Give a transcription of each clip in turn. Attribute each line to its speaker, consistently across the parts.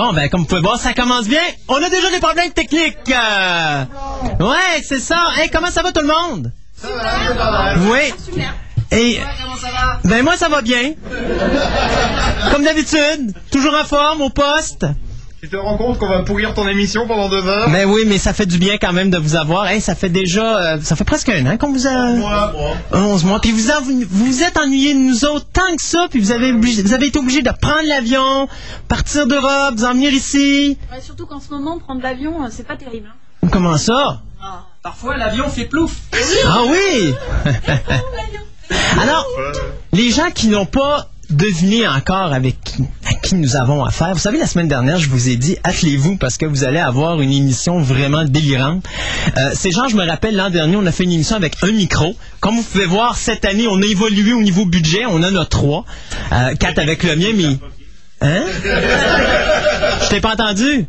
Speaker 1: Bon, ben, comme vous pouvez voir, ça commence bien. On a déjà des problèmes techniques. euh. Ouais, c'est ça. Hey, comment ça va tout le monde? Oui. Et, ben, moi, ça va bien. Comme d'habitude. Toujours en forme, au poste.
Speaker 2: Tu te rends compte qu'on va pourrir ton émission pendant deux heures?
Speaker 1: Ben oui, mais ça fait du bien quand même de vous avoir. Hey, ça fait déjà, euh, ça fait presque un an qu'on vous a.
Speaker 2: Moi, moi.
Speaker 1: 11 mois. Puis vous en- vous vous êtes ennuyé de nous autres tant que ça, puis vous avez, obligé- vous avez été obligé de prendre l'avion, partir d'Europe, vous en venir ici.
Speaker 3: Ouais, surtout qu'en ce moment, prendre l'avion, euh, c'est pas terrible. hein.
Speaker 1: Comment ça?
Speaker 4: Parfois, l'avion fait plouf.
Speaker 1: Ah oui! Alors, les gens qui n'ont pas deviné encore avec qui, à qui nous avons affaire, vous savez, la semaine dernière, je vous ai dit, attelez-vous parce que vous allez avoir une émission vraiment délirante. Euh, ces gens, je me rappelle, l'an dernier, on a fait une émission avec un micro. Comme vous pouvez voir, cette année, on a évolué au niveau budget. On en a trois. Euh, quatre avec le mien, mais... Hein? Je t'ai pas entendu?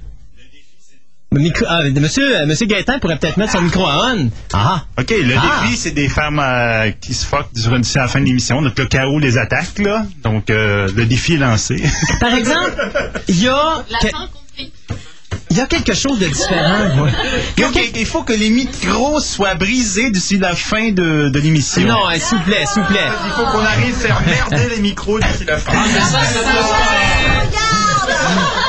Speaker 1: Micro- ah, monsieur, euh, monsieur Gaëtan pourrait peut-être mettre son micro à on. Ah!
Speaker 5: OK, le
Speaker 1: Ah.
Speaker 5: défi, c'est des femmes euh, qui se fuckent durant à la fin de l'émission. Donc, le chaos les attaque, là. Donc, euh, le défi est lancé.
Speaker 1: Par exemple, il y a, il y a quelque chose de différent. ouais. Il
Speaker 5: faut que les micros soient brisés d'ici la fin de, de l'émission.
Speaker 1: Non, hein, s'il vous plaît, s'il vous plaît.
Speaker 5: Il faut qu'on arrive à faire merder les micros d'ici la fin.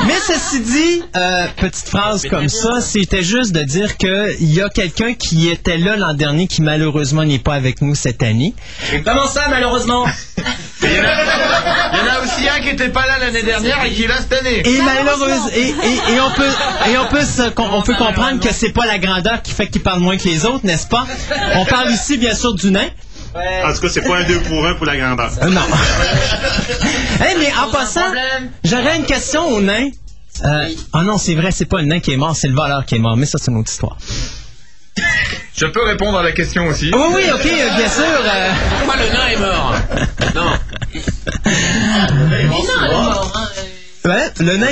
Speaker 1: Mais ceci dit, euh, petite phrase comme ça, c'était juste de dire que il y a quelqu'un qui était là l'an dernier qui malheureusement n'est pas avec nous cette année.
Speaker 4: Comment ça, malheureusement?
Speaker 2: Il y en a aussi un qui était pas là l'année dernière et qui est là cette année.
Speaker 1: Et malheureusement, et, et- et on peut, et on peut, se- on peut comprendre que c'est pas la grandeur qui fait qu'il parle moins que les autres, n'est-ce pas? On parle ici bien sûr du nain.
Speaker 5: En tout cas, c'est pas un 2 pour 1 pour la grandeur.
Speaker 1: Euh, non. Hey, mais en passant, j'aurais une question au nain. Euh, Ah non, c'est vrai, c'est pas le nain qui est mort, c'est le voleur qui est mort. Mais ça, c'est une autre histoire.
Speaker 2: Je peux répondre à la question aussi.
Speaker 1: Oui, oui, ok, euh, bien sûr. euh,
Speaker 4: Pourquoi le nain est mort? Non.
Speaker 1: ouais, le nain.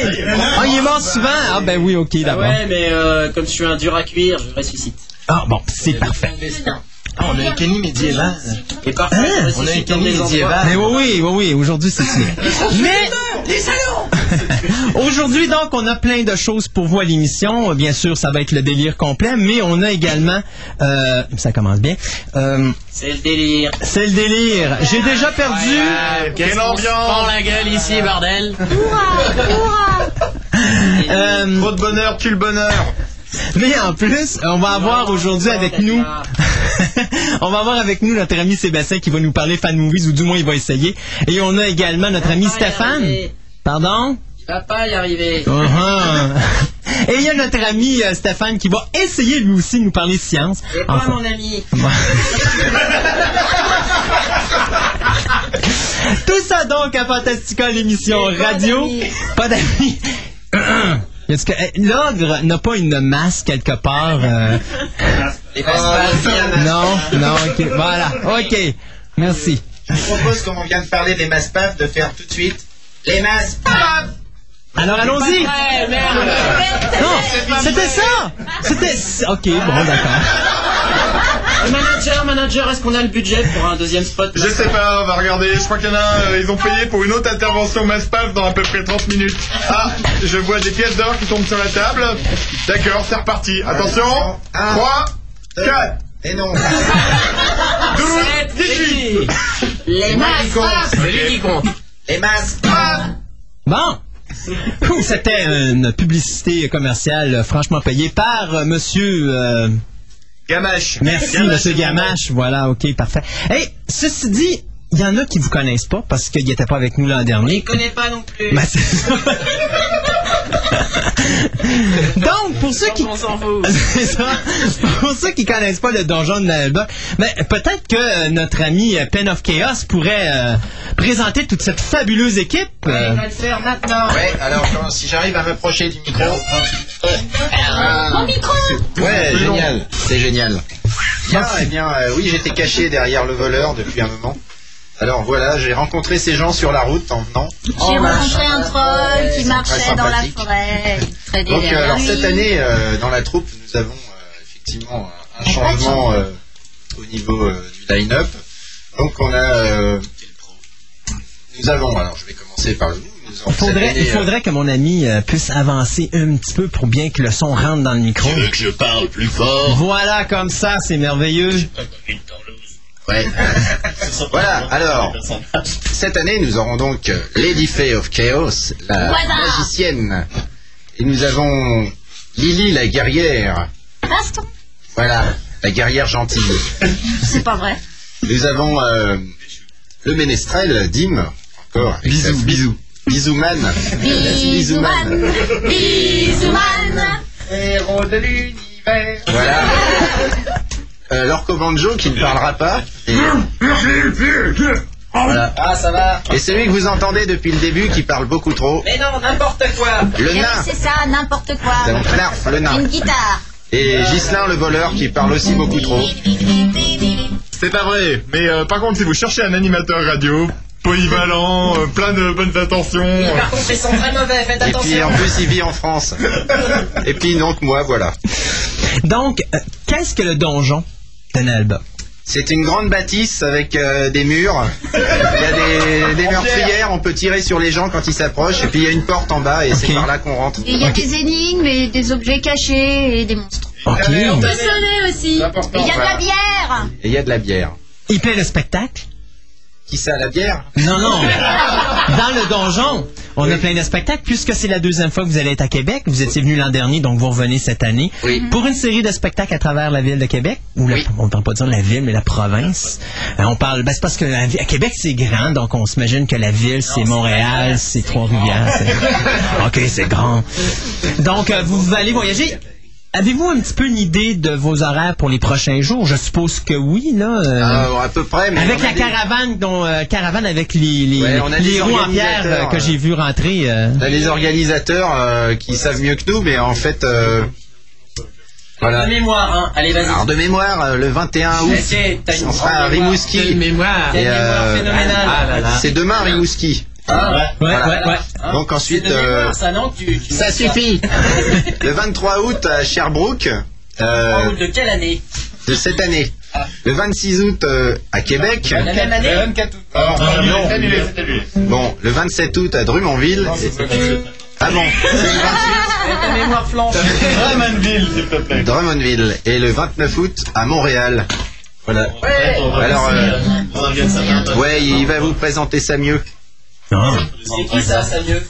Speaker 1: Ah, il est mort souvent. Ah ben oui, ok, d'abord.
Speaker 4: Ouais, mais euh, comme je suis un dur à cuire, je ressuscite.
Speaker 1: Ah bon, c'est parfait.
Speaker 6: Ah, on a un Kenny médiéval.
Speaker 4: Et parfois,
Speaker 1: Hein?
Speaker 6: On a un Kenny médiéval.
Speaker 1: Mais oui, oui, oui, oui, aujourd'hui c'est fini. Mais aujourd'hui donc on a plein de choses pour vous à l'émission. Bien sûr, ça va être le délire complet, mais on a également, euh, ça commence bien. Euh,
Speaker 4: C'est le délire.
Speaker 1: c'est le délire. J'ai déjà perdu.
Speaker 2: Quelle
Speaker 4: Prends
Speaker 2: ambiance
Speaker 4: la gueule ici, bordel?
Speaker 1: Euh,
Speaker 2: Trop de bonheur, tue le bonheur.
Speaker 1: Mais en plus, on va avoir aujourd'hui avec nous. on va avoir avec nous notre ami Sébastien qui va nous parler fan movies ou du moins il va essayer. Et on a également notre ami Stéphane. Pardon?
Speaker 4: Tu vas pas y arriver.
Speaker 1: Uh-huh. Et il y a notre ami euh, Stéphane qui va essayer lui aussi de nous parler science.
Speaker 4: Pas
Speaker 1: Enfin.
Speaker 4: mon ami.
Speaker 1: Tout ça donc à Fantastica, l'émission radio. Pas d'amis. Est-ce que eh, l'ogre n'a pas une masse quelque part euh,
Speaker 6: Les masses
Speaker 1: Non, non, ok. Voilà, ok. Merci.
Speaker 6: Je vous propose, comme on vient de parler des masses paf, de faire tout de suite les masses paf.
Speaker 1: Alors allons-y.
Speaker 4: Ouais, merde.
Speaker 1: Non, c'était ça. C'était. Ok, bon, d'accord.
Speaker 4: Manager, manager, est-ce qu'on a le budget pour un deuxième spot
Speaker 2: Je sais pas, on va regarder. Je crois qu'il y en a un, euh, ils ont payé pour une autre intervention MassPaf dans à peu près 30 minutes. Ah, je vois des pièces d'or qui tombent sur la table. D'accord, c'est reparti. Attention.
Speaker 6: Un.
Speaker 2: 3, 4,
Speaker 6: Et non.
Speaker 2: 12, 18.
Speaker 4: Les masses C'est lui qui compte.
Speaker 6: Les paf.
Speaker 1: Bon. C'était une publicité commerciale franchement payée par euh, Monsieur. euh,
Speaker 2: Gamache.
Speaker 1: Merci, Monsieur Gamache. Voilà, ok, parfait. Hey, ceci dit, il y en a qui vous connaissent pas parce qu'ils n'étaient pas avec nous l'an dernier.
Speaker 4: Il connaît pas non plus.
Speaker 1: Ben. Donc, pour ceux qui...
Speaker 4: On.
Speaker 1: C'est ça. Pour ceux qui connaissent pas le donjon de Nalba, ben, peut-être que euh, notre ami euh, Pen of Chaos pourrait euh, présenter toute cette fabuleuse équipe.
Speaker 4: Il
Speaker 1: euh,
Speaker 4: va le faire maintenant.
Speaker 6: Ouais, alors quand- si j'arrive à m'approcher du micro.
Speaker 3: Mon micro
Speaker 6: Ouais, génial. C'est génial. Bien, eh bien, euh, oui, j'étais caché derrière le voleur depuis un moment. Alors voilà, j'ai rencontré ces gens sur la route en venant.
Speaker 3: J'ai
Speaker 7: Oh,
Speaker 3: rencontré un troll qui marchait
Speaker 6: très
Speaker 3: dans la forêt. Traînait
Speaker 6: Donc euh, alors cette année, euh, dans la troupe, nous avons euh, effectivement un changement euh, au niveau euh, du line-up. Donc on a, euh, nous avons, alors je vais commencer par avons
Speaker 1: Il faudrait, il faudrait que mon ami euh, puisse avancer un petit peu pour bien que le son rentre dans le micro.
Speaker 7: Tu veux que je parle plus fort?
Speaker 1: Voilà, comme ça, c'est merveilleux.
Speaker 6: Ouais. voilà, alors, cette année, nous aurons donc euh, Lady Fae of Chaos, la
Speaker 3: Voilà.
Speaker 6: magicienne. Et nous avons Lily, la guerrière.
Speaker 3: Baston.
Speaker 6: Voilà, la guerrière gentille.
Speaker 3: C'est pas vrai.
Speaker 6: Nous avons euh, le ménestrel, Dim, encore.
Speaker 5: Bisous, bisous.
Speaker 6: Bisouman.
Speaker 3: Bisouman. Bisouman.
Speaker 6: Héros de l'univers. Voilà. Euh, L'orco banjo qui ne parlera pas. Et- Voilà.
Speaker 4: Ah, ça va.
Speaker 6: Et celui que vous entendez depuis le début qui parle beaucoup trop.
Speaker 4: Mais non, n'importe quoi.
Speaker 6: Le
Speaker 3: Eh oui,
Speaker 6: nain.
Speaker 3: c'est ça, n'importe
Speaker 6: Nous avons
Speaker 3: quoi.
Speaker 6: Knarf, le nain.
Speaker 3: Une guitare.
Speaker 6: Et Gislin, le voleur, qui parle aussi beaucoup trop.
Speaker 2: C'est pas vrai. Mais euh, par contre, si vous cherchez un animateur radio, polyvalent, euh, plein de bonnes intentions. euh,
Speaker 4: Par contre, ils sont très mauvais, faites
Speaker 6: Et puis en plus, il vit en France. Et puis donc moi, voilà.
Speaker 1: Donc, euh, qu'est-ce que le donjon?
Speaker 6: C'est une grande bâtisse avec euh, des murs. Il y a des, des meurtrières, on peut tirer sur les gens quand ils s'approchent. Et puis il y a une porte en bas et c'est par là qu'on rentre.
Speaker 3: Et il y a des énigmes et des objets cachés et des monstres.
Speaker 1: OK.
Speaker 3: On peut sonner aussi. Et il y a de la bière.
Speaker 6: Et il y a de la bière.
Speaker 1: Il paie le spectacle?
Speaker 6: Qui ça, la bière?
Speaker 1: Non, non. Dans le donjon, on a plein de spectacles. Puisque c'est la deuxième fois que vous allez être à Québec, vous étiez venu l'an dernier, donc vous revenez cette année.
Speaker 6: Oui.
Speaker 1: Pour une série de spectacles à travers la ville de Québec, ou la-
Speaker 6: Oui.
Speaker 1: on ne parle pas dire la ville, mais la province. Euh, on parle, ben, c'est parce que la à Québec c'est grand, donc on s'imagine que la ville c'est Montréal, c'est Trois-Rivières. c'est- ok, c'est grand. Donc euh, vous allez voyager. Avez-vous un petit peu une idée de vos horaires pour les prochains jours? Je suppose que oui, là. euh,
Speaker 6: Ah, À peu près, mais
Speaker 1: avec la
Speaker 6: des-
Speaker 1: caravane, dont, euh, caravane avec les, les,
Speaker 6: Ouais, on a
Speaker 1: les roues en pierre euh, que
Speaker 6: euh.
Speaker 1: j'ai vu rentrer. euh.
Speaker 6: on a les organisateurs euh, qui savent mieux que nous, mais en fait, euh, voilà.
Speaker 4: De mémoire, hein. Allez, vas-y.
Speaker 6: Alors de mémoire, euh, le 21 août, on sera à
Speaker 4: mémoire.
Speaker 6: Rimouski.
Speaker 4: mémoire.
Speaker 6: Et, euh,
Speaker 4: phénoménale.
Speaker 6: ah. C'est demain à Rimouski.
Speaker 4: Ah,
Speaker 1: Ouais,
Speaker 6: Voilà.
Speaker 1: ouais, ouais.
Speaker 4: Hein
Speaker 6: Donc ensuite,
Speaker 4: C'est de
Speaker 6: euh,
Speaker 4: ça, non tu, tu
Speaker 6: ça suffit. le 23 août à Sherbrooke, euh,
Speaker 4: Oh, De quelle année
Speaker 6: de cette année. Le 26 août euh, à Québec.
Speaker 4: La même année
Speaker 2: Ah,
Speaker 6: non.
Speaker 2: non. Cette année, cette année.
Speaker 6: Bon, le 27 août à Drummondville. Ah bon, c'est le 28
Speaker 4: Avec ta mémoire flanche.
Speaker 2: Drummondville, s'il te plaît.
Speaker 6: Drummondville. Et le 29 août à Montréal. Voilà. Alors, euh, ouais, il va vous présenter ça mieux.
Speaker 4: C'est qui ça, ça mieux?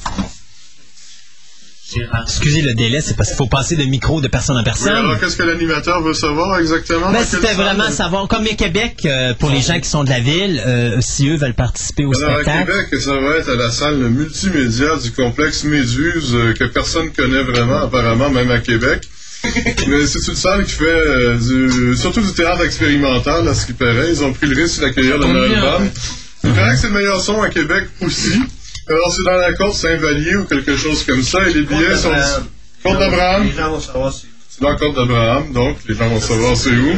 Speaker 1: Excusez le délai, c'est parce qu'il faut passer de micro de personne en
Speaker 2: Oui,
Speaker 1: personne.
Speaker 2: alors qu'est-ce que l'animateur veut savoir exactement?
Speaker 1: Ben, c'était vraiment savoir, comme les Québec, euh, pour les gens qui sont de la ville, euh, si eux veulent participer au
Speaker 2: Alors, à
Speaker 1: spectacle.
Speaker 2: Québec, ça va être à la salle multimédia du complexe Méduse, euh, que personne connaît vraiment, apparemment, même à Québec. Mais c'est une salle qui fait euh, du, surtout du théâtre expérimental, à ce qui paraît. Ils ont pris le risque d'accueillir le
Speaker 4: Combien?
Speaker 2: Il paraît que c'est le meilleur son à Québec aussi. Alors, c'est dans la côte Saint-Vallier ou quelque chose comme ça, et les billets sont... Côte d'Abraham.
Speaker 8: Les gens vont savoir si.
Speaker 2: C'est dans la côte d'Abraham, donc les gens vont savoir c'est où.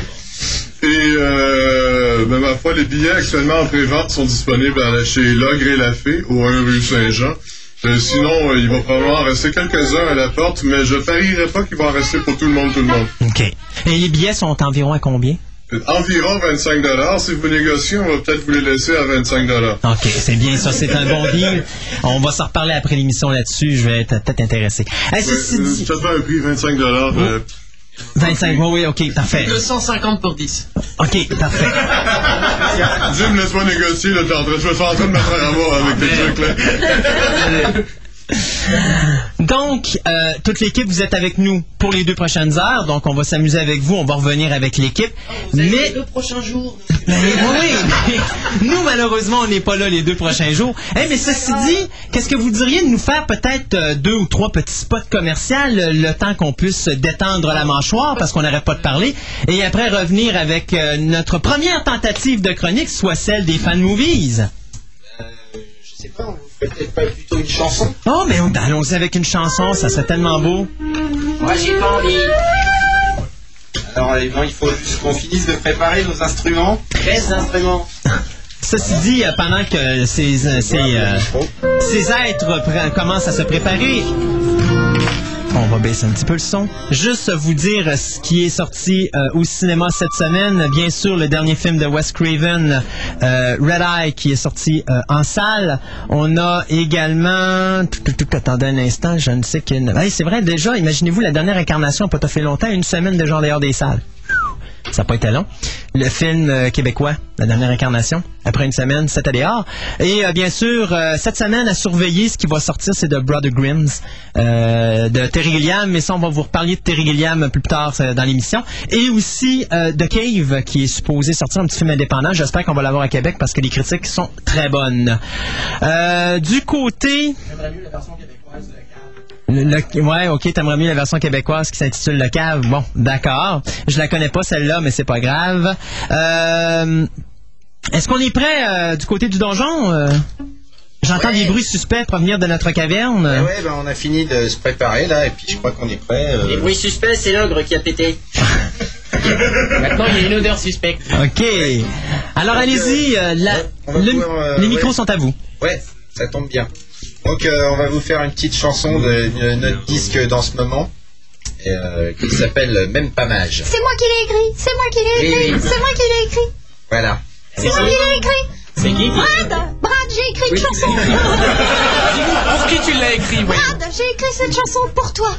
Speaker 2: Et euh, ben, ma foi, les billets actuellement en pré-vente sont disponibles chez Logre et la Fée, au 1 rue Saint-Jean. Euh, sinon, euh, il va probablement en rester quelques-uns à la porte, mais je parierais pas qu'il va en rester pour tout le monde, tout le monde.
Speaker 1: OK. Et les billets sont environ à combien?
Speaker 2: Euh, Environ 25 Si vous négociez, on va peut-être vous les laisser à 25
Speaker 1: OK, c'est bien ça, c'est un bon deal. On va s'en reparler après l'émission là-dessus, je vais être peut-être intéressé. Hey, ceci dit,
Speaker 2: Peut-être pas un prix 25 euh,
Speaker 1: 25, oui, oui, OK, parfait.
Speaker 4: 250 pour 10.
Speaker 1: OK, parfait.
Speaker 2: Jim, laisse-moi négocier, là, t'es en train- je vais en train de me faire avoir avec des trucs, là.
Speaker 1: Donc, euh, toute l'équipe, vous êtes avec nous pour les deux prochaines heures. Donc, on va s'amuser avec vous. On va revenir avec l'équipe.
Speaker 4: Mais
Speaker 1: Mais,
Speaker 4: le prochain jour.
Speaker 1: mais oui, oui, mais nous, malheureusement, on n'est pas là les deux prochains jours. Eh, mais ceci dit, qu'est-ce que vous diriez de nous faire peut-être euh, deux ou trois petits spots commerciaux euh, le temps qu'on puisse détendre la mâchoire parce qu'on n'arrête pas de parler et après revenir avec euh, notre première tentative de chronique, soit celle des fan movies?
Speaker 6: Je sais pas, on peut-être pas plutôt une chanson
Speaker 1: Oh, mais on- allons-y avec une chanson, ça serait tellement beau.
Speaker 4: Moi, j'ai pas envie.
Speaker 6: Alors il faut juste qu'on finisse de préparer nos instruments.
Speaker 4: Reste d'instruments.
Speaker 1: Ceci dit, euh, pendant que ces, euh, ces, euh, ces êtres commencent à se préparer, on va baisser un petit peu le son. Juste vous dire ce qui est sorti euh, au cinéma cette semaine. Bien sûr, le dernier film de Wes Craven, euh, Red Eye, qui est sorti euh, en salle. On a également... Tout, tout, tout, attendez un instant, je ne sais que... Hey, c'est vrai, déjà, imaginez-vous, la dernière incarnation n'a pas fait longtemps, une semaine déjà en dehors des salles. Ça n'a pas été long. Le film euh, québécois, La dernière incarnation, après une semaine, c'était dehors. Et euh, bien sûr, euh, cette semaine, à surveiller, ce qui va sortir, c'est de Brother Grimms, de Terry Gilliam. Mais ça, on va vous reparler de Terry Gilliam plus tard dans l'émission. Et aussi The Cave, qui est supposé sortir un petit film indépendant. J'espère qu'on va l'avoir à Québec parce que les critiques sont très bonnes. Du côté... Le, le- ouais, ok, t'aimerais mieux la version québécoise qui s'intitule Le Cave. Bon, d'accord. Je la connais pas celle-là, mais c'est pas grave. Euh, Est-ce qu'on est prêt euh, du côté du donjon? Euh, J'entends
Speaker 6: Ouais.
Speaker 1: des bruits suspects provenir de notre caverne.
Speaker 6: Ah ouais, ben, on a fini de se préparer là, et puis je crois qu'on est prêt. euh,
Speaker 4: Les bruits suspects, c'est l'ogre qui a pété. Maintenant, il y a une odeur suspecte.
Speaker 1: Ok. Alors allez-y, euh, la- le-
Speaker 6: euh,
Speaker 1: les micros
Speaker 6: ouais.
Speaker 1: sont à vous.
Speaker 6: Ouais, ça tombe bien. Donc euh, on va vous faire une petite chanson de, de notre disque dans ce moment, euh, qui s'appelle Même pas mage.
Speaker 3: C'est moi qui l'ai écrit, c'est moi qui l'ai écrit,
Speaker 6: oui.
Speaker 3: c'est moi qui l'ai écrit,
Speaker 6: Voilà.
Speaker 3: c'est moi qui l'ai écrit.
Speaker 4: C'est qui
Speaker 3: Brad, Brad, j'ai écrit une chanson.
Speaker 4: Pour qui tu l'as écrit, oui
Speaker 3: Brad, j'ai écrit cette chanson pour toi.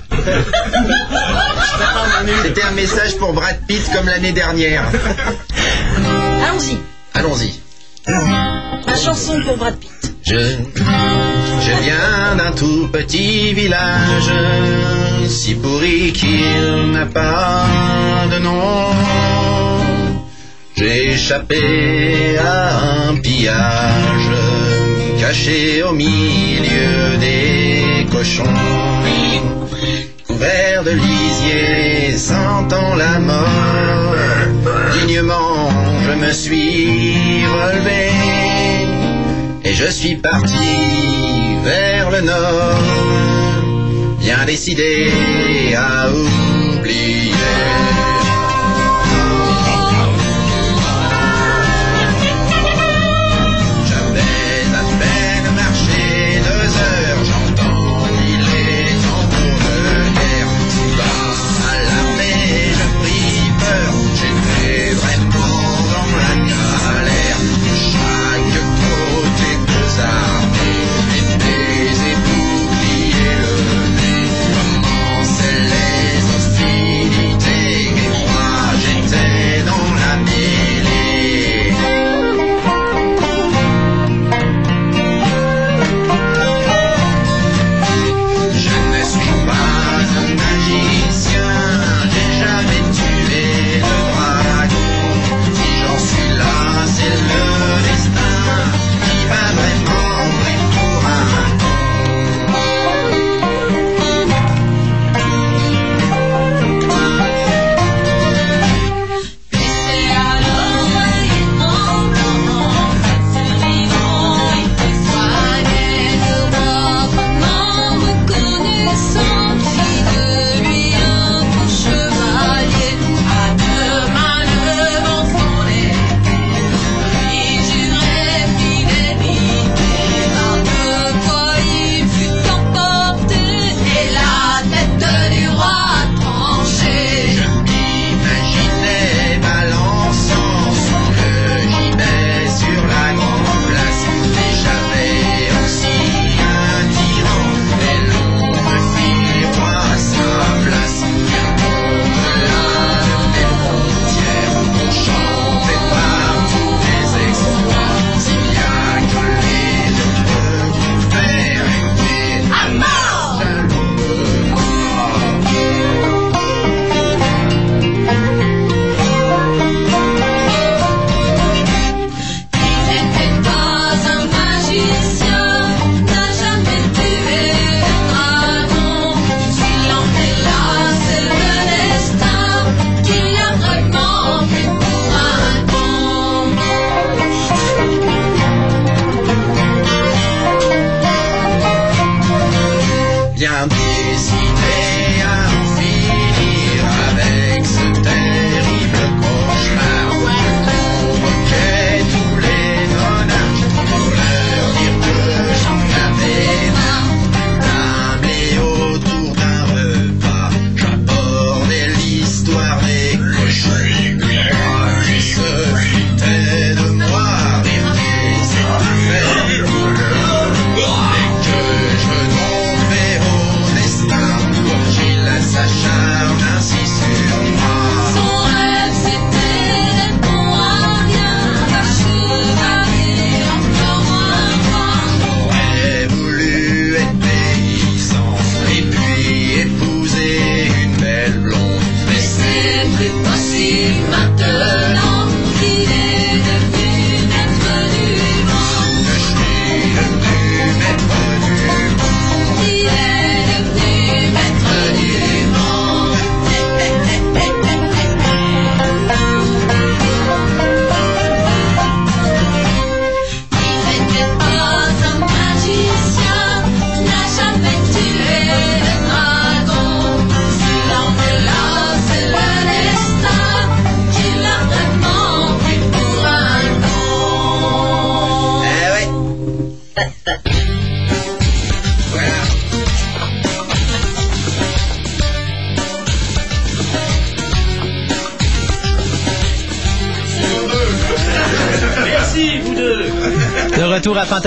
Speaker 6: C'était un message pour Brad Pitt comme l'année dernière.
Speaker 8: Allons-y.
Speaker 6: Allons-y.
Speaker 8: La chanson pour Brad Pitt.
Speaker 6: Je, viens d'un tout petit village, si pourri qu'il n'a pas de nom. J'ai échappé à un pillage, caché au milieu des cochons. Couvert de lisier, sentant la mort, dignement je me suis relevé. Et je suis parti vers le nord, bien décidé à oublier.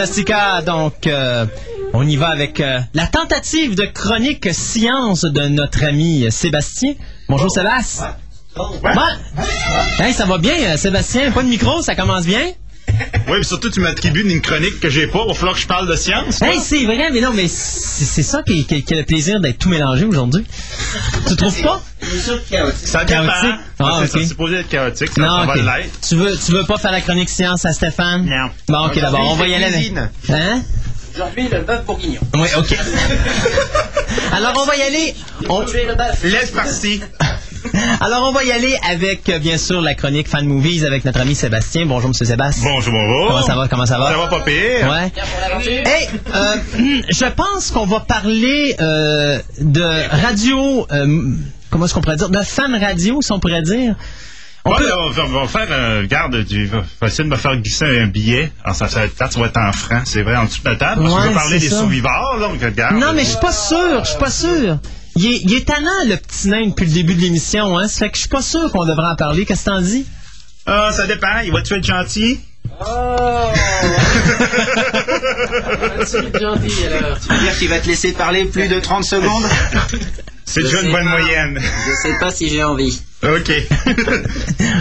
Speaker 1: Fantastica, donc euh, on y va avec euh, la tentative de chronique science de notre ami Sébastien. Bonjour Sébastien. Ouais. Hey, ça va bien, euh, Sébastien? Pas de micro, ça commence bien?
Speaker 5: Oui, mais surtout, tu m'attribues une chronique que j'ai pas. Il va falloir que je parle de science.
Speaker 1: Hey, c'est vrai, mais non, mais c'est ça qui, qui- qui a le plaisir d'être tout mélangé aujourd'hui. Tu trouves pas?
Speaker 5: Ça dépend.
Speaker 1: Chaotique. Ah,
Speaker 5: c'est supposé être chaotique. Ça,
Speaker 1: Non,
Speaker 5: ça
Speaker 1: ok.
Speaker 5: va l'être.
Speaker 1: Tu veux, tu veux pas faire la chronique science à Stéphane?
Speaker 5: Non.
Speaker 1: Bon, ok, d'abord, on va y aller avec. Hein?
Speaker 4: Aujourd'hui, le bœuf bourguignon.
Speaker 1: Oui, ok. Alors, on va y aller. On-.
Speaker 5: Laisse parti.
Speaker 1: Alors, on va y aller avec, euh, bien sûr, la chronique Fan Movies avec notre ami Sébastien. Bonjour, Monsieur Sébastien.
Speaker 5: Bonjour, bonjour.
Speaker 1: Comment ça va? Comment ça va?
Speaker 5: Ça va pas pire.
Speaker 1: Ouais. Hey, euh, je pense qu'on va parler euh, de radio. euh, comment est-ce qu'on pourrait dire? De fan radio, si on pourrait dire. On
Speaker 5: Bon,
Speaker 1: peut-
Speaker 5: là, on, va, on va faire, euh, regarde, tu vas va essayer de me faire glisser un billet. Alors, ça, ça va ça va être en franc, c'est vrai, en dessous de la table. Parce
Speaker 1: Ouais,
Speaker 5: qu'on va parler des
Speaker 1: ça.
Speaker 5: survivants, là, donc regarde.
Speaker 1: Non, mais je suis pas sûr. Je suis pas sûr. Il est, il est tannant, le petit nain, depuis le début de l'émission. Hein? Ça fait que je suis pas sûr qu'on devrait en parler. Qu'est-ce que t'en dis?
Speaker 5: Ah, ça dépend. Il va-tu être gentil?
Speaker 4: Oh C'est gentil, alors.
Speaker 6: Tu veux dire qu'il va te laisser parler plus de 30 secondes?
Speaker 5: C'est déjà une bonne
Speaker 4: pas.
Speaker 5: moyenne.
Speaker 4: Je sais pas si j'ai envie.
Speaker 5: OK.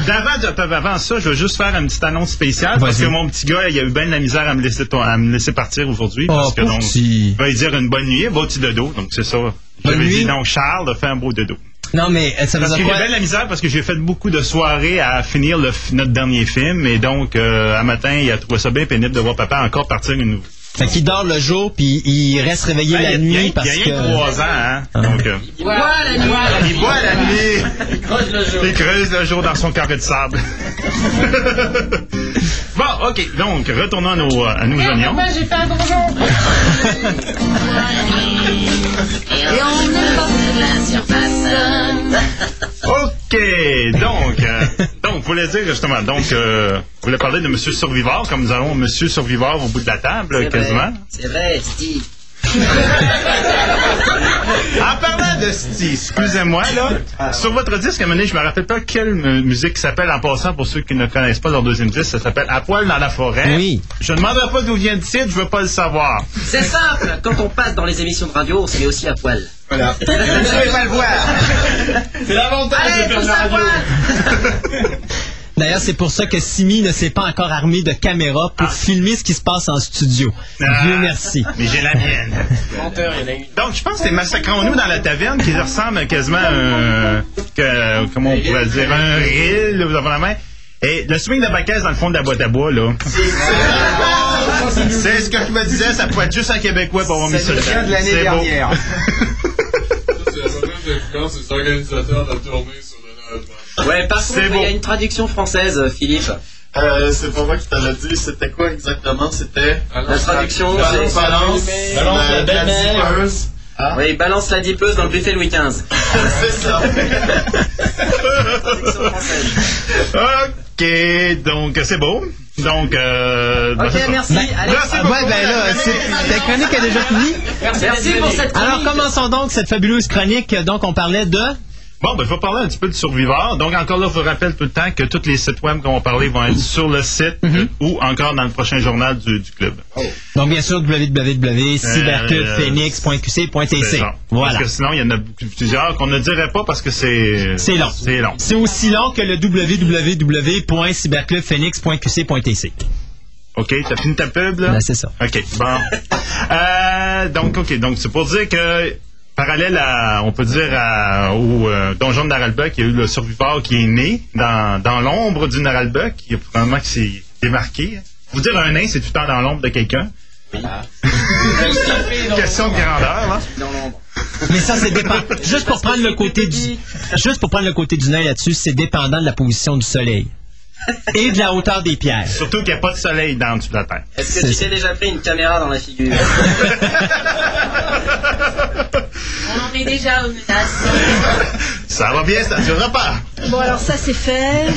Speaker 5: avant, de- avant ça, je veux juste faire une petite annonce spéciale parce que mon petit gars, il a eu bien de la misère à me laisser, to- à me laisser partir aujourd'hui.
Speaker 1: Oh,
Speaker 5: parce que
Speaker 1: pauvre
Speaker 5: donc,
Speaker 1: petit.
Speaker 5: il va lui dire une bonne nuit, va au petit dodo. Donc, c'est ça. J'avais dit, donc, Charles, fais un beau dodo.
Speaker 1: Non, mais euh, ça veut
Speaker 5: Parce
Speaker 1: dire
Speaker 5: que j'ai
Speaker 1: quoi?
Speaker 5: bien de la misère parce que j'ai fait beaucoup de soirées à finir le f- notre dernier film. Et donc, euh, un matin, il a trouvé ça bien pénible de voir papa encore partir une
Speaker 1: Fait qu'il dort le jour, puis il reste réveillé
Speaker 5: Ben,
Speaker 1: la
Speaker 5: il y a-
Speaker 1: nuit
Speaker 5: il y a,
Speaker 1: parce
Speaker 5: il y a
Speaker 1: que...
Speaker 5: rien que trois ans, hein. Donc, euh,
Speaker 4: Il boit la nuit.
Speaker 5: il boit la nuit.
Speaker 4: Il creuse le jour.
Speaker 5: Il creuse le jour dans son carré de sable. bon, OK. Donc, retournons à nos, à nos oignons.
Speaker 3: j'ai fait un donjon. Et on est passé de la surface.
Speaker 5: OK. Donc, euh, donc, vous voulez dire justement, donc, euh, vous voulez parler de Monsieur Survivor, comme nous avons Monsieur Survivor au bout de la table, quasiment.
Speaker 4: C'est vrai, Steve.
Speaker 5: En parlant de Steve, excusez-moi, là, sur votre disque, à un moment donné, je me rappelle pas quelle mu- musique s'appelle en passant, pour ceux qui ne connaissent pas leur deuxième disque, ça s'appelle À poil dans la forêt.
Speaker 1: Oui.
Speaker 5: Je ne demanderai pas d'où vient le titre, je veux pas le savoir.
Speaker 4: C'est simple. Quand on passe dans les émissions de radio, on se met aussi à poil.
Speaker 6: Voilà. Je ne vais pas le voir.
Speaker 5: C'est l'avantage
Speaker 4: tous à poil.
Speaker 1: D'ailleurs, c'est pour ça que Simi ne s'est pas encore armé de caméra pour filmer ce qui se passe en studio.
Speaker 5: Ah.
Speaker 1: Dieu merci.
Speaker 5: Mais j'ai la mienne.
Speaker 4: Menteur, il y en a une.
Speaker 5: Donc, je pense que c'est Massacrons-nous dans la taverne qui ressemble quasiment à un. que- comment on pourrait dire Un reel, là, vous avez la main. Et le swing de Bacaise dans le fond de la boîte à bois, là. C'est ce que je me disais, ça pourrait être juste un Québécois pour avoir mis
Speaker 6: Ça nous vient de l'année
Speaker 5: C'est
Speaker 6: dernière.
Speaker 2: C'est la mauvaise influence des organisateurs de la tournée sur le Nord.
Speaker 4: Ouais, par
Speaker 5: C'est
Speaker 4: contre,
Speaker 5: beau.
Speaker 4: il y a une traduction française, euh, Philippe.
Speaker 9: Euh, c'est pas moi qui te l'ai dit, c'était quoi exactement? C'était.
Speaker 4: La traduction,
Speaker 9: Balance,
Speaker 4: c'est
Speaker 9: balance,
Speaker 4: balance
Speaker 9: la
Speaker 4: la
Speaker 9: dipeuse.
Speaker 4: Oui, balance la dipeuse dans le buffet Louis XV.
Speaker 9: C'est ça.
Speaker 4: Traduction française.
Speaker 5: OK, donc c'est beau. Donc, euh,
Speaker 4: Ok, merci. Allez,
Speaker 5: Merci beaucoup.
Speaker 1: ouais, ben là, c'est- ta chronique est déjà finie.
Speaker 4: merci pour cette chronique.
Speaker 1: Alors, commençons donc cette fabuleuse chronique. Donc, on parlait de...
Speaker 5: Bon, ben, je vais parler un petit peu de Survivor. Donc, encore là, je vous rappelle tout le temps que tous les sites web qu'on va parler vont être sur le site
Speaker 1: Mhm.
Speaker 5: ou encore dans le prochain journal du, du club.
Speaker 1: Donc, bien sûr, www.cyberclubphoenix.qc.tc. Voilà.
Speaker 5: Parce que sinon, il y en a plusieurs qu'on ne dirait pas parce que c'est...
Speaker 1: C'est long.
Speaker 5: C'est long.
Speaker 1: C'est aussi long que le www.cyberclubphoenix.qc.tc.
Speaker 5: OK, t'as fini ta pub, là?
Speaker 1: Ben, c'est ça.
Speaker 5: OK, bon. Euh, donc, OK, donc c'est pour dire que, parallèle à, on peut dire, à- au euh, donjon de Naralbuck, il y a eu le survivor qui est né dans, dans l'ombre du Naralbuck, il y a probablement qui s'est démarqué. Vous dire un nain, c'est tout le temps dans l'ombre de quelqu'un. Question de grandeur, là.
Speaker 4: Dans l'ombre.
Speaker 1: Mais ça, c'est dépend. Juste pour prendre le côté du, juste pour prendre le côté du nain là-dessus, c'est dépendant de la position du soleil. Et de la hauteur des pierres.
Speaker 5: Surtout qu'il n'y a pas de soleil dans le dessous de la terre.
Speaker 4: Est-ce que tu t'es déjà pris une caméra dans la figure?
Speaker 3: On en est déjà aux menaces.
Speaker 5: Ça va bien, ça ne durera pas.
Speaker 8: Bon, alors ça, c'est fait.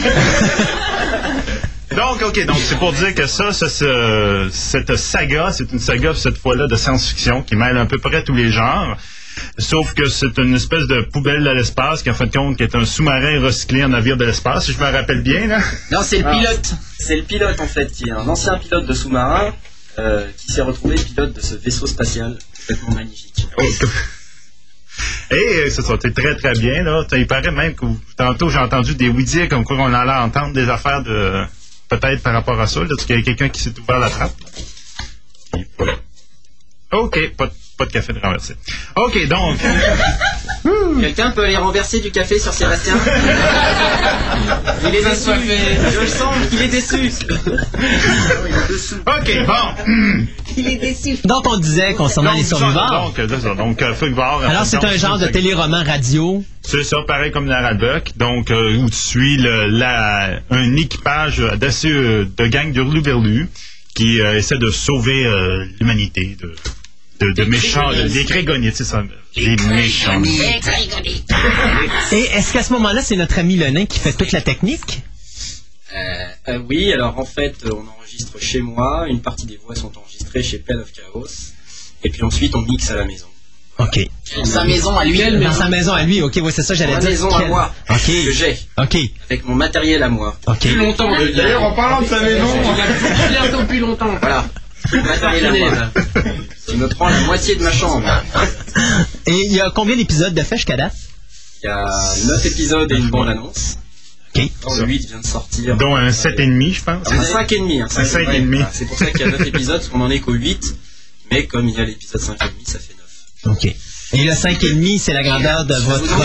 Speaker 5: Donc, OK, donc c'est pour dire que ça, ça, ce- cette saga, c'est une saga cette fois-là de science-fiction qui mêle à peu près tous les genres. Sauf que c'est une espèce de poubelle de l'espace qui, en fin de compte, qui est un sous-marin recyclé en navire de l'espace, si je me rappelle bien, là.
Speaker 4: Non, c'est le
Speaker 9: Ah.
Speaker 4: pilote. C'est le pilote en fait, qui est un ancien pilote de sous-marin euh, qui s'est retrouvé pilote de ce vaisseau spatial complètement magnifique.
Speaker 5: Et euh, ça sortait très très bien là. Il paraît même que tantôt j'ai entendu des oui dire comme quoi on allait entendre des affaires de peut-être par rapport à ça, là, parce qu'il y a quelqu'un qui s'est ouvert la trappe? Voilà. OK, pas, de- pas de café de renversé. OK, donc.
Speaker 4: Quelqu'un peut aller renverser du café sur Sébastien? Il est déçu. Je le sens, il est déçu.
Speaker 5: OK, bon.
Speaker 8: Il est déçu.
Speaker 1: Donc, on disait concernant les survivants.
Speaker 5: Donc, c'est ça. Donc, euh,
Speaker 1: Alors, c'est
Speaker 5: donc,
Speaker 1: un genre de téléroman radio.
Speaker 5: C'est ça, pareil comme dans Buck. Donc, euh, où tu suis le- la, un équipage d'assez euh, de gang d'Hurluberlu qui euh, essaie de sauver euh, l'humanité de, de, de méchants, de- des Grégonites, c'est ça. Des méchants.
Speaker 1: Et est-ce qu'à ce moment-là, c'est notre ami Lenin qui fait toute la technique?
Speaker 4: Euh, euh, oui, alors en fait, euh, on enregistre chez moi, une partie des voix sont enregistrées chez Pen of Chaos, et puis ensuite on mixe à la maison.
Speaker 1: OK.
Speaker 3: Dans sa maison à lui.
Speaker 1: Dans sa maison à lui, OK, oui, c'est ça, j'allais
Speaker 4: Ma
Speaker 1: dire.
Speaker 4: maison à
Speaker 1: Quelle-
Speaker 4: moi,
Speaker 1: OK.
Speaker 4: que j'ai,
Speaker 1: OK.
Speaker 4: avec mon matériel à moi.
Speaker 1: OK.
Speaker 4: longtemps de
Speaker 9: D'ailleurs, en parlant de sa maison,
Speaker 4: bientôt plus longtemps. Voilà. Tu me prends la moitié de ma chambre.
Speaker 1: Et il y a combien d'épisodes de fait jusqu'à date?
Speaker 4: Il y a 9 épisodes et une bande-annonce.
Speaker 1: OK.
Speaker 4: Le 8 vient de sortir.
Speaker 5: Dont un 7,5, je pense.
Speaker 4: Un 5 et demi. hein,
Speaker 5: Un cinq et demi.
Speaker 4: Voilà, C'est pour ça qu'il y a 9 épisodes, parce qu'on en est qu'au 8. Mais comme il y a l'épisode 5 et demi, ça fait 9.
Speaker 1: OK. Et le 5,5, c'est la grandeur de votre...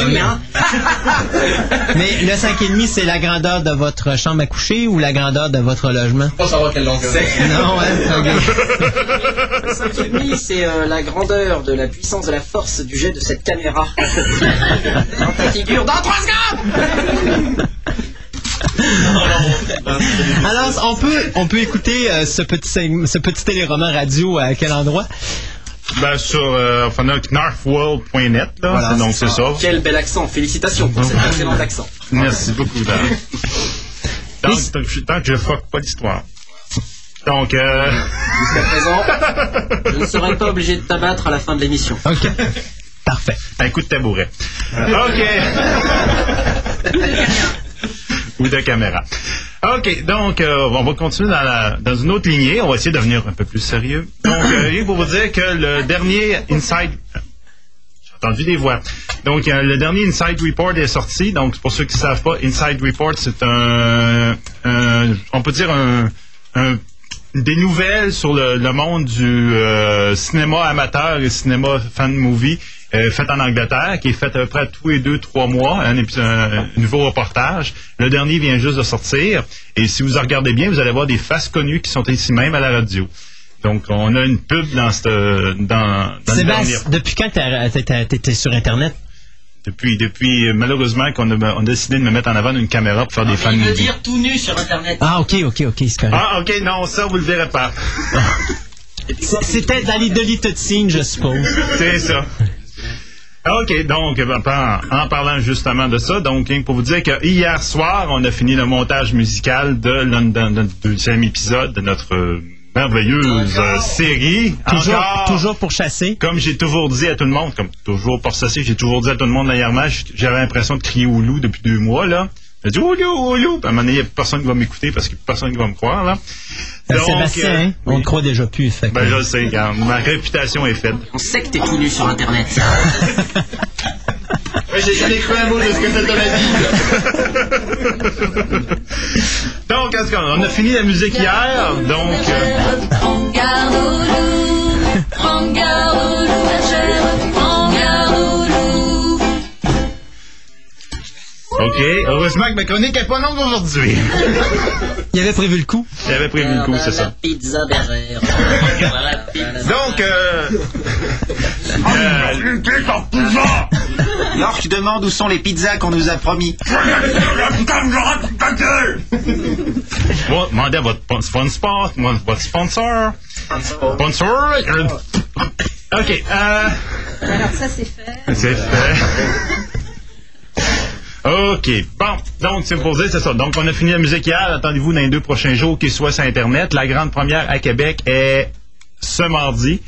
Speaker 1: Mais le 5,5, c'est la grandeur de votre chambre à coucher ou la grandeur de votre logement?
Speaker 9: pas savoir quelle longueur.
Speaker 1: Non, hein?
Speaker 4: Le 5 et demi, c'est euh, la grandeur de la puissance de la force du jet de cette caméra. Dans ta figure, dans 3 secondes
Speaker 1: Alors, on peut, on peut écouter euh, ce, petit, ce petit téléroman radio à quel endroit?
Speaker 5: Ben, sur euh, northworld.net, là.
Speaker 4: Voilà,
Speaker 5: donc, c'est ça.
Speaker 4: Quel bel accent. Félicitations pour cet excellent accent.
Speaker 5: Merci beaucoup, Dan. tant, tant que je- tant que je fuck pas l'histoire. Donc, euh,
Speaker 4: Jusqu'à présent, je ne serai pas obligé de t'abattre à la fin de l'émission.
Speaker 1: OK. Parfait.
Speaker 5: un coup de tabouret. OK. Ou de caméra. OK, donc euh, on va continuer dans, la- dans une autre lignée. On va essayer de devenir un peu plus sérieux. Donc, euh, faut vous dire que le dernier Inside... J'ai entendu des voix. Donc, euh, le dernier Inside Report est sorti. Donc, pour ceux qui ne savent pas, Inside Report, c'est un, On peut dire un... des nouvelles sur le, le monde du euh, cinéma amateur et cinéma fan movie euh, fait en Angleterre, qui est fait à peu près tous les deux, trois mois, un, nouveau reportage. Le dernier vient juste de sortir. Et si vous en regardez bien, vous allez voir des faces connues qui sont ici même à la radio. Donc, on a une pub dans, cette, dans, dans le dernier.
Speaker 1: Sébastien, depuis quand t'as- t'as- t'as- t'étais sur Internet?
Speaker 5: Depuis, depuis, euh, malheureusement, qu'on a, on a décidé de me mettre en avant d'une caméra pour faire des fans
Speaker 4: Il veut
Speaker 5: movies.
Speaker 4: dire tout nu sur Internet.
Speaker 1: Ah, OK, OK, OK, c'est correct.
Speaker 5: Ah, ok, non, ça, vous le verrez pas.
Speaker 1: C'était dans scenes, je suppose.
Speaker 5: C'est ça. OK, donc, en, parlant justement de ça, donc, hein, pour vous dire que hier soir, on a fini le montage musical de notre deuxième épisode de notre merveilleuse euh, série.
Speaker 1: Toujours,
Speaker 5: Encore.
Speaker 1: toujours pour chasser.
Speaker 5: Comme j'ai toujours dit à tout le monde, comme toujours pour ça, j'ai toujours dit à tout le monde dernièrement, j'avais l'impression de crier au loup depuis deux mois, là. J'ai dit au loup, au loup. Puis à un moment donné, il n'y a personne qui va m'écouter parce que personne qui va me croire, là.
Speaker 1: Ben,
Speaker 5: Donc,
Speaker 1: Sébastien,
Speaker 5: euh,
Speaker 1: hein, on ne croit déjà plus. Fait que-
Speaker 5: Ben, je le sais, regarde, ma réputation est faite.
Speaker 4: On sait que t'es tout nu sur Internet.
Speaker 9: J'ai jamais cru un mot de ce que t'as dit.
Speaker 5: Donc, qu'est-ce qu'on on a fini la musique hier, donc... euh, OK. Heureusement que ma chronique n'est pas longue aujourd'hui.
Speaker 1: Il avait prévu le coup.
Speaker 5: J'avais prévu le coup, c'est ça.
Speaker 4: Pizza bergère.
Speaker 5: Donc, euh... euh,
Speaker 10: York demande où sont les pizzas qu'on nous a promis.
Speaker 5: bon, demandez à votre pon- sponsor, votre sponsor. Sponsor. OK. Euh...
Speaker 8: Alors ça c'est fait.
Speaker 5: C'est fait. OK. Bon, donc, c'est pour dire, c'est ça. Donc, on a fini la musique hier. Attendez-vous dans les deux prochains jours qu'il soit sur Internet. La grande première à Québec est ce mardi.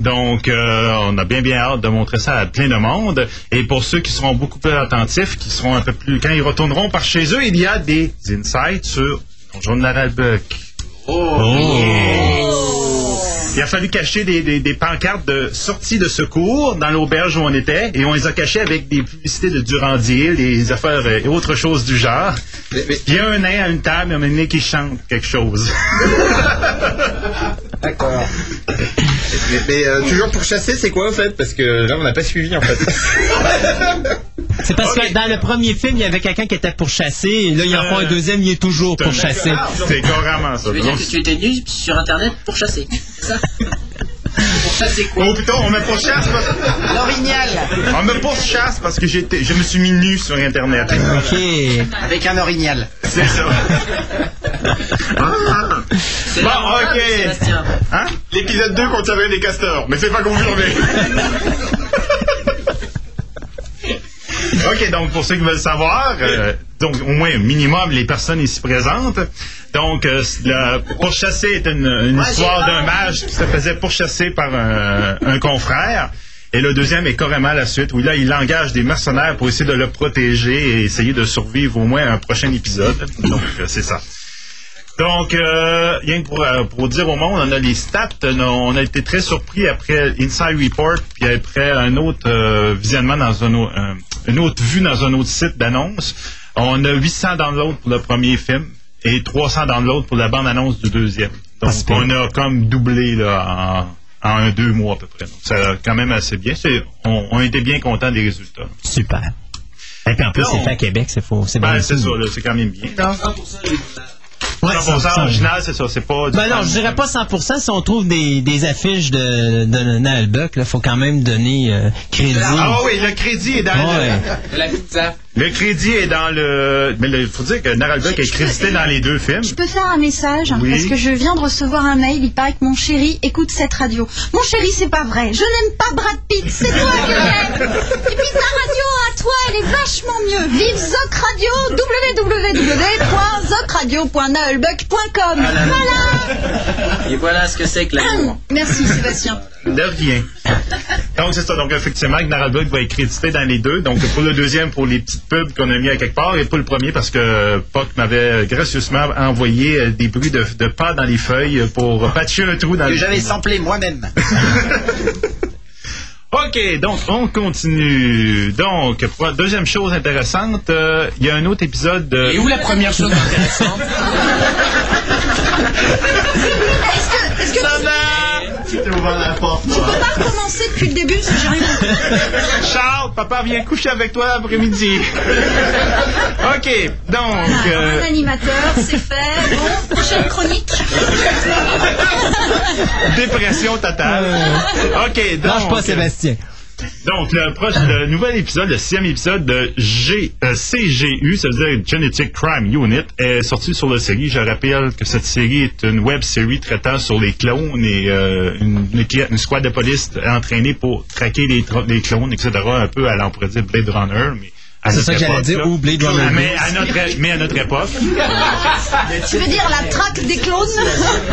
Speaker 5: Donc, euh, on a bien, bien hâte de montrer ça à plein de monde. Et pour ceux qui seront beaucoup plus attentifs, qui seront un peu plus... Quand ils retourneront par chez eux, il y a des insights sur Donjon de Naralbuck. Il a fallu cacher des, des- des pancartes de sortie de secours dans l'auberge où on était et on les a cachées avec des publicités de Durandier, des affaires euh, et autres choses du genre. Il y a un nain à une table et un nez qui chante quelque chose.
Speaker 11: D'accord. Mais, mais, euh, toujours pour chasser, c'est quoi en fait? Parce que là, on n'a pas suivi en fait.
Speaker 1: C'est parce que dans le premier film, il y avait quelqu'un qui était pour chasser, et là, il en faut un deuxième, il est toujours pour chasser.
Speaker 5: C'est carrément ça.
Speaker 4: Tu veux dire
Speaker 5: Donc,
Speaker 4: que tu étais venu sur internet pour chasser, c'est ça? Pour chasser quoi?
Speaker 5: Oh putain, on me pourchasse parce...
Speaker 6: L'orignal
Speaker 5: On me pourchasse parce que j'étais, je me suis mis nu sur Internet.
Speaker 1: OK.
Speaker 6: Avec un orignal.
Speaker 5: C'est ça.
Speaker 4: C'est
Speaker 5: Bon, ok.
Speaker 4: Sébastien.
Speaker 5: Hein?
Speaker 11: L'épisode 2 conservait des castors, mais c'est pas confirmé.
Speaker 5: OK, donc pour ceux qui veulent savoir, euh, donc au moins minimum les personnes ici présentes. Donc, euh, le pourchasser est une, une histoire d'un mage qui se faisait pourchasser par un, un confrère. Et le deuxième est carrément la suite, où là, il engage des mercenaires pour essayer de le protéger et essayer de survivre au moins à un prochain épisode. Donc, euh, c'est ça. Donc, euh, rien que pour, euh, pour dire au monde, on a les stats. On a, on a été très surpris après Inside Report, puis après un autre euh, visionnement dans un, une autre vue dans un autre site d'annonce. On a 800 downloads pour le premier film et 300 downloads pour la bande-annonce du deuxième. Donc,
Speaker 1: pire.
Speaker 5: on a comme doublé là, en, en un, deux mois à peu près. Donc, ça quand même assez bien. C'est- On, on était bien contents des résultats.
Speaker 1: Super. Et puis en plus, c'est fait à Québec, c'est faux. C'est
Speaker 5: Ben, c'est ça, là, c'est quand même bien. là.
Speaker 4: 100% original.
Speaker 1: Ouais,
Speaker 5: 100%
Speaker 1: 100%.
Speaker 5: original, c'est ça. C'est pas. du
Speaker 1: Ben non, je dirais pas 100%. Si on trouve des, des affiches de, de Nalbuck, il faut quand même donner euh, crédit.
Speaker 5: Ah oui, le crédit est dans
Speaker 1: Ouais.
Speaker 4: la pizza.
Speaker 5: Le crédit est dans le. Mais il faut dire que Naralbuck est crédité
Speaker 12: peux-
Speaker 5: dans les deux films.
Speaker 12: Je peux faire un message
Speaker 5: Oui.
Speaker 12: parce que je viens de recevoir un mail. Il paraît que mon chéri écoute cette radio. Mon chéri, c'est pas vrai. Je n'aime pas Brad Pitt. C'est toi que j'aime. Et puis ta radio à toi, elle est vachement mieux. Vive Zoc Radio. www.zocradio.nullbuck.com. Voilà.
Speaker 4: Et voilà ce que c'est que l'amour.
Speaker 12: Merci Sébastien.
Speaker 5: De rien. Donc, c'est ça. Donc, effectivement, que Naralbuck va être crédité dans les deux. Donc, pour le deuxième, pour les petites pubs qu'on a mis à quelque part, et pour le premier, parce que Puck m'avait gracieusement envoyé euh, des bruits de, de pas dans les feuilles pour patcher un trou dans
Speaker 6: Que
Speaker 5: les
Speaker 6: j'avais samplé moi-même.
Speaker 5: OK, donc on continue. Donc, deuxième chose intéressante, euh, il y a un autre épisode de...
Speaker 4: Et où la première chose intéressante?
Speaker 12: Est-ce que, est-ce que tu,
Speaker 9: Tu t'es ouvert la porte.
Speaker 12: tu peux pas recommencer depuis le début parce que j'ai rien compris.
Speaker 5: Charles, papa vient coucher avec toi l'après-midi. OK, donc...
Speaker 12: Voilà,
Speaker 5: euh,
Speaker 12: un animateur, c'est fait. Bon, prochaine chronique.
Speaker 5: dépression totale. OK, donc...
Speaker 1: Lâche pas Sébastien.
Speaker 5: Donc, le, prochain, le nouvel épisode, le sixième épisode de G, euh, CGU, ça veut dire Genetic Crime Unit, est sorti sur la série. Je rappelle que cette série est une web série traitant sur les clones et euh, une, une, une squad de police entraînée pour traquer les, les clones, etc. Un peu à dire Blade Runner, mais à
Speaker 1: C'est ça que j'allais dire, ou Blade Runner
Speaker 5: Mais à notre, mais à notre époque.
Speaker 12: Tu veux dire la traque des clones?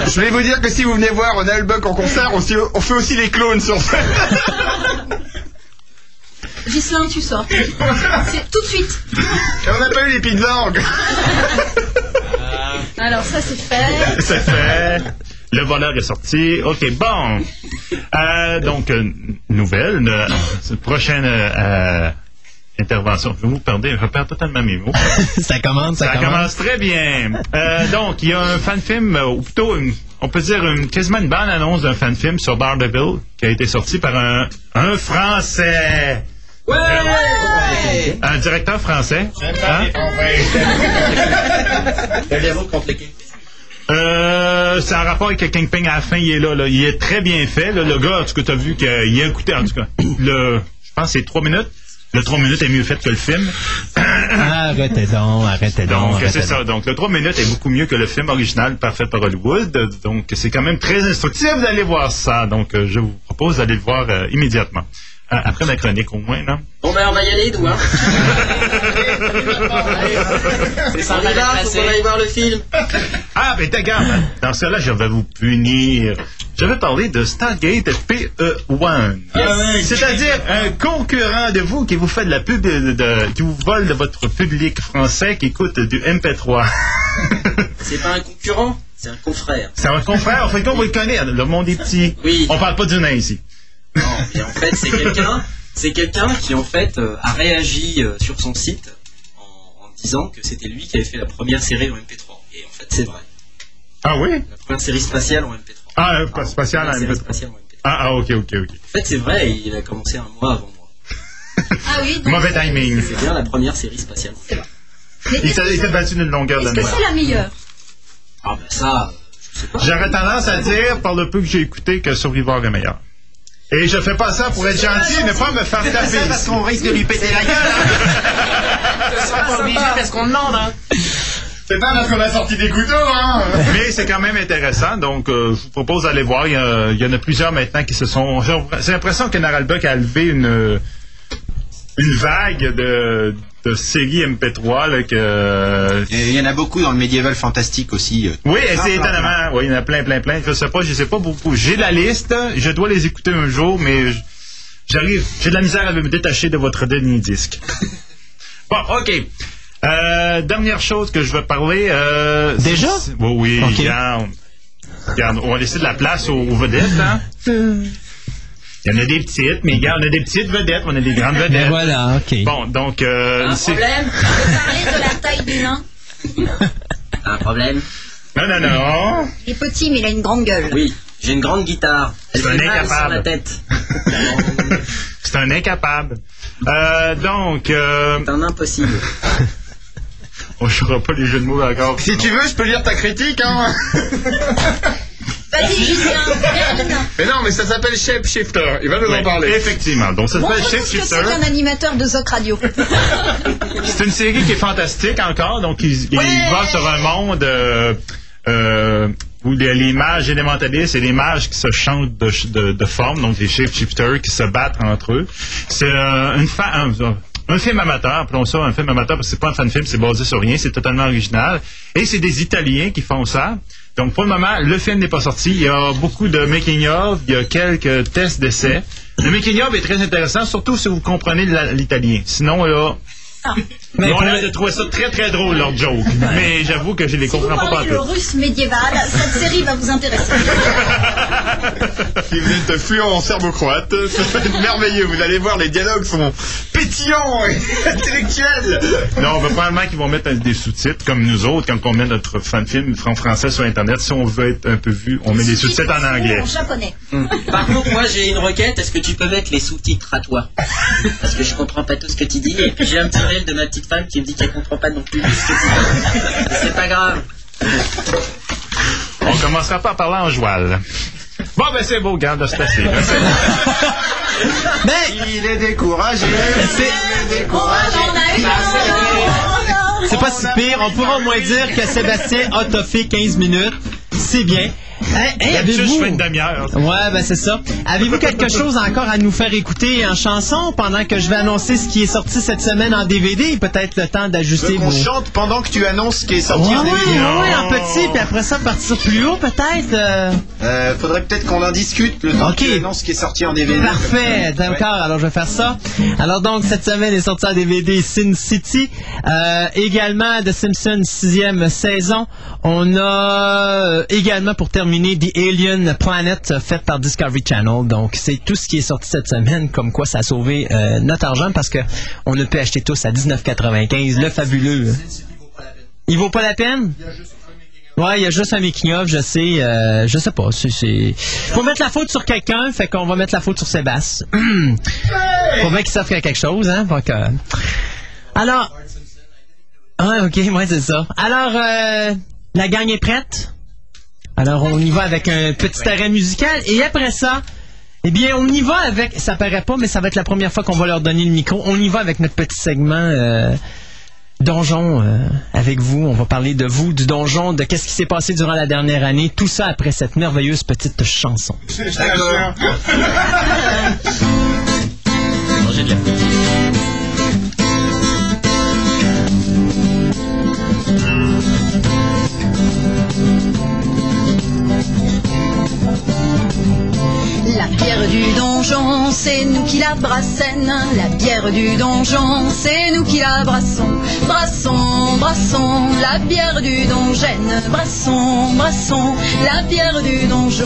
Speaker 11: Je voulais vous dire que si vous venez voir un Buck en concert, on fait aussi les clones sur scène.
Speaker 12: Gislain, tu sors. C'est tout de suite.
Speaker 11: Et on n'a pas eu les pizzas encore.
Speaker 12: Alors ça c'est fait.
Speaker 5: C'est fait. Le voleur est sorti. OK, bon. Euh, donc, euh, nouvelle. euh, prochaine intervention. Je vais vous perdre. Je perds totalement mes mots.
Speaker 1: ça commence, ça,
Speaker 5: Ça commence très bien. Euh, donc, il y a un fan-film, ou plutôt, une- on peut dire une, quasiment une bonne annonce d'un fan-film sur Daredevil qui a été sorti par un, un Français. Un directeur français. Hein?
Speaker 4: Le
Speaker 5: Euh, c'est en rapport avec le Kingpin à la fin, il est là, là. Il est très bien fait. là. Le gars, en tout cas, t'as vu qu'il a écouté, en tout cas, le, je pense que c'est trois minutes. Le trois minutes est mieux fait que le film.
Speaker 1: Arrêtez donc, arrêtez donc.
Speaker 5: Donc, c'est ça. Donc, le 3 minutes est beaucoup mieux que le film original parfait par Hollywood. Donc, c'est quand même très instructif d'aller voir ça. Donc, euh, je vous propose d'aller le voir euh, immédiatement. A- Après ma chronique, au moins, non?
Speaker 4: Bon, ben, on va y aller, nous, hein.
Speaker 1: C'est
Speaker 4: On
Speaker 1: sans
Speaker 4: y va, faut qu'on aille voir le film.
Speaker 5: Ah, ben, regarde, dans ce cas-là, je vais vous punir. Je vais parler de Stargate PE1. C'est-à-dire un concurrent de vous qui vous fait de la pub, de, de- qui vous vole de votre public français qui écoute du MP3.
Speaker 4: C'est pas un concurrent, c'est un confrère.
Speaker 5: C'est un confrère, en fait, qu'on vous le connaît, le monde est petit.
Speaker 4: Oui.
Speaker 5: On parle pas du nain ici.
Speaker 4: Non, mais en fait, c'est quelqu'un, c'est quelqu'un qui en fait euh, a réagi euh, sur son site en, en disant que c'était lui qui avait fait la première série en MP3. Et en fait, c'est vrai.
Speaker 5: Ah oui?
Speaker 4: La première série spatiale en MP3.
Speaker 5: Ah, euh, pas hein,
Speaker 4: série
Speaker 5: MP3.
Speaker 4: spatiale en MP3.
Speaker 5: Ah, ah, ok, ok, ok.
Speaker 4: En fait, c'est vrai, il a commencé un mois avant moi.
Speaker 8: Ah oui, donc,
Speaker 5: Mauvais timing.
Speaker 4: C'est bien la première série spatiale.
Speaker 8: mais
Speaker 5: Il
Speaker 8: est-ce
Speaker 5: s'est il s'est battu d'une longueur de
Speaker 8: est-ce que
Speaker 5: mer.
Speaker 8: c'est la meilleure?
Speaker 4: Ah ben ça, je sais pas.
Speaker 5: J'aurais tendance à dire, par le peu que j'ai écouté, que Survivor est meilleur. Et je fais pas ça pour être gentil et ne pas me faire
Speaker 10: C'est
Speaker 5: taper.
Speaker 10: ça parce qu'on risque de lui péter la gueule. Ce sera pas obligé parce qu'on demande, hein.
Speaker 2: C'est pas parce qu'on a sorti des couteaux, hein
Speaker 5: Mais c'est quand même intéressant, donc euh, je vous propose d'aller voir. Il y, a- il y en a plusieurs maintenant qui se sont. J'ai j'ai l'impression que Naralbuck a levé une une vague de, de séries MP3 là, que.
Speaker 10: Et Il y en a beaucoup dans le médiéval fantastique aussi. euh.
Speaker 5: Oui, et
Speaker 10: Ah,
Speaker 5: c'est
Speaker 10: plein,
Speaker 5: étonnamment. Oui, il y en a plein, plein, plein. Je sais pas, je sais pas beaucoup. J'ai la liste, je dois les écouter un jour, mais j'arrive. J'ai de la misère à me détacher de votre dernier disque. bon, ok. Euh, dernière chose que je veux parler. Euh,
Speaker 1: Déjà?
Speaker 5: c'est- Oui, oui. Regarde, on va laisser de la place aux, aux vedettes, hein? Il y en a des petites, mais regarde, on a des petites vedettes, on a des grandes
Speaker 1: Ben
Speaker 5: vedettes.
Speaker 1: voilà, ok.
Speaker 5: Bon, donc, euh,
Speaker 4: Un problème
Speaker 8: On peut parler de la taille du nain.
Speaker 4: Un problème
Speaker 5: Non, non, non.
Speaker 8: Il est petit, mais il a une grande gueule.
Speaker 4: Oui, j'ai une grande guitare. Elle
Speaker 5: C'est un
Speaker 4: mal sur
Speaker 5: incapable.
Speaker 4: la tête.
Speaker 5: C'est un incapable. Euh, donc, euh,
Speaker 4: C'est un impossible.
Speaker 5: on jouera pas les jeux de mots encore.
Speaker 6: Si tu veux, je peux lire ta critique, hein
Speaker 8: Justin.
Speaker 2: Mais non, mais ça s'appelle Shapeshifter. Il va nous en parler.
Speaker 5: Effectivement. Donc, ça s'appelle
Speaker 8: que
Speaker 5: Shapeshifter.
Speaker 8: c'est qu'un animateur de Zoc Radio.
Speaker 5: C'est une série qui est fantastique encore. Donc, il, il va sur un monde euh, euh, où les, les mages élémentalistes et les mages qui se changent de, de, de forme, donc des shapeshifters qui se battent entre eux. C'est euh, une fa- un, un film amateur, appelons ça un film amateur parce que c'est pas un fan film, c'est basé sur rien, c'est totalement original. Et c'est des Italiens qui font ça. Donc pour le moment, le film n'est pas sorti. Il y a beaucoup de making of, il y a quelques tests d'essai. Le making of est très intéressant, surtout si vous comprenez l'italien. Sinon là,
Speaker 1: Mais
Speaker 5: on a
Speaker 1: le-
Speaker 5: trouvé ça très très drôle leur joke. Mais j'avoue que je les
Speaker 8: Si vous
Speaker 5: comprends pas
Speaker 8: parlez le
Speaker 5: partout.
Speaker 8: russe médiéval, cette série va vous intéresser.
Speaker 2: Si vous êtes fluent en serbo-croate, ça va être merveilleux. Vous allez voir, les dialogues sont pétillants et intellectuels.
Speaker 5: Non, va probablement qu'ils vont mettre des sous-titres comme nous autres quand on met notre fan film en français sur internet. Si on veut être un peu vu, on met des sous-titres en anglais.
Speaker 8: En japonais.
Speaker 4: Par contre, moi j'ai une requête. Est-ce que tu peux mettre les sous-titres à toi? Parce que je comprends pas tout ce que tu dis. Et puis j'ai un petit de ma petite femme qui me dit qu'elle comprend pas non plus. Mais C'est pas grave.
Speaker 5: On commencera pas à parler en joual. Bon, ben c'est beau, garde, c'est assez. là.
Speaker 1: Ben,
Speaker 10: Il est découragé.
Speaker 1: c'est-
Speaker 10: Il est découragé.
Speaker 1: C'est pas si pire. On pourra au moins dire que Sébastien a toffé 15 minutes. C'est bien.
Speaker 5: Une demi-heure.
Speaker 1: Ouais, ben c'est ça. Avez-vous quelque chose encore à nous faire écouter en chanson pendant que je vais annoncer ce qui est sorti cette semaine en DVD? Peut-être le temps d'ajuster
Speaker 6: On
Speaker 1: vos...
Speaker 6: chante pendant que tu annonces ce qui est sorti
Speaker 1: Ouais,
Speaker 6: en
Speaker 1: ouais,
Speaker 6: DVD.
Speaker 1: ouais, en petit, puis après ça, partir plus haut, peut-être. euh.
Speaker 6: Euh, faudrait peut-être qu'on en discute le temps
Speaker 1: Ok.
Speaker 6: que tu annonces ce qui est sorti en DVD.
Speaker 1: Parfait, d'accord. Alors je vais faire ça. Alors donc cette semaine est sorti en DVD Sin City, Euh, également The Simpsons sixième saison. On a euh, également pour terminer The Alien Planet euh, fait par Discovery Channel. Donc c'est tout ce qui est sorti cette semaine, comme quoi ça a sauvé euh, notre argent parce que on a pu acheter tous à 19,95 le fabuleux. Il vaut pas la peine? Ouais, il y a juste un making of, je sais, euh, je sais pas. C'est. Faut mettre la faute sur quelqu'un, fait qu'on va mettre la faute sur Sébastien. Faut bien qu'il à quelque chose, hein. Donc, Alors. Ah, ok, ouais, c'est ça. Alors, la gang est prête? Alors, on y va avec un petit arrêt musical. Et après ça, eh bien, on y va avec. Ça paraît pas, mais ça va être la première fois qu'on va leur donner le micro. On y va avec notre petit segment. euh, donjon euh, avec vous. On va parler de vous, du donjon, de qu'est-ce qui s'est passé durant la dernière année. Tout ça après cette merveilleuse petite chanson.
Speaker 4: De la
Speaker 8: La bière du donjon, c'est nous qui la brassène. La bière du donjon, c'est nous qui la brassons. Brassons, brassons, la bière du donjon. Brassons, brassons, la bière du donjon.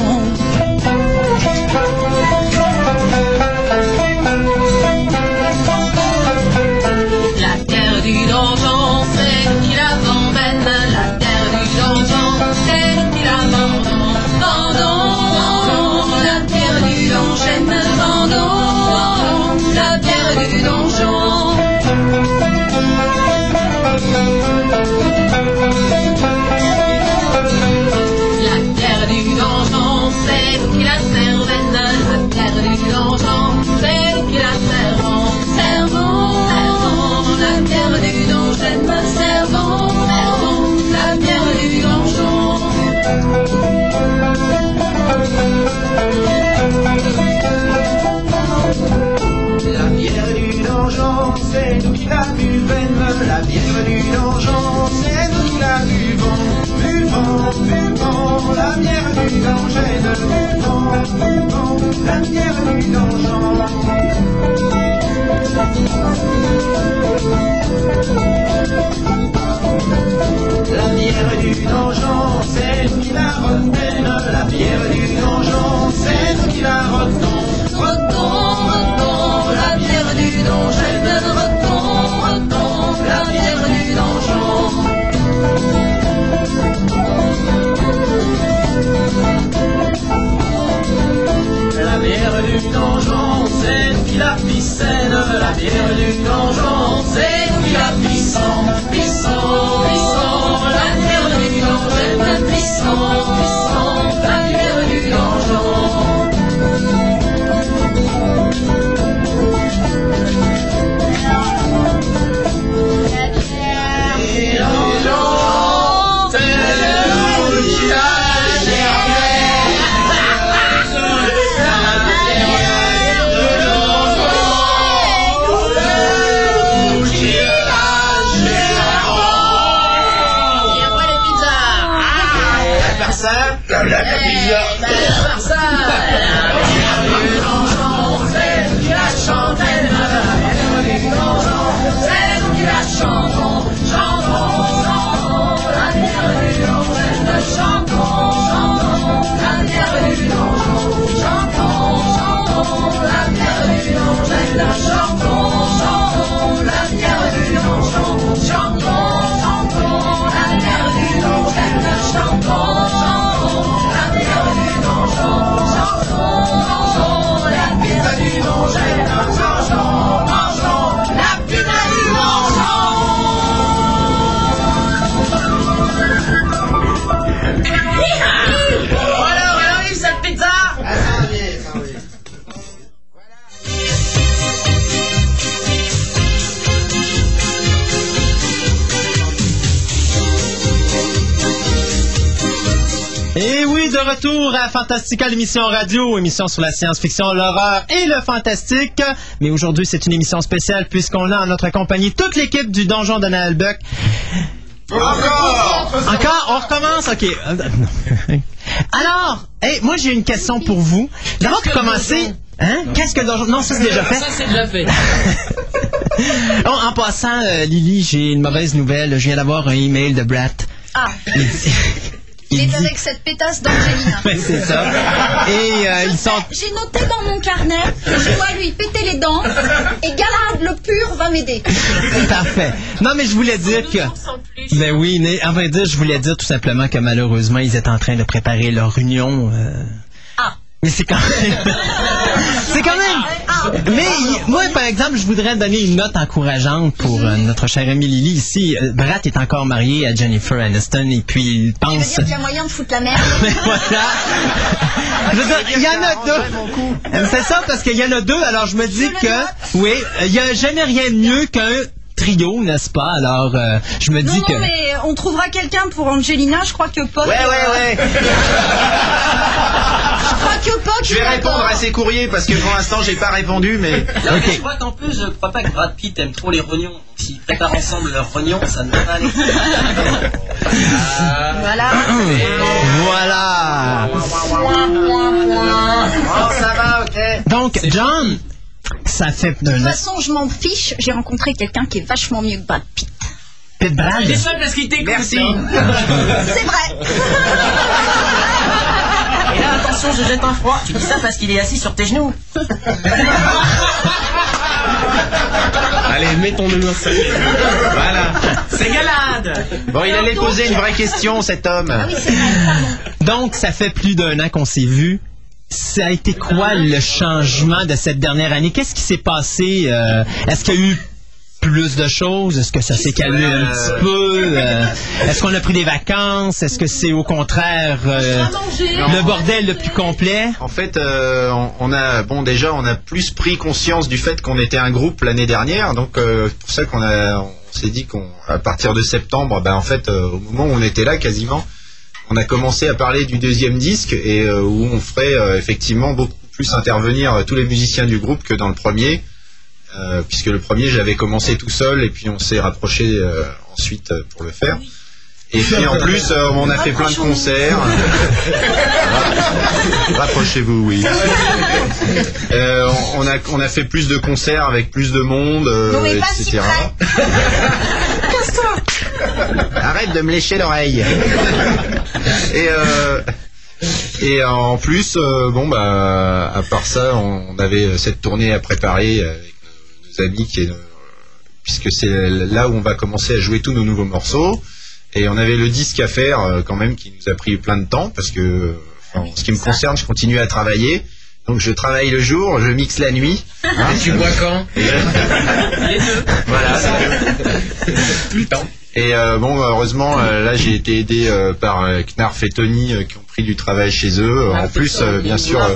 Speaker 1: Fantastica, l'émission radio, émission sur la science-fiction, l'horreur et le fantastique. Mais aujourd'hui, c'est une émission spéciale puisqu'on a en notre compagnie toute l'équipe du Donjon de Noël Buck.
Speaker 6: Encore
Speaker 1: Encore? On recommence? OK. Alors, hey, moi, j'ai une question pour vous. D'abord, pour commencer... Hein? Qu'est-ce que le donjon... Non, ça, c'est déjà fait.
Speaker 4: Ça, c'est déjà fait.
Speaker 1: En passant, euh, Lily, j'ai une mauvaise nouvelle. Je viens d'avoir un email de Brat.
Speaker 8: Ah,
Speaker 1: Il,
Speaker 8: il
Speaker 1: il
Speaker 8: est
Speaker 1: dit...
Speaker 8: avec cette pétasse d'Angelina.
Speaker 1: C'est ça. Et euh, sont...
Speaker 8: J'ai noté dans mon carnet que je dois lui péter les dents et Galahad le pur va m'aider.
Speaker 1: Parfait. Non, mais je voulais dire que... Ben oui, mais en vrai dire, je voulais dire tout simplement que malheureusement, ils étaient en train de préparer leur union. euh,
Speaker 8: Ah.
Speaker 1: Mais c'est quand même... Mais moi, par exemple, je voudrais donner une note encourageante pour euh, notre chère amie Lily ici. Euh, Brat est encore marié à Jennifer Aniston et puis il pense...
Speaker 8: dire qu'il y a moyen de foutre la merde
Speaker 1: Mais voilà. Je veux dire, il y en a deux. C'est ça, parce qu'il y en a deux. Alors, je me dis que, oui, il n'y a jamais rien de mieux qu'un trio, n'est-ce pas? Alors, euh, je me
Speaker 8: Non,
Speaker 1: dis
Speaker 8: non,
Speaker 1: que...
Speaker 8: mais on trouvera quelqu'un pour Angelina. Je crois que Paul.
Speaker 1: Ouais, ouais, ouais. Je
Speaker 8: Poc au poc,
Speaker 6: Je vais répondre à ces courriers parce que pour l'instant j'ai pas répondu, mais.
Speaker 4: Non, mais je crois qu'en plus, je crois pas que Brad Pitt aime trop les rognons. S'ils préparent ensemble leurs rognons, ça ne va pas aller.
Speaker 8: Voilà.
Speaker 1: Voilà.
Speaker 6: Oh, ça va, ok.
Speaker 1: Donc, John, ça fait
Speaker 8: De toute façon, je m'en fiche. J'ai rencontré quelqu'un qui est vachement mieux que Brad Pitt.
Speaker 1: Pit Brad?
Speaker 4: C'est ça parce qu'il t'écoute.
Speaker 6: Merci.
Speaker 8: C'est vrai.
Speaker 4: Et là, attention, je jette un froid. Tu dis ça parce qu'il est assis sur tes genoux.
Speaker 13: Allez, mets ton numéro
Speaker 6: Voilà.
Speaker 4: C'est galade.
Speaker 6: Bon, il allait poser une vraie question, cet homme.
Speaker 8: Ah.
Speaker 1: Donc, ça fait plus d'un an qu'on s'est vu. Ça a été quoi le changement de cette dernière année? Qu'est-ce qui s'est passé? euh, Est-ce qu'il y a eu plus de choses? Est-ce que ça s'est calmé un petit peu? Euh, Est-ce qu'on a pris des vacances? Est-ce que c'est au contraire euh, le bordel le plus complet?
Speaker 6: En fait, euh, on, on a bon déjà on a plus pris conscience du fait qu'on était un groupe l'année dernière, donc euh, c'est pour ça qu'on a on s'est dit qu'on à partir de septembre, ben en fait euh, au moment où on était là quasiment, on a commencé à parler du deuxième disque et euh, où on ferait euh, effectivement beaucoup plus intervenir euh, tous les musiciens du groupe que dans le premier. Euh, puisque le premier j'avais commencé tout seul et puis on s'est rapproché ensuite pour le faire. Et puis en plus on a fait plein de concerts. Rapprochez-vous, oui. Euh, on, a, on a fait plus de concerts avec plus de monde, euh, etc. Arrête de me lécher l'oreille. et, euh, et en plus, euh, bon bah, à part ça, on, avait cette tournée à préparer avec nos, amis, qui est, euh, puisque c'est là où on va commencer à jouer tous nos nouveaux morceaux. Et on avait le disque à faire euh, quand même, qui nous a pris plein de temps, parce que, en ce qui me concerne, je continue à travailler. Donc je travaille le jour, je mixe la nuit. Hein
Speaker 13: Et tu bois quand?
Speaker 6: Voilà.
Speaker 13: Tout le temps.
Speaker 6: Et euh, bon, heureusement, euh, là, j'ai été aidé euh, par euh, Knarf et Tony euh, qui ont pris du travail chez eux. En plus, euh, bien sûr, euh,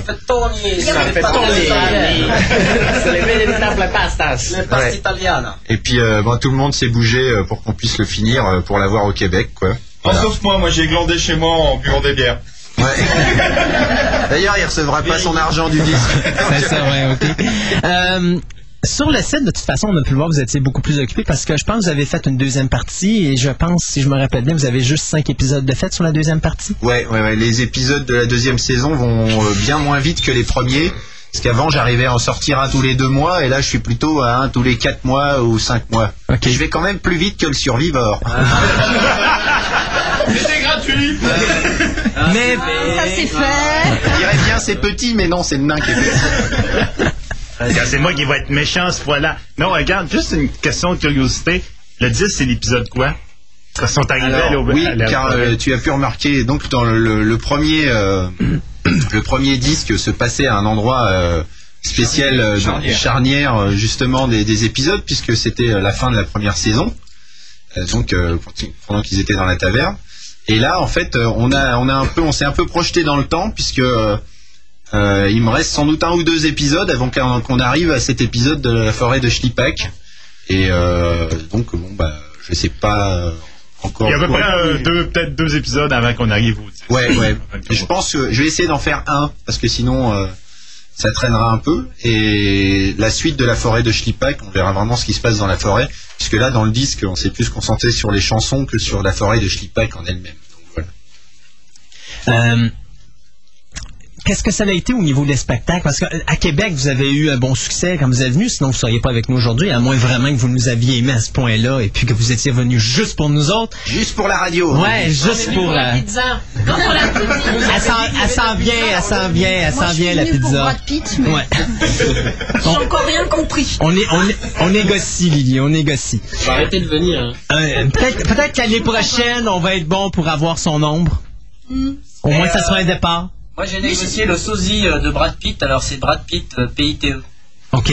Speaker 6: et puis euh, bon, tout le monde s'est bougé euh, pour qu'on puisse le finir euh, pour l'avoir au Québec, quoi.
Speaker 9: Oh,
Speaker 6: Voilà.
Speaker 9: sauf moi, moi j'ai glandé chez moi en buvant des bières.
Speaker 6: Ouais. D'ailleurs, il recevra pas son argent du disque.
Speaker 1: C'est ça, ouais, ok. Sur le site, de toute façon, on a pu le voir, vous étiez beaucoup plus occupé parce que je pense que vous avez fait une deuxième partie et je pense, si je me rappelle bien, vous avez juste cinq épisodes de fait sur la deuxième partie.
Speaker 6: Ouais, ouais, ouais. Les épisodes de la deuxième saison vont euh, bien moins vite que les premiers. Parce qu'avant, j'arrivais à en sortir un tous les deux mois, et là, je suis plutôt à un tous les quatre mois ou cinq mois. Et je vais quand même plus vite que le Survivor.
Speaker 9: C'était gratuit
Speaker 1: Mais
Speaker 8: Ça c'est fait.
Speaker 6: Je dirais bien c'est petit, mais non, c'est le nain qui est petit.
Speaker 5: C'est moi qui vais être méchant ce fois-là. Non, regarde, juste une question de curiosité. Le 10, c'est l'épisode quoi? Ils sont arrivés
Speaker 6: Alors, oui,
Speaker 5: à
Speaker 6: car euh, tu as pu remarquer, donc dans le, le- le premier, euh, le premier disque se passait à un endroit euh, spécial, euh,
Speaker 9: Charnière.
Speaker 6: charnière, justement des, des épisodes, puisque c'était la fin de la première saison. Euh, donc euh, quand- pendant qu'ils étaient dans la taverne. Et là, en fait, on a, on a un peu, on s'est un peu projeté dans le temps, puisque euh, il me reste sans doute un ou deux épisodes avant qu'on arrive à cet épisode de la forêt de Schlipak. Et euh, donc, bon, bah, je sais pas euh, encore.
Speaker 5: Il y a à peu près euh, deux, peut-être deux épisodes avant qu'on arrive au 10.
Speaker 6: Ouais, ouais. Je pense que je vais essayer d'en faire un, parce que sinon, euh, ça traînera un peu. Et la suite de la forêt de Schlipak, on verra vraiment ce qui se passe dans la forêt. Puisque là, dans le disque, on s'est plus concentré sur les chansons que sur la forêt de Schlipak en elle-même. Donc, voilà.
Speaker 1: Euh, Qu'est-ce que ça a été au niveau des spectacles? Parce qu'à Québec, vous avez eu un bon succès quand vous êtes venu, sinon vous ne seriez pas avec nous aujourd'hui, à moins vraiment que vous nous aviez aimés à ce point-là et puis que vous étiez venu juste pour nous autres.
Speaker 6: Juste pour la radio.
Speaker 1: Ouais, juste pour... euh,
Speaker 4: Pizza.
Speaker 1: elle s'en elle s'en vient, elle s'en vient, elle s'en vient la
Speaker 8: pour
Speaker 1: pizza.
Speaker 8: Pitt, mais
Speaker 1: Ouais.
Speaker 8: j'ai encore rien compris.
Speaker 1: On, est, on, est- on négocie, Lily, on négocie.
Speaker 13: Faut arrêter de venir. hein.
Speaker 1: Euh, peut-être peut-être qu'année prochaine, on va être bon pour avoir son nombre. Au moins, ça sera un départ.
Speaker 4: Moi j'ai négocié le sosie euh, de Brad Pitt, alors c'est Brad Pitt euh, PITE.
Speaker 1: OK.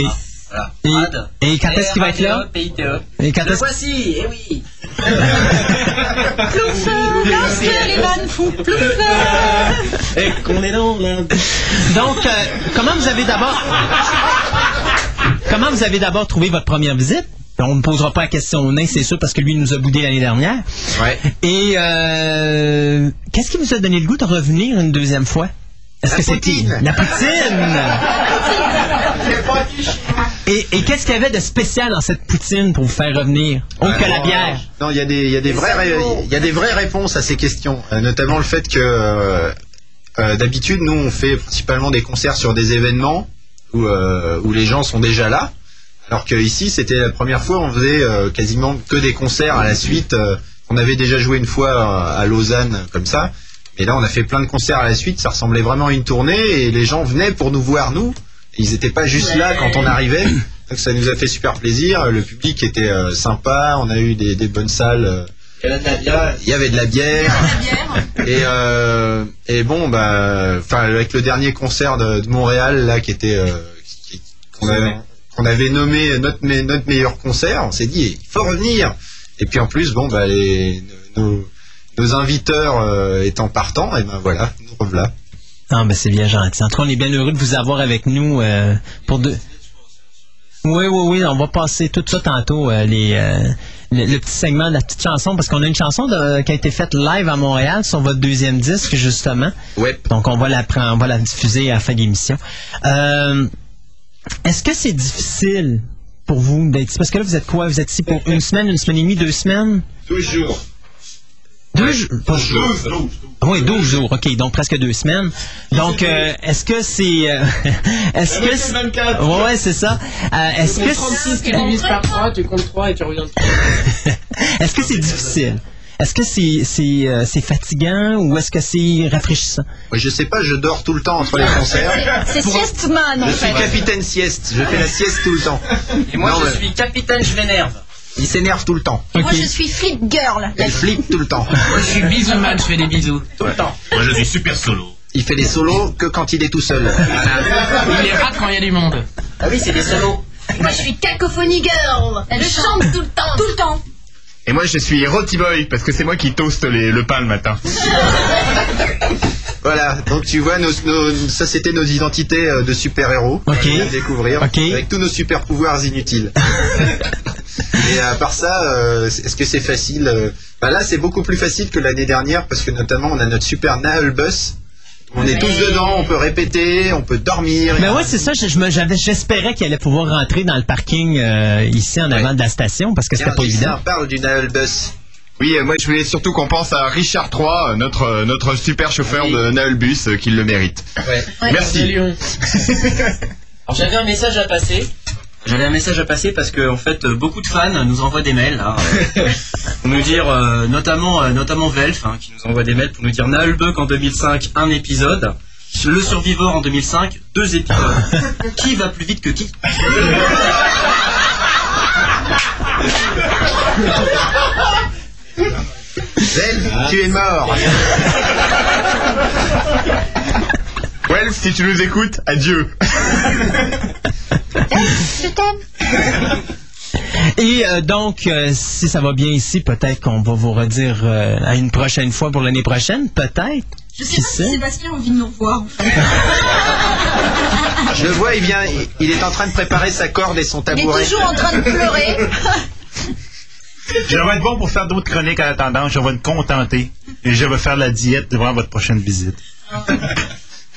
Speaker 4: Voilà.
Speaker 1: Et,
Speaker 4: Brad.
Speaker 1: et quand est-ce qu'il va être là?
Speaker 4: PITE.
Speaker 1: Et quand
Speaker 4: Le
Speaker 1: est-ce
Speaker 4: voici, eh oui.
Speaker 8: Ploufeur, lorsque les vannes font ploufeur.
Speaker 13: Et qu'on est dans la...
Speaker 1: Donc, euh, comment vous avez d'abord... comment vous avez d'abord trouvé votre première visite? On ne posera pas la question au nain, c'est sûr, parce que lui nous a boudé l'année dernière.
Speaker 6: Ouais.
Speaker 1: Et euh, qu'est-ce qui vous a donné le goût de revenir une deuxième fois? Est-ce que c'était la poutine? Et, et qu'est-ce qu'il y avait de spécial dans cette poutine pour vous faire revenir? Autre que la bière.
Speaker 6: Non, il y a des, il y a des vraies, ré- il y a des vraies réponses à ces questions, Euh, notamment le fait que euh, euh, d'habitude nous on fait principalement des concerts sur des événements où, euh, où les gens sont déjà là, alors que ici c'était la première fois on faisait euh, quasiment que des concerts à la suite. euh, on avait déjà joué une fois euh, à Lausanne comme ça, mais là on a fait plein de concerts à la suite. Ça ressemblait vraiment à une tournée et les gens venaient pour nous voir nous. Ils n'étaient pas juste là quand on arrivait. Donc ça nous a fait super plaisir. Le public était euh, sympa. On a eu des, des bonnes salles. il y avait de la bière. Et, euh, et bon, bah, enfin, avec le dernier concert de, de Montréal, là, qui était, euh, qui- qui- qu'on avait, qu'on avait nommé notre, me- notre meilleur concert, on s'est dit, il faut revenir. Et puis en plus, bon, bah, les, nos, nos inviteurs euh, étant partants, et ben voilà, nous revoilà.
Speaker 1: Ah, ben c'est bien gentil. En tout cas, on est bien heureux de vous avoir avec nous euh, pour deux. Oui, oui, oui, on va passer tout ça tantôt, euh, les, euh, le, le petit segment de la petite chanson, parce qu'on a une chanson de- qui a été faite live à Montréal sur votre deuxième disque, justement.
Speaker 6: Ouais.
Speaker 1: Donc, on va la, prendre- on va la diffuser à la fin de l'émission. Euh, Est-ce que c'est difficile pour vous d'être ici? Parce que là, vous êtes quoi? Vous êtes ici pour une semaine, une semaine et demie, deux semaines?
Speaker 7: Toujours.
Speaker 1: Deux jours? Ah Oui, 12 jours, ok, donc presque deux semaines. Donc, euh, est-ce que c'est... euh, est-ce que... c'est- Ouais, ouais, c'est ça. Euh, est-ce
Speaker 13: Tu
Speaker 1: que...
Speaker 13: comptes 36 qui divise par 3, tu comptes 3 et tu reviens de 3.
Speaker 1: Est-ce que c'est difficile? Est-ce que c'est c'est euh, c'est fatigant ou est-ce que c'est rafraîchissant?
Speaker 6: Je sais pas, je dors tout le temps entre les concerts.
Speaker 8: C'est sieste-man en
Speaker 6: Je suis
Speaker 8: fait.
Speaker 6: capitaine sieste, je fais la sieste tout le temps.
Speaker 4: Et moi,
Speaker 6: Non,
Speaker 4: je
Speaker 6: mais-
Speaker 4: suis capitaine, je m'énerve.
Speaker 6: Il s'énerve tout le temps.
Speaker 8: Moi je suis flip girl.
Speaker 6: Il flippe tout le temps.
Speaker 13: Moi je suis bisouman, je fais des bisous. Tout le temps.
Speaker 7: Moi, je suis super solo.
Speaker 6: Il fait des solos que quand il est tout seul.
Speaker 13: Il les rate quand il y a du monde.
Speaker 4: Ah oui, c'est des solos.
Speaker 8: Moi je suis cacophonie girl. Elle chante tout le temps. Tout le temps.
Speaker 5: Et moi, je suis Roti Boy, parce que c'est moi qui toast les- le pain le matin.
Speaker 6: Voilà, donc tu vois, nos, nos- ça c'était nos identités euh, de super-héros
Speaker 1: Ok.
Speaker 6: de découvrir, avec tous nos super-pouvoirs inutiles. Et à part ça, euh, est-ce que c'est facile euh, bah Là, c'est beaucoup plus facile que l'année dernière, parce que notamment, on a notre super Naël Bus. On est tous dedans, on peut répéter, on peut dormir.
Speaker 1: Mais ouais, c'est ça. J'espérais qu'il allait pouvoir rentrer dans le parking euh, ici en avant de la station parce que c'était pas évident.
Speaker 6: parle du Naël Bus.
Speaker 5: Oui, euh, moi, je voulais surtout qu'on pense à Richard III, euh, notre, notre super chauffeur de Naelbus, euh, qui le mérite.
Speaker 8: Ouais.
Speaker 5: Merci.
Speaker 4: Alors j'avais un message à passer. J'avais un message à passer parce que en fait beaucoup de fans nous envoient des mails là, euh, pour nous dire euh, notamment euh, notamment Velf hein, qui nous envoie des mails pour nous dire Nalbuck en 2005 un épisode, Le Survivor en 2005 deux épisodes. qui va plus vite que qui?
Speaker 6: Zel, tu es mort.
Speaker 5: Well, si tu nous écoutes, adieu.
Speaker 8: Je t'aime.
Speaker 1: Et euh, donc, euh, si ça va bien ici, peut-être qu'on va vous redire euh, à une prochaine fois pour l'année prochaine, peut-être.
Speaker 8: Je
Speaker 1: Qui
Speaker 8: sais pas si? Sébastien a envie de nous revoir. en fait.
Speaker 6: Je le vois, il vient, il- il est en train de préparer sa corde et son
Speaker 8: Il est
Speaker 6: tabouret.
Speaker 8: toujours en train de pleurer.
Speaker 5: Je vais être bon pour faire d'autres chroniques en attendant. Je vais me contenter. Et je vais faire la diète devant votre prochaine visite.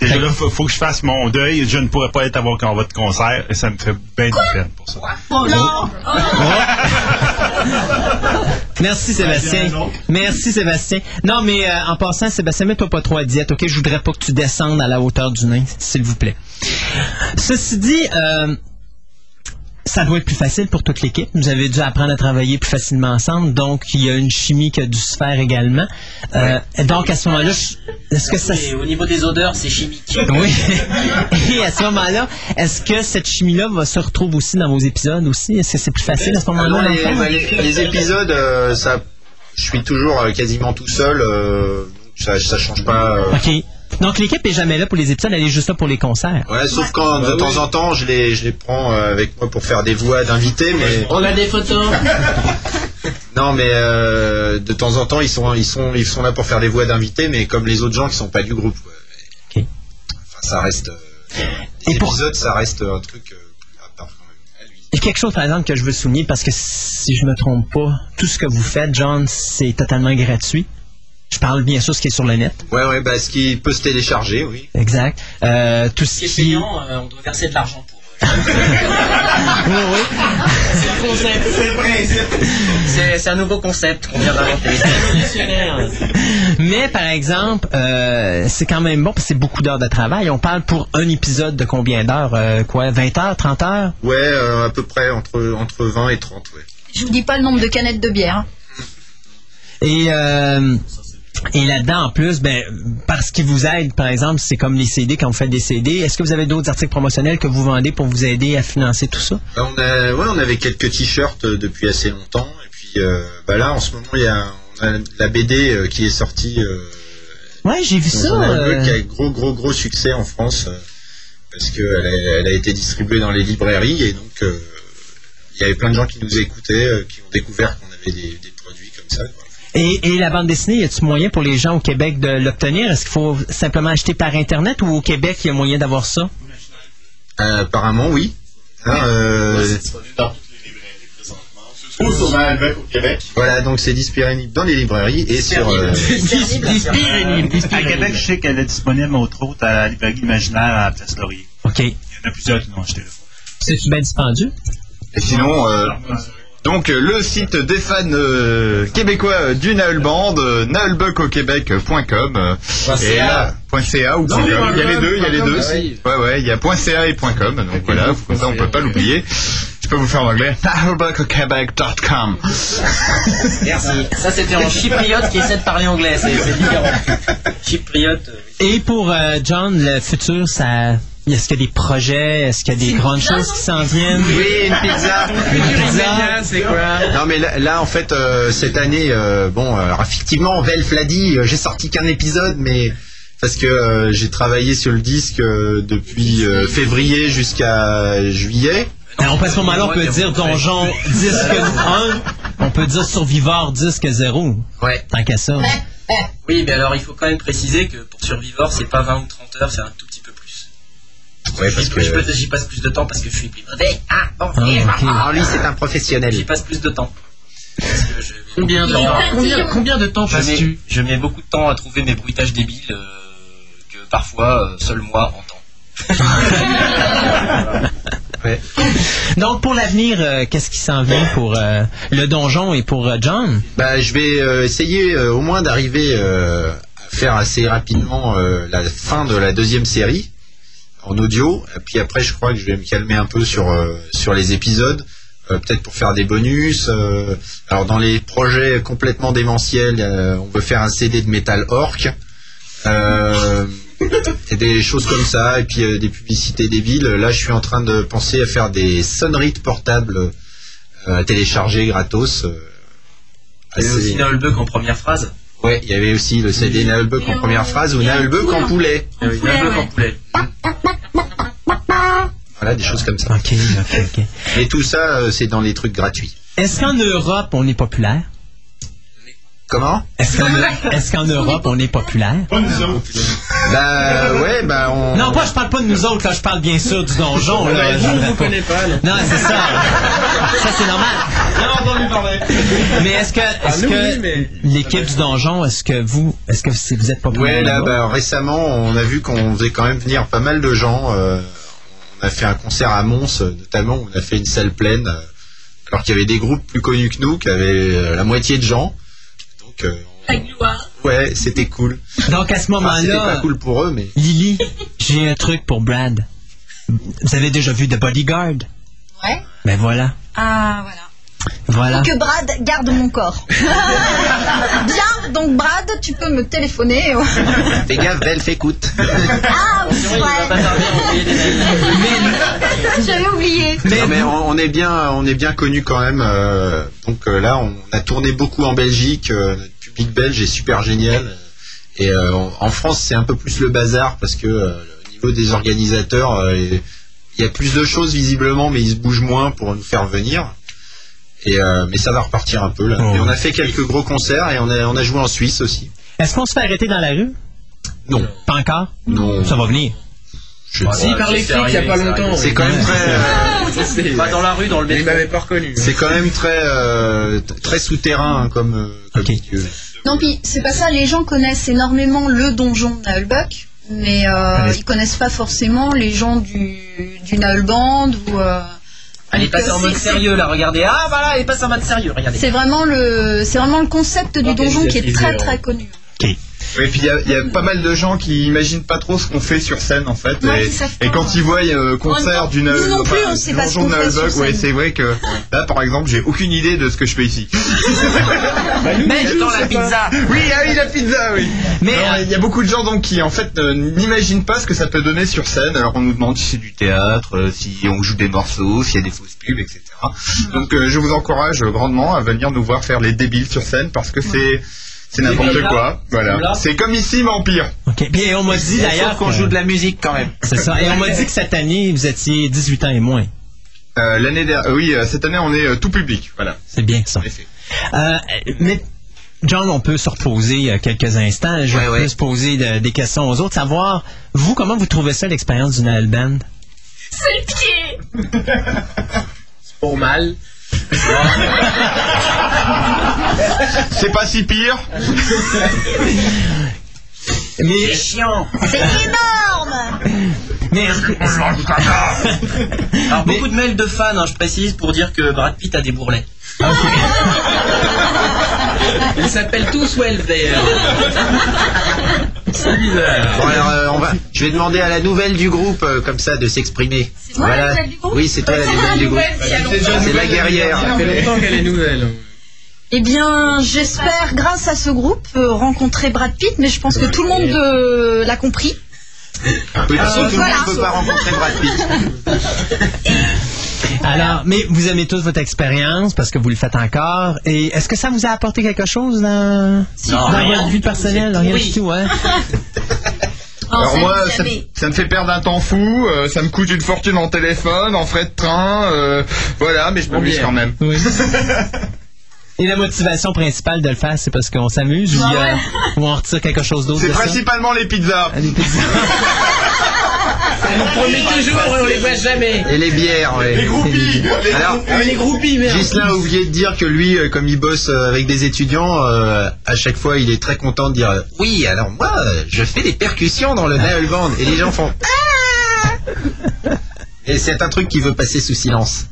Speaker 5: Et là, faut, faut que je fasse mon deuil. Je ne pourrai pas être à votre votre concert. Et ça me fait bien de peine pour ça.
Speaker 8: Oh non.
Speaker 1: Merci Sébastien. Merci Sébastien. Non, mais euh, en passant, Sébastien, mets-toi pas trop à diète, ok? Je voudrais pas que tu descendes à la hauteur du nain, s'il vous plaît. Ceci dit, euh, ça doit être plus facile pour toute l'équipe. Vous avez dû apprendre à travailler plus facilement ensemble, donc il y a une chimie qui a dû se faire également. Euh, Donc à ce moment-là, je- est-ce que ça...
Speaker 4: Et au niveau des odeurs, c'est chimique.
Speaker 1: Oui. Et à ce moment-là, est-ce que cette chimie-là va se retrouver aussi dans vos épisodes aussi? Est-ce que c'est plus facile à ce moment-là? Le
Speaker 6: les,
Speaker 1: fond?
Speaker 6: bah, les- les épisodes, euh, ça, je suis toujours euh, quasiment tout seul. euh, ça, ça change pas. euh.
Speaker 1: OK. Donc l'équipe est jamais là pour les épisodes, elle est juste là pour les concerts.
Speaker 6: Ouais, sauf quand de temps en temps je les, je les prends euh, avec moi pour faire des voix d'invités, mais
Speaker 13: On a des photos.
Speaker 6: non, mais euh, de temps en temps ils sont, ils sont, ils sont là pour faire des voix d'invités, mais comme les autres gens qui sont pas du groupe. ouais.
Speaker 1: Ok.
Speaker 6: Enfin, ça reste. euh, les
Speaker 1: Et pour-
Speaker 6: épisodes, ça reste un truc. euh, à part quand même.
Speaker 1: Il y a quelque chose, par exemple, que je veux souligner, parce que si je me trompe pas, tout ce que vous faites, John, c'est totalement gratuit. Je parle bien sûr ce qui est sur le net?
Speaker 6: Ouais, ouais, bah, ce qui peut se télécharger, oui.
Speaker 1: Exact. Euh, tout
Speaker 4: Ce qui est
Speaker 1: qui...
Speaker 4: payant, euh, on doit verser de l'argent pour.
Speaker 1: Oui, oui.
Speaker 4: C'est le concept. C'est le principe. C'est c'est un nouveau concept qu'on vient d'inventer.
Speaker 1: Mais par exemple, euh, c'est quand même bon parce que c'est beaucoup d'heures de travail. On parle pour un épisode de combien d'heures? Euh, Quoi? 20 heures 30 heures?
Speaker 6: Ouais, euh, à peu près entre, entre 20 et 30, ouais.
Speaker 8: Je vous dis pas le nombre de canettes de bière. hein.
Speaker 1: Et, euh, et là-dedans, en plus, ben, parce qu'ils vous aident, par exemple, c'est comme les CD, quand vous faites des CD. Est-ce que vous avez d'autres articles promotionnels que vous vendez pour vous aider à financer tout ça?
Speaker 6: Bah, on, a, ouais, on avait quelques t-shirts euh, depuis assez longtemps. Et puis euh, bah là, en ce moment, il y a, on a la BD euh, qui est sortie. Euh,
Speaker 1: Ouais, j'ai vu ça.
Speaker 6: un
Speaker 1: euh,
Speaker 6: qui a gros, gros, gros succès en France. parce qu'elle a, elle a été distribuée dans les librairies. Et donc, il y avait plein de gens qui nous écoutaient, qui ont découvert qu'on avait des, des produits comme ça.
Speaker 1: Et, et la bande dessinée, y a-t-il moyen pour les gens au Québec de l'obtenir? Est-ce qu'il faut simplement acheter par Internet ou au Québec, il y a moyen d'avoir ça?
Speaker 6: Euh, apparemment, oui. Hein, euh,
Speaker 9: C'est disponible dans toutes les librairies présentement. Ou sur Malbec au Québec.
Speaker 6: voilà, donc c'est disponible dans les librairies et sur. euh,
Speaker 5: À Québec, je sais qu'elle est disponible entre autres à la librairie imaginaire à Place Laurier.
Speaker 1: OK.
Speaker 5: Il y en a plusieurs qui l'ont acheté là.
Speaker 1: C'est-tu bien dispendieux?
Speaker 6: Et sinon, euh, donc euh, le site des fans euh, québécois euh, du Naël Band, euh, naëlbucauquebec.com euh, et là, .ca ou .com. Il y a les deux, il y a les deux. Ouais, ouais, il y a .ca et .com. Donc voilà, comme ça on peut pas l'oublier. Je peux vous faire l'anglais. naëlbucauquebec.com.
Speaker 4: Merci. Ça, c'était en chypriote qui essaie de parler anglais. C'est différent. Chypriote.
Speaker 1: Et pour euh, John, le futur, ça. Est-ce qu'il y a des projets? Est-ce qu'il y a des grandes choses qui s'en viennent?
Speaker 6: Oui, une pizza.
Speaker 1: Une pizza?
Speaker 4: C'est quoi?
Speaker 6: Non mais là, là, en fait euh, cette année euh, bon alors effectivement Velf l'a dit euh, j'ai sorti qu'un épisode mais parce que euh, j'ai travaillé sur le disque euh, depuis euh, février jusqu'à juillet
Speaker 1: Alors, à ce moment-là, on peut dire Donjon disque 1, on peut dire Survivor disque 0.
Speaker 6: Ouais.
Speaker 1: Tant qu'à ça.
Speaker 4: Oui, mais alors il faut quand même préciser que pour Survivor, c'est pas 20 ou 30 heures, c'est un
Speaker 6: Ouais, parce
Speaker 4: J'y
Speaker 6: que-
Speaker 4: je j'y passe plus de temps parce que je suis plus mauvais. Ah, bon,
Speaker 1: Ah,
Speaker 4: et-
Speaker 1: ok.
Speaker 6: Alors lui c'est un professionnel.
Speaker 4: J'y passe plus de temps. Parce que je-
Speaker 13: Combien de temps combien, combien de temps
Speaker 4: je, mets,
Speaker 13: passes-tu
Speaker 4: je mets beaucoup de temps à trouver mes bruitages débiles euh, que parfois euh, seul moi entends.
Speaker 6: Ouais.
Speaker 1: Donc, pour l'avenir, euh, qu'est-ce qui s'en vient pour euh, le donjon et pour euh, John?
Speaker 6: Bah je vais euh, essayer euh, au moins d'arriver euh, à faire assez rapidement euh, la fin de la deuxième série en audio. Et puis après je crois que je vais me calmer un peu sur euh, sur les épisodes euh, peut-être pour faire des bonus euh, alors dans les projets complètement démentiels euh, on veut faire un CD de Metal Orc euh, et des choses comme ça et puis euh, des publicités débiles. Là je suis en train de penser à faire des sonneries de portables euh, à télécharger gratos euh, assez-
Speaker 4: aussi Naulbuck en première phrase?
Speaker 6: Ouais, il y avait aussi le CD Naelbuck en première phrase ou Naelbuck en poulet.
Speaker 4: Ah oui, en poulet.
Speaker 6: Voilà, des choses comme ça.
Speaker 1: OK, OK, OK.
Speaker 6: Mais tout ça, euh, c'est dans les trucs gratuits.
Speaker 1: Est-ce qu'en Europe, on est populaire?
Speaker 6: Comment?
Speaker 1: Est-ce qu'en Europe, on est populaire?
Speaker 9: Pas nous autres.
Speaker 6: Bah ouais, bah on.
Speaker 1: Non, pas, je parle pas de nous autres, là, je parle bien sûr du donjon. Là,
Speaker 13: Vous, on vous connaît pas, là.
Speaker 1: Non, c'est ça. Ça, c'est normal.
Speaker 9: J'ai entendu parler.
Speaker 1: Mais est-ce que,
Speaker 13: oui, mais-
Speaker 1: l'équipe du donjon, est-ce que vous, est-ce que vous êtes populaire?
Speaker 6: Ouais, là, bah, récemment, on a vu qu'on faisait quand même venir pas mal de gens. euh, on a fait un concert à Mons, euh, notamment, où on a fait une salle pleine, euh, alors qu'il y avait des groupes plus connus que nous, qui avaient la moitié de gens. Donc, euh,
Speaker 8: La gloire.
Speaker 6: ouais, c'était cool.
Speaker 1: Donc, à ce
Speaker 6: Enfin, c'était
Speaker 1: moment-là,
Speaker 6: pas cool pour eux, mais.
Speaker 1: Lily, j'ai un truc pour Brad. Vous avez déjà vu The Bodyguard?
Speaker 8: Ouais.
Speaker 1: Ben voilà.
Speaker 8: Ah, voilà.
Speaker 1: Voilà.
Speaker 8: Que Brad garde mon corps. Bien, donc Brad, tu peux me téléphoner.
Speaker 6: Fais gaffe, Velf, écoute.
Speaker 8: ah, oui, c'est vrai. J'avais oublié.
Speaker 1: Mais,
Speaker 6: Non, mais on, on est bien, on est bien connu quand même. euh, donc euh, là, on a tourné beaucoup en Belgique. euh, notre public belge est super génial. Et euh, en, en France, c'est un peu plus le bazar parce que euh, au niveau des organisateurs, euh, il y a plus de choses visiblement, mais ils se bougent moins pour nous faire venir. Et euh, mais ça va repartir un peu là.
Speaker 1: Oh.
Speaker 6: Et on a fait quelques gros concerts et on a, on a joué en Suisse aussi.
Speaker 1: est-ce qu'on se fait arrêter dans la rue?
Speaker 6: Non,
Speaker 1: Pas encore?
Speaker 6: non.
Speaker 1: Ça va venir.
Speaker 6: je-
Speaker 13: Si, par les flics, il y a pas
Speaker 4: c'est
Speaker 13: longtemps.
Speaker 6: C'est quand même très. euh,
Speaker 4: Pas dans la rue, dans le métro.
Speaker 13: m'avait pas reconnu.
Speaker 6: C'est quand même très euh, très souterrain hein, comme, euh, comme
Speaker 1: Ok.
Speaker 6: milieu.
Speaker 12: Non, puis c'est pas ça. Les gens connaissent énormément le donjon de Nullbuck, mais euh, ils connaissent pas forcément les gens du, du ou.
Speaker 4: Elle est passée en
Speaker 12: c'est-
Speaker 4: mode sérieux là, regardez. Ah voilà, elle est passée en mode sérieux, regardez.
Speaker 12: C'est vraiment le, c'est vraiment le concept du donjon qui est très très connu.
Speaker 11: Oui, puis il y a- il y, a pas mal de gens qui imaginent pas trop ce qu'on fait sur scène en fait.
Speaker 12: Ouais,
Speaker 11: et, et quand ils voient euh, concert d'une
Speaker 12: nous non plus, on sait pas ce qu'on fait sur
Speaker 11: ouais, c'est vrai que là par exemple, j'ai aucune idée de ce que je fais ici.
Speaker 4: Mais attends, la pizza
Speaker 11: Oui, ah oui, la pizza, oui.
Speaker 1: Mais, euh,
Speaker 11: il y a beaucoup de gens donc qui en fait euh, n'imaginent pas ce que ça peut donner sur scène. Alors on nous demande si c'est du théâtre, euh, si on joue des morceaux, s'il y a des fausses pubs, etc. Donc euh, je vous encourage grandement à venir nous voir faire les débiles sur scène parce que c'est c'est n'importe quoi.
Speaker 4: là.
Speaker 11: Voilà.
Speaker 4: Là.
Speaker 11: C'est comme ici mais en pire.
Speaker 1: OK. Puis et on m'a dit d'ailleurs
Speaker 6: qu'on
Speaker 1: que-
Speaker 6: joue de la musique quand même.
Speaker 1: C'est ça. Et on m'a dit que cette année, vous étiez 18 ans et moins.
Speaker 11: Euh, L'année dernière, oui, euh, cette année on est euh, tout public. Voilà.
Speaker 1: C'est bien ça. Euh, mais John, on peut se reposer euh, quelques instants. Je
Speaker 6: Ouais,
Speaker 1: vais
Speaker 6: ouais.
Speaker 1: poser de- des questions aux autres. Savoir, vous, comment vous trouvez ça, l'expérience du Nail Band?
Speaker 8: C'est le pied
Speaker 13: Pour mal.
Speaker 11: C'est pas si pire.
Speaker 1: Mais,
Speaker 4: chiant
Speaker 12: C'est énorme.
Speaker 1: Mais,
Speaker 4: Alors beaucoup de mails de fans, hein, je précise, pour dire que Brad Pitt a des bourrelets. Ils s'appellent tous Well d'ailleurs. C'est bizarre.
Speaker 6: Bon, alors, euh, on va, je vais demander à la nouvelle du groupe, euh, comme ça, de s'exprimer.
Speaker 12: C'est moi la nouvelle du groupe
Speaker 6: Oui, c'est toi la nouvelle du groupe. C'est la guerrière.
Speaker 13: Ça fait longtemps qu'elle est nouvelle.
Speaker 12: Eh bien, j'espère, grâce à ce groupe, euh, rencontrer Brad Pitt, mais je pense que tout le monde euh, l'a compris.
Speaker 6: Oui, parce que tout le monde ne peut pas rencontrer Brad Pitt.
Speaker 1: alors, mais vous aimez tous votre expérience parce que vous le faites encore. Et est-ce que ça vous a apporté quelque chose dans, dans
Speaker 4: rien
Speaker 1: votre
Speaker 4: du
Speaker 1: vie personnelle? Rien du tout, hein?
Speaker 11: Alors moi, ça me fait perdre un temps fou, euh, ça me coûte une fortune en téléphone, en frais de train, euh, voilà, mais je m'amuse quand même.
Speaker 1: Oui. Et la motivation principale de le faire, c'est parce qu'on s'amuse ou, ou on retire quelque chose d'autre
Speaker 11: C'est
Speaker 1: ça?
Speaker 11: principalement les pizzas.
Speaker 1: Ah, des pizzas.
Speaker 13: On promet toujours et on les voit jamais.
Speaker 6: Et les bières, ouais.
Speaker 11: Les groupies les
Speaker 6: Alors,
Speaker 13: mais les groupies, merde.
Speaker 6: Gislain a oublié de dire que lui, euh, comme il bosse euh, avec des étudiants, euh, à chaque fois, il est très content de dire euh, Oui, alors moi, euh, je fais des percussions dans le Nail Band. Et les gens font Ah Et c'est un truc qui veut passer sous silence.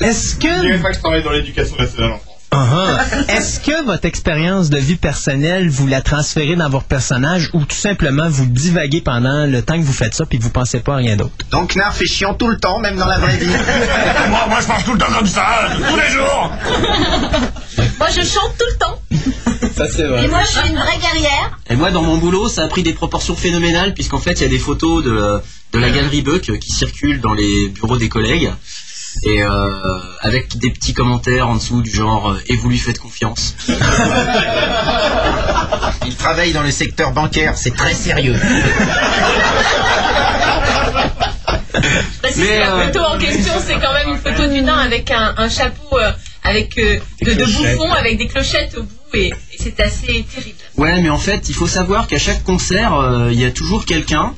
Speaker 1: Est-ce que,
Speaker 14: Je dirais pas que je travaille dans l'éducation nationale en France.
Speaker 1: Uh-huh. est-ce que votre expérience de vie personnelle, vous la transférez dans votre personnage ou tout simplement vous divaguez pendant le temps que vous faites ça puis vous pensez pas à rien d'autre?
Speaker 6: Donc Knarf fait chiant tout le temps, même dans la vraie vie.
Speaker 9: moi, moi, je marche tout le temps comme ça, tous les jours.
Speaker 8: Moi, je chante tout le temps.
Speaker 13: Ça, c'est vrai.
Speaker 12: Et moi, je suis une vraie guerrière.
Speaker 4: Et moi, dans mon boulot, ça a pris des proportions phénoménales, puisqu'en fait, il y a des photos de, de la galerie Buck qui circulent dans les bureaux des collègues, et euh, avec des petits commentaires en dessous du genre euh, Et vous lui faites confiance
Speaker 6: Il travaille dans le secteur bancaire, c'est très sérieux.
Speaker 8: Je précise
Speaker 4: Mais,
Speaker 8: que la
Speaker 4: euh,
Speaker 8: photo en question, c'est quand même une photo d'une nain avec un, un chapeau euh, avec euh, de, de bouffon avec des clochettes au bout et, et c'est assez terrible.
Speaker 4: Ouais, mais en fait, il faut savoir qu'à chaque concert, euh, il y a toujours quelqu'un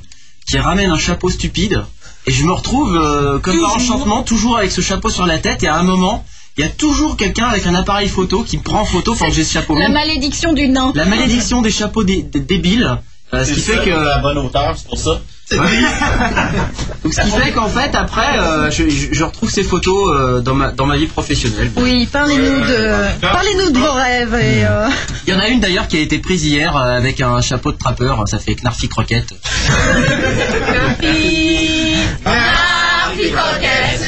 Speaker 4: qui ramène un chapeau stupide, et je me retrouve, euh, comme par enchantement, toujours avec ce chapeau sur la tête, et à un moment, il y a toujours quelqu'un avec un appareil photo qui me prend en photo quand j'ai ce chapeau.
Speaker 12: La malédiction du nain.
Speaker 4: la malédiction des chapeaux dé- dé- débiles, euh, ce qui fait que...
Speaker 15: la bonne hauteur, c'est pour ça.
Speaker 4: Donc, ce qui fait qu'en fait, après, euh, je, je- je retrouve ces photos euh, dans, ma, dans ma vie professionnelle.
Speaker 12: Oui, parlez-nous de, parlez-nous de vos rêves et. euh,
Speaker 4: Il y en a une d'ailleurs qui a été prise hier avec un chapeau de trappeur, ça fait Knarfi Croquette.
Speaker 8: Narfi, Narfi croquette.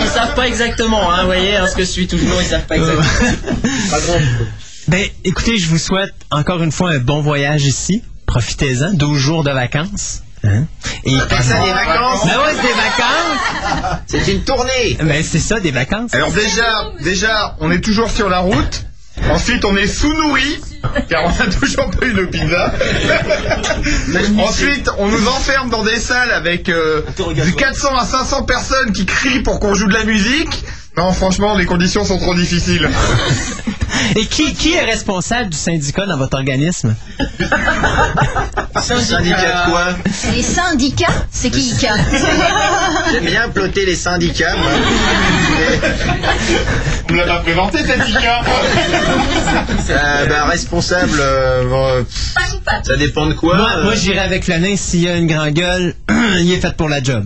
Speaker 4: Ils savent pas exactement, hein, vous voyez, hein, ce que je suis toujours, ils savent pas exactement.
Speaker 1: Ben, écoutez, je vous souhaite encore une fois un bon voyage ici. Profitez-en, 12 jours de vacances. Hein? Et
Speaker 6: Appelle ça des vacances
Speaker 1: Ben ouais, c'est des vacances.
Speaker 6: C'est une tournée
Speaker 1: Ben c'est ça, des vacances.
Speaker 11: Alors déjà, déjà, on est toujours sur la route. Ensuite, on est sous-nourri, car on a toujours pas eu de pizza. Ensuite, on nous enferme dans des salles avec euh, du 400 à 500 personnes qui crient pour qu'on joue de la musique. Non, franchement, les conditions sont trop difficiles.
Speaker 1: Et qui, qui est responsable du syndicat dans votre organisme?
Speaker 6: Syndicat de quoi?
Speaker 8: Les syndicats, c'est qui Ika
Speaker 6: J'aime bien ploter les syndicats, moi.
Speaker 11: On l'a pas présenté, syndicat
Speaker 6: Euh, bah, responsable, euh, bon, euh, pff, ça dépend de quoi.
Speaker 1: moi,
Speaker 6: euh.
Speaker 1: moi j'irai avec le nain. S'il y a une grande gueule, il est fait pour la job.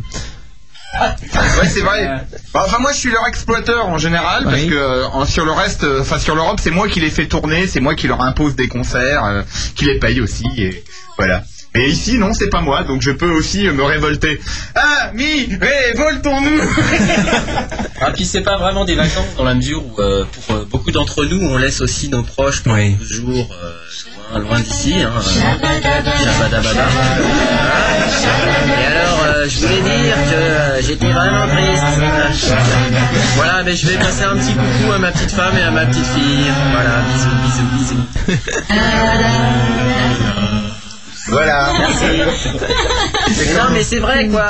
Speaker 11: Ouais, c'est vrai. Bah, Enfin, moi, je suis leur exploiteur en général, parce
Speaker 1: Oui.
Speaker 11: que euh, en- sur le reste, euh, enfin sur l'Europe, c'est moi qui les fais tourner, c'est moi qui leur impose des concerts, euh, qui les paye aussi, et voilà. Mais ici, non, c'est pas moi, donc je peux aussi me révolter. Ah, mi, révoltons-nous
Speaker 4: Ah, puis c'est pas vraiment des vacances dans la mesure où, euh, pour euh, beaucoup d'entre nous, on laisse aussi nos proches pendant
Speaker 1: Oui.
Speaker 4: 12 jours euh, loin, loin d'ici. Hein, euh. Et alors, euh, je voulais dire que euh, j'étais vraiment triste. Voilà, mais je vais passer un petit coucou à ma petite femme et à ma petite fille. Voilà, bisous, bisous, bisous.
Speaker 6: Voilà.
Speaker 4: Merci. non, mais c'est vrai, quoi.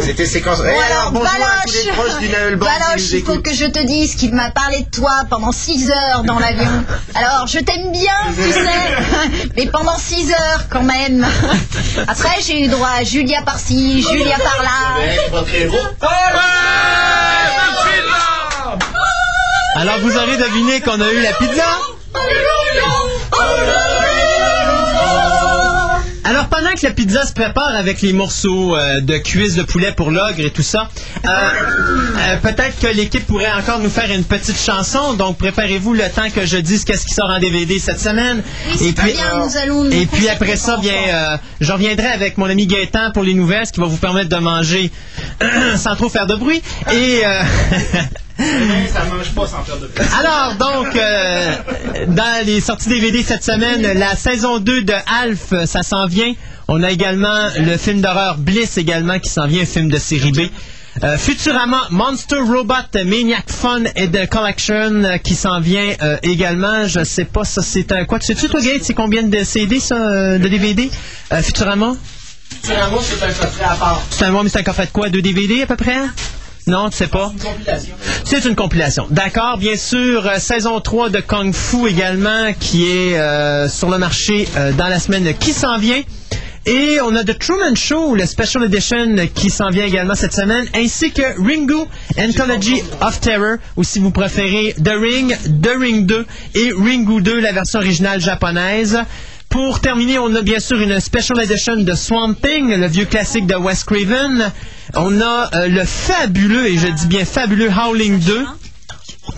Speaker 6: C'était séquence.
Speaker 8: Bon
Speaker 6: Et
Speaker 8: alors,
Speaker 6: bonjour à tous les proches du Naël Band qui
Speaker 8: Baloche,
Speaker 6: nous
Speaker 8: il faut que je te dise qu'il m'a parlé de toi pendant 6 heures dans l'avion. Alors, je t'aime bien, tu sais, mais pendant 6 heures quand même. Après, j'ai eu droit à Julia par-ci, Julia par-là.
Speaker 1: Alors vous aurez deviné qu'on a eu la pizza? Alors pendant que la pizza se prépare avec les morceaux euh, de cuisse de poulet pour l'ogre et tout ça, euh, euh, peut-être que l'équipe pourrait encore nous faire une petite chanson. Donc préparez-vous le temps que je dise qu'est-ce qui sort en DVD cette semaine.
Speaker 8: Oui, c'est très bien, nous allons nous
Speaker 1: et puis après ça, bien, je reviendrai avec mon ami Gaëtan pour les nouvelles, ce qui va vous permettre de manger sans trop faire de bruit. Et
Speaker 13: Ça mange pas sans faire de place.
Speaker 1: alors, donc, euh, dans les sorties DVD cette semaine, la saison 2 de Alf, ça s'en vient. On a également le film d'horreur Bliss également qui s'en vient, un film de série B. Euh, Futurama, Monster Robot, Maniac Fun et The Collection euh, qui s'en vient euh, également. Je sais pas, ça c'est un quoi. Tu sais-tu, toi, Gaël, c'est combien de CD, ça, de DVD? Futurama?
Speaker 13: Finalement, c'est un coffret à part.
Speaker 1: C'est un, mais c'est un coffret de quoi? Deux DVD à peu près? Non, tu sais pas? C'est une compilation. D'accord, bien sûr, euh, saison 3 de Kung Fu également, qui est euh, sur le marché euh, dans la semaine qui s'en vient. Et on a The Truman Show, le Special Edition qui s'en vient également cette semaine, ainsi que Ringu, Anthology of Terror, ou si vous préférez The Ring, The Ring 2 et Ringu 2, la version originale japonaise. Pour terminer, on a bien sûr une Special Edition de Swamp Thing, le vieux classique de Wes Craven. On a euh, le fabuleux, et je dis bien fabuleux, Howling 2.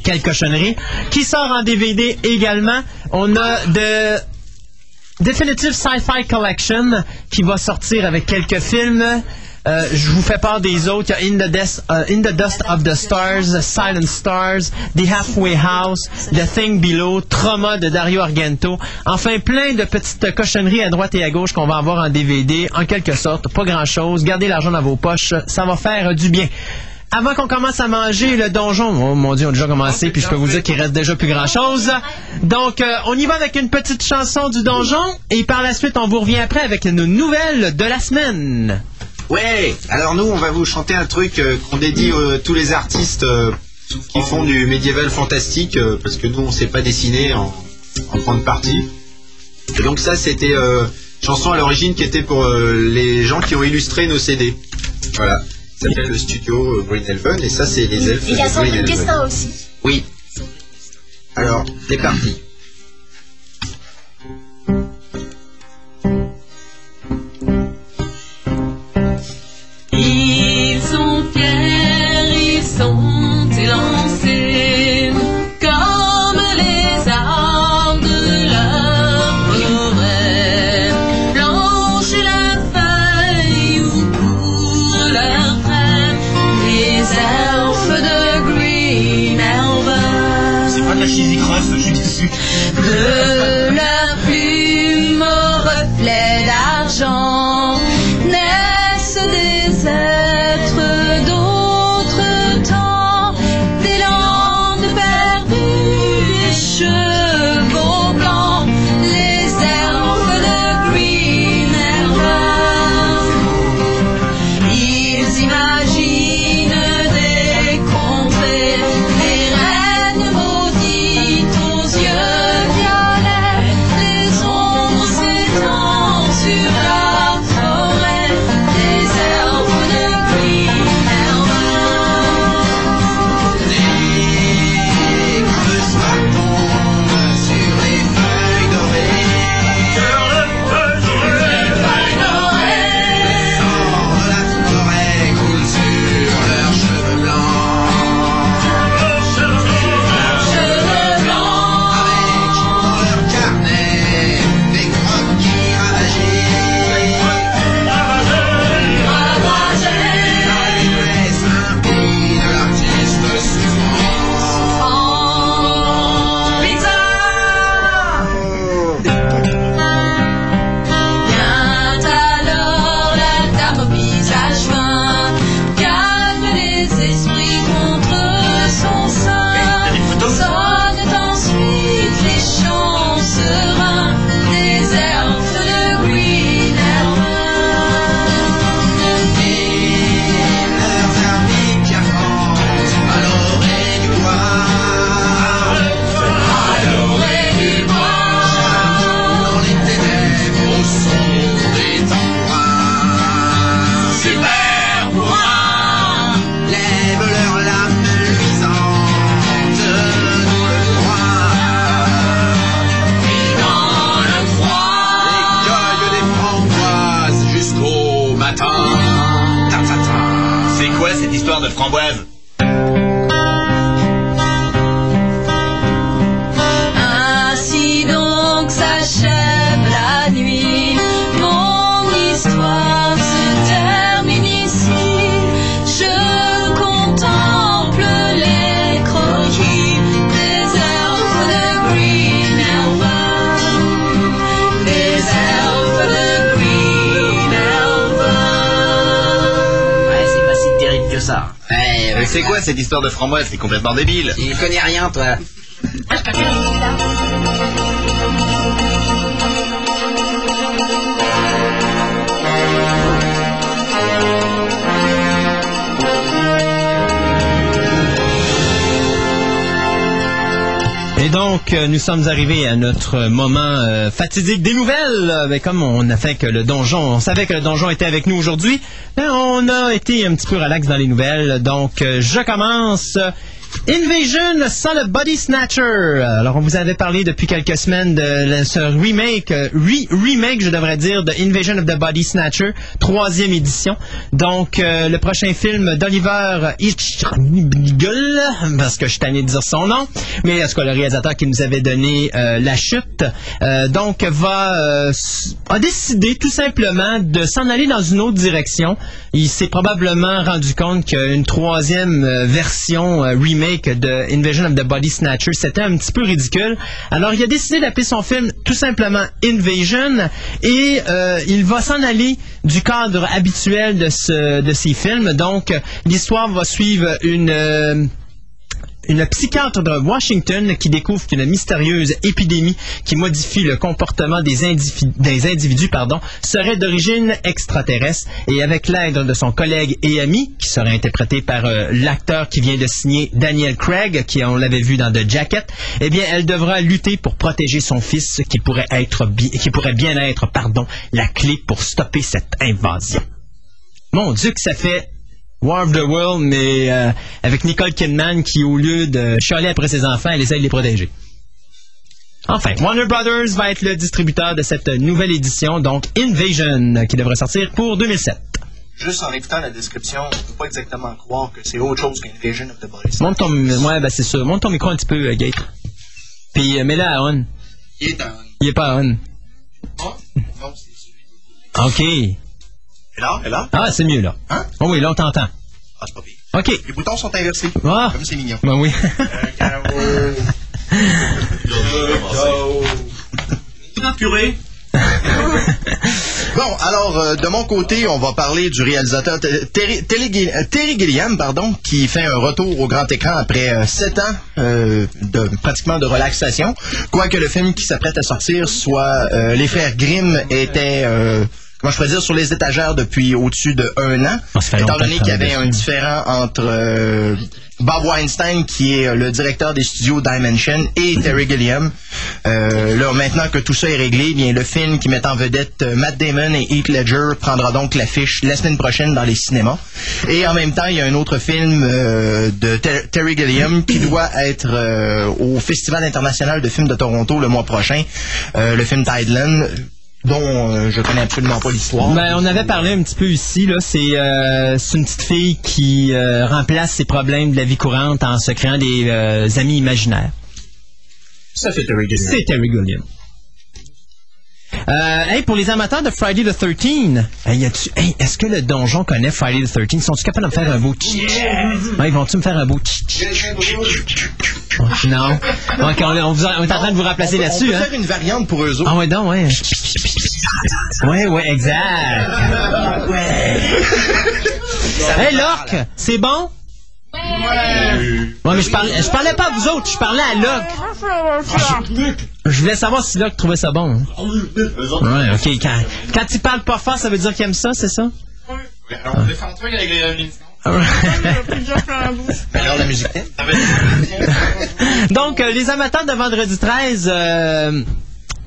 Speaker 1: Quelle cochonnerie. Qui sort en DVD également. On a de Definitive Sci-Fi Collection qui va sortir avec quelques films. Euh, je vous fais part des autres. Il y a In the, Dust, euh, In the Dust of the Stars, Silent Stars, The Halfway House, The Thing Below, Trauma de Dario Argento. Enfin, plein de petites cochonneries à droite et à gauche qu'on va avoir en DVD. En quelque sorte, pas grand-chose. Gardez l'argent dans vos poches. Ça va faire du bien. Avant qu'on commence à manger le donjon, oh mon dieu, on a déjà commencé, puis je peux vous dire qu'il reste déjà plus grand chose. Donc, euh, on y va avec une petite chanson du donjon, et par la suite, on vous revient après avec nos nouvelles de la semaine.
Speaker 6: Ouais, alors nous, on va vous chanter un truc euh, qu'on dédie euh, tous les artistes euh, qui font du médiéval fantastique, euh, parce que nous, on sait pas dessiner en, en grande partie. Et donc ça, c'était une chanson à l'origine qui était pour les gens qui ont illustré nos CD. Voilà. Ça s'appelle le studio Green Elven, et ça, c'est les elfes
Speaker 8: Il y a. Questin aussi.
Speaker 6: Oui. Alors, c'est parti.
Speaker 16: Cette histoire de framboise C'est complètement débile.
Speaker 13: Il connaît rien, toi.
Speaker 1: Et donc, euh, nous sommes arrivés à notre moment euh, fatidique des nouvelles. Euh, ben, comme on a fait que le donjon, on savait que le donjon était avec nous aujourd'hui, ben, on a été un petit peu relax dans les nouvelles. Donc, euh, je commence. Invasion sans le Body Snatcher. Alors, on vous avait parlé depuis quelques semaines de ce remake, euh, re- remake, je devrais dire, de Invasion of the Body Snatcher, troisième édition. Donc, euh, le prochain film d'Oliver Hitchcock, parce que je suis tanné de dire son nom, mais en tout cas, le réalisateur qui nous avait donné euh, La Chute, donc, va, a décidé tout simplement de s'en aller dans une autre direction. Il s'est probablement rendu compte qu'une troisième version euh, de Invasion of the Body Snatcher, c'était un petit peu ridicule. Alors, il a décidé d'appeler son film tout simplement Invasion et euh, il va s'en aller du cadre habituel de, ce, de ces films. Donc, euh, l'histoire va suivre une... une psychiatre de Washington qui découvre qu'une mystérieuse épidémie qui modifie le comportement des, indivi- des individus pardon, serait d'origine extraterrestre et avec l'aide de son collègue et ami qui serait interprété par euh, l'acteur qui vient de signer Daniel Craig qui on l'avait vu dans The Jacket eh bien elle devra lutter pour protéger son fils qui pourrait être qui pourrait bien être pardon la clé pour stopper cette invasion. Mon Dieu que ça fait War of the World, mais euh, avec Nicole Kidman qui, au lieu de chialer après ses enfants, elle essaie de les protéger. Enfin, Warner Brothers va être le distributeur de cette nouvelle édition, donc Invasion, qui devrait sortir pour 2007.
Speaker 17: Juste en écoutant la description, on peut pas exactement croire que c'est autre chose qu'Invasion of the Body
Speaker 1: Monte ton, ouais, ben c'est sûr. Monte ton micro un petit peu, euh, Gate. Puis euh, mets-le à on.
Speaker 17: Il est en...
Speaker 1: Il est pas à on.
Speaker 17: Non, c'est celui
Speaker 1: OK.
Speaker 17: Et là, et là?
Speaker 1: Ah, c'est mieux là.
Speaker 17: Hein?
Speaker 1: Oh oui, là on t'entend.
Speaker 17: Ah, c'est pas pire.
Speaker 1: OK.
Speaker 17: Les boutons sont inversés.
Speaker 1: Ah.
Speaker 17: Comme c'est mignon.
Speaker 1: Ben oui.
Speaker 17: purée. Bon, alors, euh, de mon côté, on va parler du réalisateur Terry, Terry euh, Terry Gilliam, pardon, qui fait un retour au grand écran après euh, sept ans euh, de pratiquement de relaxation. Quoique le film qui s'apprête à sortir soit euh, Les Frères Grimm était... Comment je pourrais dire, sur les étagères depuis au-dessus de un an,
Speaker 1: Ah, fait
Speaker 17: étant donné qu'il y avait un différent entre euh, Bob Weinstein, qui est euh, le directeur des studios Dimension, et Terry Gilliam. Euh, là, maintenant que tout ça est réglé, eh bien le film qui met en vedette euh, Matt Damon et Heath Ledger prendra donc l'affiche la semaine prochaine dans les cinémas. Et en même temps, il y a un autre film euh, de Ter- Terry Gilliam qui doit être euh, au Festival international de films de Toronto le mois prochain, euh, le film Tideland dont euh, je connais absolument pas l'histoire.
Speaker 1: Ben, on avait parlé un petit peu ici. Là, c'est euh, c'est une petite fille qui euh, remplace ses problèmes de la vie courante en se créant des euh, amis imaginaires.
Speaker 17: Ça fait Terry Gilliam.
Speaker 1: C'est Terry Gilliam. Euh, hey, pour les amateurs de Friday the 13, hey, hey, est-ce que le donjon connaît Friday the 13? Sont-ils capables de me faire un beau tch Ouais, ils vont-tu me faire un beau tch Non. Ok, on, on vous- on est en train de vous remplacer là-dessus,
Speaker 17: on peut
Speaker 1: hein?
Speaker 17: faire une variante pour eux autres.
Speaker 1: Ah ouais, donc, ouais. Ouais, ouais, exact. Ouais. Hey, Locke, c'est bon? Ouais, mais je parlais, je parlais pas à vous autres, je parlais à Locke. Je voulais savoir si Locke trouvait ça bon. hein. Ouais, ok. Quand, quand il parle pas fort, ça veut dire qu'il aime ça, c'est ça?
Speaker 9: Alors, défends-toi avec les
Speaker 17: Alors la musique.
Speaker 1: Donc, euh, les amateurs de Vendredi 13, euh,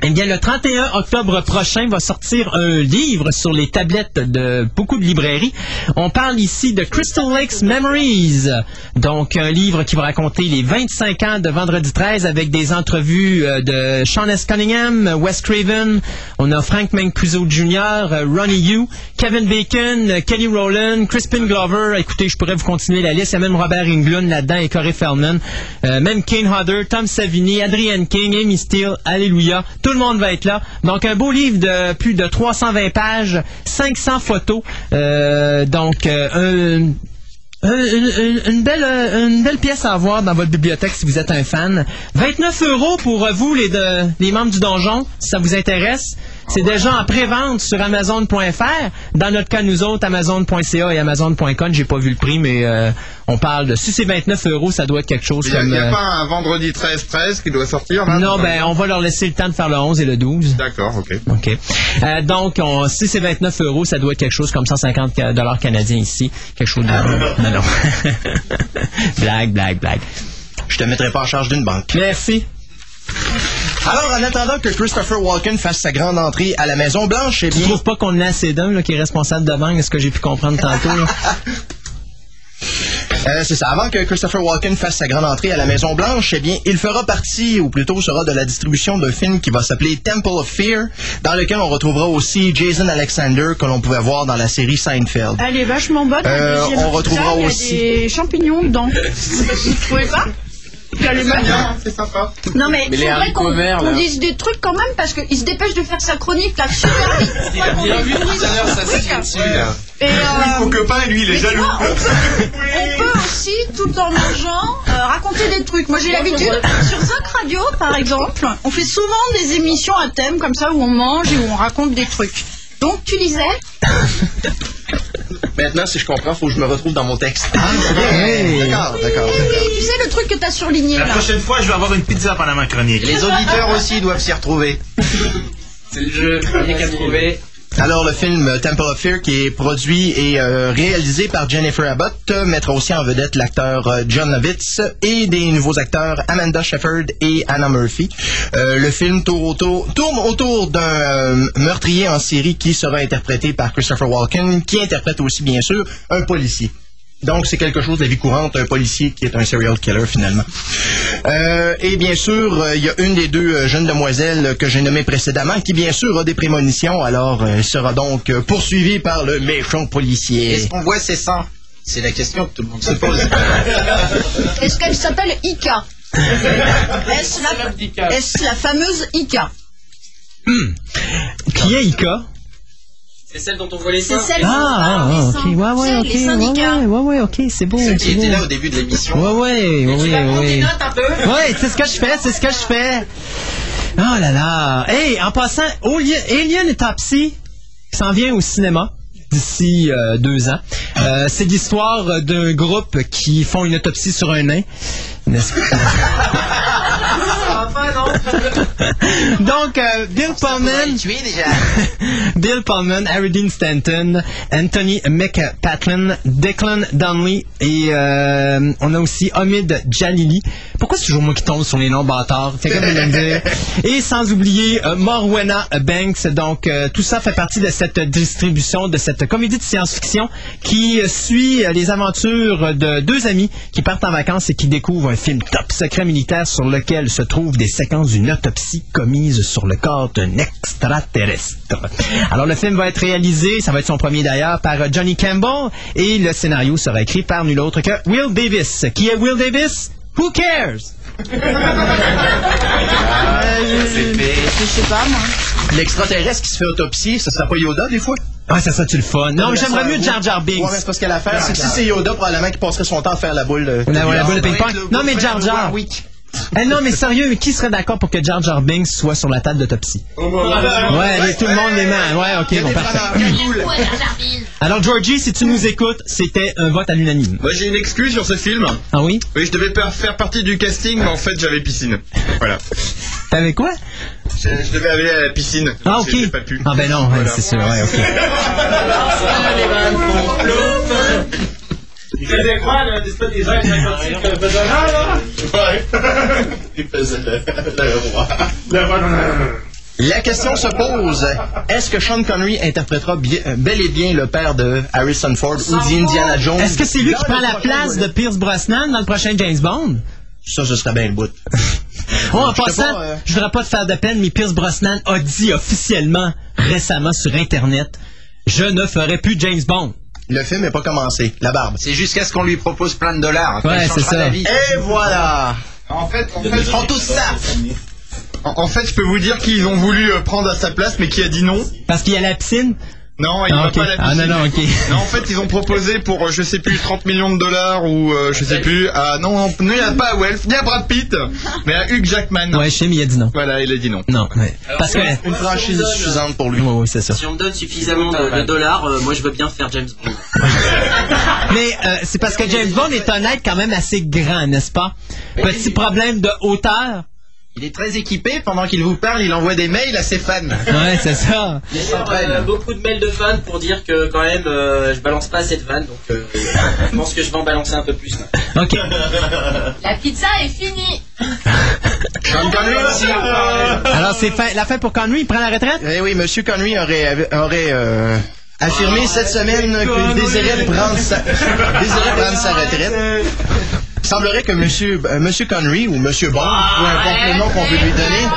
Speaker 1: Eh bien, le 31 octobre prochain va sortir un livre sur les tablettes de beaucoup de librairies. On parle ici de Crystal Lakes Memories. Donc, un livre qui va raconter les 25 ans de Vendredi 13 avec des entrevues euh, de Sean S. Cunningham, Wes Craven, on a Frank Mancuso Jr., euh, Ronnie Yu, Kevin Bacon, euh, Kelly Rowland, Crispin Glover. Écoutez, je pourrais vous continuer la liste. Il y a même Robert Englund là-dedans et Corey Feldman. Même Kane Hodder, Tom Savini, Adrian King, Amy Steele, Alléluia. Le monde va être là. Donc, un beau livre de plus de 320 pages, 500 photos. Euh, donc, euh, un un- une, belle, euh, une belle pièce à avoir dans votre bibliothèque si vous êtes un fan. 29 euros pour vous, les, les membres du donjon, si ça vous intéresse. C'est déjà en pré-vente sur Amazon.fr. Dans notre cas, nous autres, Amazon.ca et Amazon.com, j'ai pas vu le prix, mais euh, on parle de... Si c'est 29 euros, ça doit être quelque chose
Speaker 11: Il n'y a,
Speaker 1: comme...
Speaker 11: il y a
Speaker 1: euh,
Speaker 11: pas un vendredi 13-13 qui doit sortir là
Speaker 1: non, ben, on va leur laisser le temps de faire le 11 et le 12.
Speaker 11: D'accord, ok.
Speaker 1: OK. Euh, donc, on- si c'est 29 euros, ça doit être quelque chose comme 150 ca- dollars canadiens ici. Quelque chose de... non, non. blague, blague, blague.
Speaker 17: Je te mettrai pas en charge d'une banque.
Speaker 1: Merci.
Speaker 17: Alors, en attendant que Christopher Walken fasse sa grande entrée à la Maison Blanche, eh
Speaker 1: Tu
Speaker 17: bien,
Speaker 1: trouves pas qu'on a assez d'un qui est responsable de banque, ce que j'ai pu comprendre tantôt?
Speaker 17: Euh, c'est ça. Avant que Christopher Walken fasse sa grande entrée à la Maison Blanche, eh bien, il fera partie, ou plutôt sera de la distribution d'un film qui va s'appeler Temple of Fear, dans lequel on retrouvera aussi Jason Alexander que l'on pouvait voir dans la série Seinfeld.
Speaker 12: Elle est vachement bonne.
Speaker 17: Euh, on retrouvera aussi-
Speaker 12: Il y a des champignons dedans. Vous trouvez pas?
Speaker 11: C'est sympa.
Speaker 12: Non mais,
Speaker 13: Mais
Speaker 12: faudrait
Speaker 13: haricots
Speaker 12: qu'on dise des trucs quand même parce qu'il se dépêche de faire sa chronique là super vite.
Speaker 16: Il a bien vu tout à l'heure sa
Speaker 12: Truc,
Speaker 16: dessus là.
Speaker 12: Et, euh,
Speaker 11: Mon copain, lui, il est jaloux.
Speaker 12: vois, on peut aussi, tout en mangeant, euh, raconter des trucs. Moi, j'ai l'habitude, sur Zinc Radio, par exemple, on fait souvent des émissions à thème comme ça où on mange et où on raconte des trucs. Donc, tu disais
Speaker 17: Maintenant, si je comprends, faut que je me retrouve dans mon texte.
Speaker 1: Ah, Hey.
Speaker 17: D'accord, d'accord.
Speaker 12: Tu sais le truc que t'as surligné
Speaker 5: La
Speaker 12: là?
Speaker 5: prochaine fois, je vais avoir une pizza pendant ma chronique.
Speaker 6: Les auditeurs aussi doivent s'y retrouver.
Speaker 13: C'est le jeu. Il n'y a qu'à trouver.
Speaker 17: Alors, le film Temple of Fear, qui est produit et euh, réalisé par Jennifer Abbott, mettra aussi en vedette l'acteur euh, John Lovitz et des nouveaux acteurs Amanda Shepherd et Anna Murphy. Euh, le film tourne autour, tourne autour d'un meurtrier en série qui sera interprété par Christopher Walken, qui interprète aussi, bien sûr, un policier. Donc, c'est quelque chose de la vie courante, un policier qui est un serial killer, finalement. Euh, et bien sûr, euh, il y a une des deux euh, jeunes demoiselles que j'ai nommées précédemment qui, bien sûr, a des prémonitions. Alors, euh, elle sera donc euh, poursuivie par le méchant policier.
Speaker 6: Est-ce qu'on voit ses seins C'est la question que tout le monde se pose.
Speaker 12: Est-ce qu'elle s'appelle Ika? Est-ce la, est-ce la fameuse Ika?
Speaker 1: Qui est Ika?
Speaker 13: C'est celle dont on voit les
Speaker 12: C'est
Speaker 13: seins.
Speaker 12: celle
Speaker 1: Ah, ah, ah, ok, ouais, ouais,
Speaker 12: C'est
Speaker 1: ok,
Speaker 12: les
Speaker 1: ouais,
Speaker 12: syndicats.
Speaker 1: ouais, ouais, ouais, ok, c'est beau,
Speaker 6: Ceux
Speaker 1: c'est
Speaker 6: qui étaient là au début de l'émission.
Speaker 1: Ouais, ouais, ouais,
Speaker 13: Tu vas prendre
Speaker 1: ouais.
Speaker 13: des notes un peu
Speaker 1: Ouais, c'est ce que je fais, c'est ce que je fais. Oh là là. Hey, en passant, Alien Alien Autopsy s'en vient au cinéma d'ici euh, deux ans. Euh, c'est l'histoire d'un groupe qui font une autopsie sur un nain. N'est-ce pas?
Speaker 13: Non.
Speaker 1: Donc, euh, Bill Pullman,
Speaker 6: déjà.
Speaker 1: Bill Pullman, Harry Dean Stanton, Anthony McPatlin, Declan Donnelly et euh, on a aussi Omid Jalili. Pourquoi c'est toujours moi qui tombe sur les noms bâtards? Quelqu'un peut me le dire. Et sans oublier euh, Morwenna Banks. Donc, euh, tout ça fait partie de cette distribution, de cette comédie de science-fiction qui suit les aventures de deux amis qui partent en vacances et qui découvrent un film top secret militaire sur lequel se trouvent des séquences d'une autopsie commise sur le corps d'un extraterrestre. Alors, le film va être réalisé, ça va être son premier d'ailleurs, par euh, Johnny Campbell et le scénario sera écrit par nul autre que Will Davis. Qui est Will Davis? Who cares?
Speaker 12: Je sais pas moi.
Speaker 17: L'extraterrestre qui se fait autopsier, ça sera pas Yoda, des fois?
Speaker 1: Ah, ça serait-tu le fun? Non, mais j'aimerais mieux Jar Jar Binks.
Speaker 17: Ouais, mais c'est parce que l'affaire, c'est que si c'est Yoda, probablement qu'il passerait son temps à faire la boule. de-
Speaker 1: La, la boule de ping-pong. Non, mais Jar Jar. Eh non, mais sérieux, mais qui serait d'accord pour que Jar Jar Binks soit sur la table d'autopsie? Ouais, mais tout le monde les mains. Ouais, ok, bon, parfait. Alors, Georgie, si tu nous écoutes, c'était un vote à l'unanime.
Speaker 11: Moi, j'ai une excuse sur ce film.
Speaker 1: Ah oui?
Speaker 11: Oui, je devais faire partie du casting, mais en fait, j'avais piscine. Voilà.
Speaker 1: T'avais quoi?
Speaker 11: Je, je devais aller à la piscine.
Speaker 1: Ah, ok.
Speaker 11: J'ai pas pu.
Speaker 1: Ah, ben non, ouais,
Speaker 11: Voilà.
Speaker 1: c'est sûr, ouais, ok.
Speaker 13: Il faisait quoi, là, l'espèce des gens besognards, là
Speaker 11: Ouais. Il faisait le, le roi.
Speaker 13: Le roi.
Speaker 17: La question se pose est-ce que Sean Connery interprétera bien- euh, bel et bien le père de Harrison Ford ou d'Indiana Jones?
Speaker 1: Est-ce que c'est lui qui prend la place de Pierce Brosnan dans le prochain James Bond?
Speaker 17: Ça, ce serait bien le bout.
Speaker 1: Oh, en passant,
Speaker 17: pas, euh,
Speaker 1: je voudrais pas te faire de peine, mais Pierce Brosnan a dit officiellement récemment sur Internet Je ne ferai plus James Bond.
Speaker 17: Le film n'est pas commencé. La barbe.
Speaker 6: C'est jusqu'à ce qu'on lui propose plein de dollars. Après,
Speaker 1: Ouais,
Speaker 6: il
Speaker 1: c'est
Speaker 6: changera
Speaker 1: ça.
Speaker 6: d'avis.
Speaker 17: Et voilà
Speaker 11: En fait, en fait,
Speaker 17: Ils font tous ça
Speaker 11: en, en fait, je peux vous dire qu'ils ont voulu euh, prendre à sa place, mais qui a dit non.
Speaker 1: Parce qu'il y a la piscine?
Speaker 11: Non, il
Speaker 1: Ah,
Speaker 11: va
Speaker 1: ok.
Speaker 11: pas à la
Speaker 1: Ah,
Speaker 11: piscine.
Speaker 1: non, non, ok.
Speaker 11: Non, en fait, ils ont proposé pour, euh, je sais plus, 30 millions de dollars ou euh, je sais plus. Ah non, non, il n'y a pas à Welf, ni à Brad Pitt, mais à Hugh Jackman.
Speaker 1: Ouais, mais il a dit non.
Speaker 11: Voilà, il a dit non.
Speaker 1: Non, ouais. Parce que.
Speaker 17: Une franchise
Speaker 4: si
Speaker 17: suffisante pour lui.
Speaker 1: Oui, oui, c'est ça.
Speaker 4: Si on me donne suffisamment de, de dollars, euh, moi je veux bien faire James Bond.
Speaker 1: Mais euh, c'est parce que James Bond est un être quand même assez grand, n'est-ce pas? Petit problème de hauteur.
Speaker 17: Il est très équipé. Pendant qu'il vous parle, il envoie des mails à ses fans.
Speaker 1: Ouais, c'est ça.
Speaker 4: D'ailleurs, euh, beaucoup de mails de fans pour dire que quand même euh, je balance pas assez de vannes, donc euh, je pense que je vais en balancer un peu plus. là.
Speaker 1: OK.
Speaker 3: La pizza est finie.
Speaker 1: Alors, c'est fin- la fin pour Connery, il prend la retraite?
Speaker 17: Eh oui, Monsieur Connery aurait, aurait euh, affirmé cette semaine qu'il désirait prendre sa, désirait prendre sa retraite. Il semblerait que Monsieur, euh, Monsieur Connery ou Monsieur Bond, peu importe le nom qu'on veut lui donner,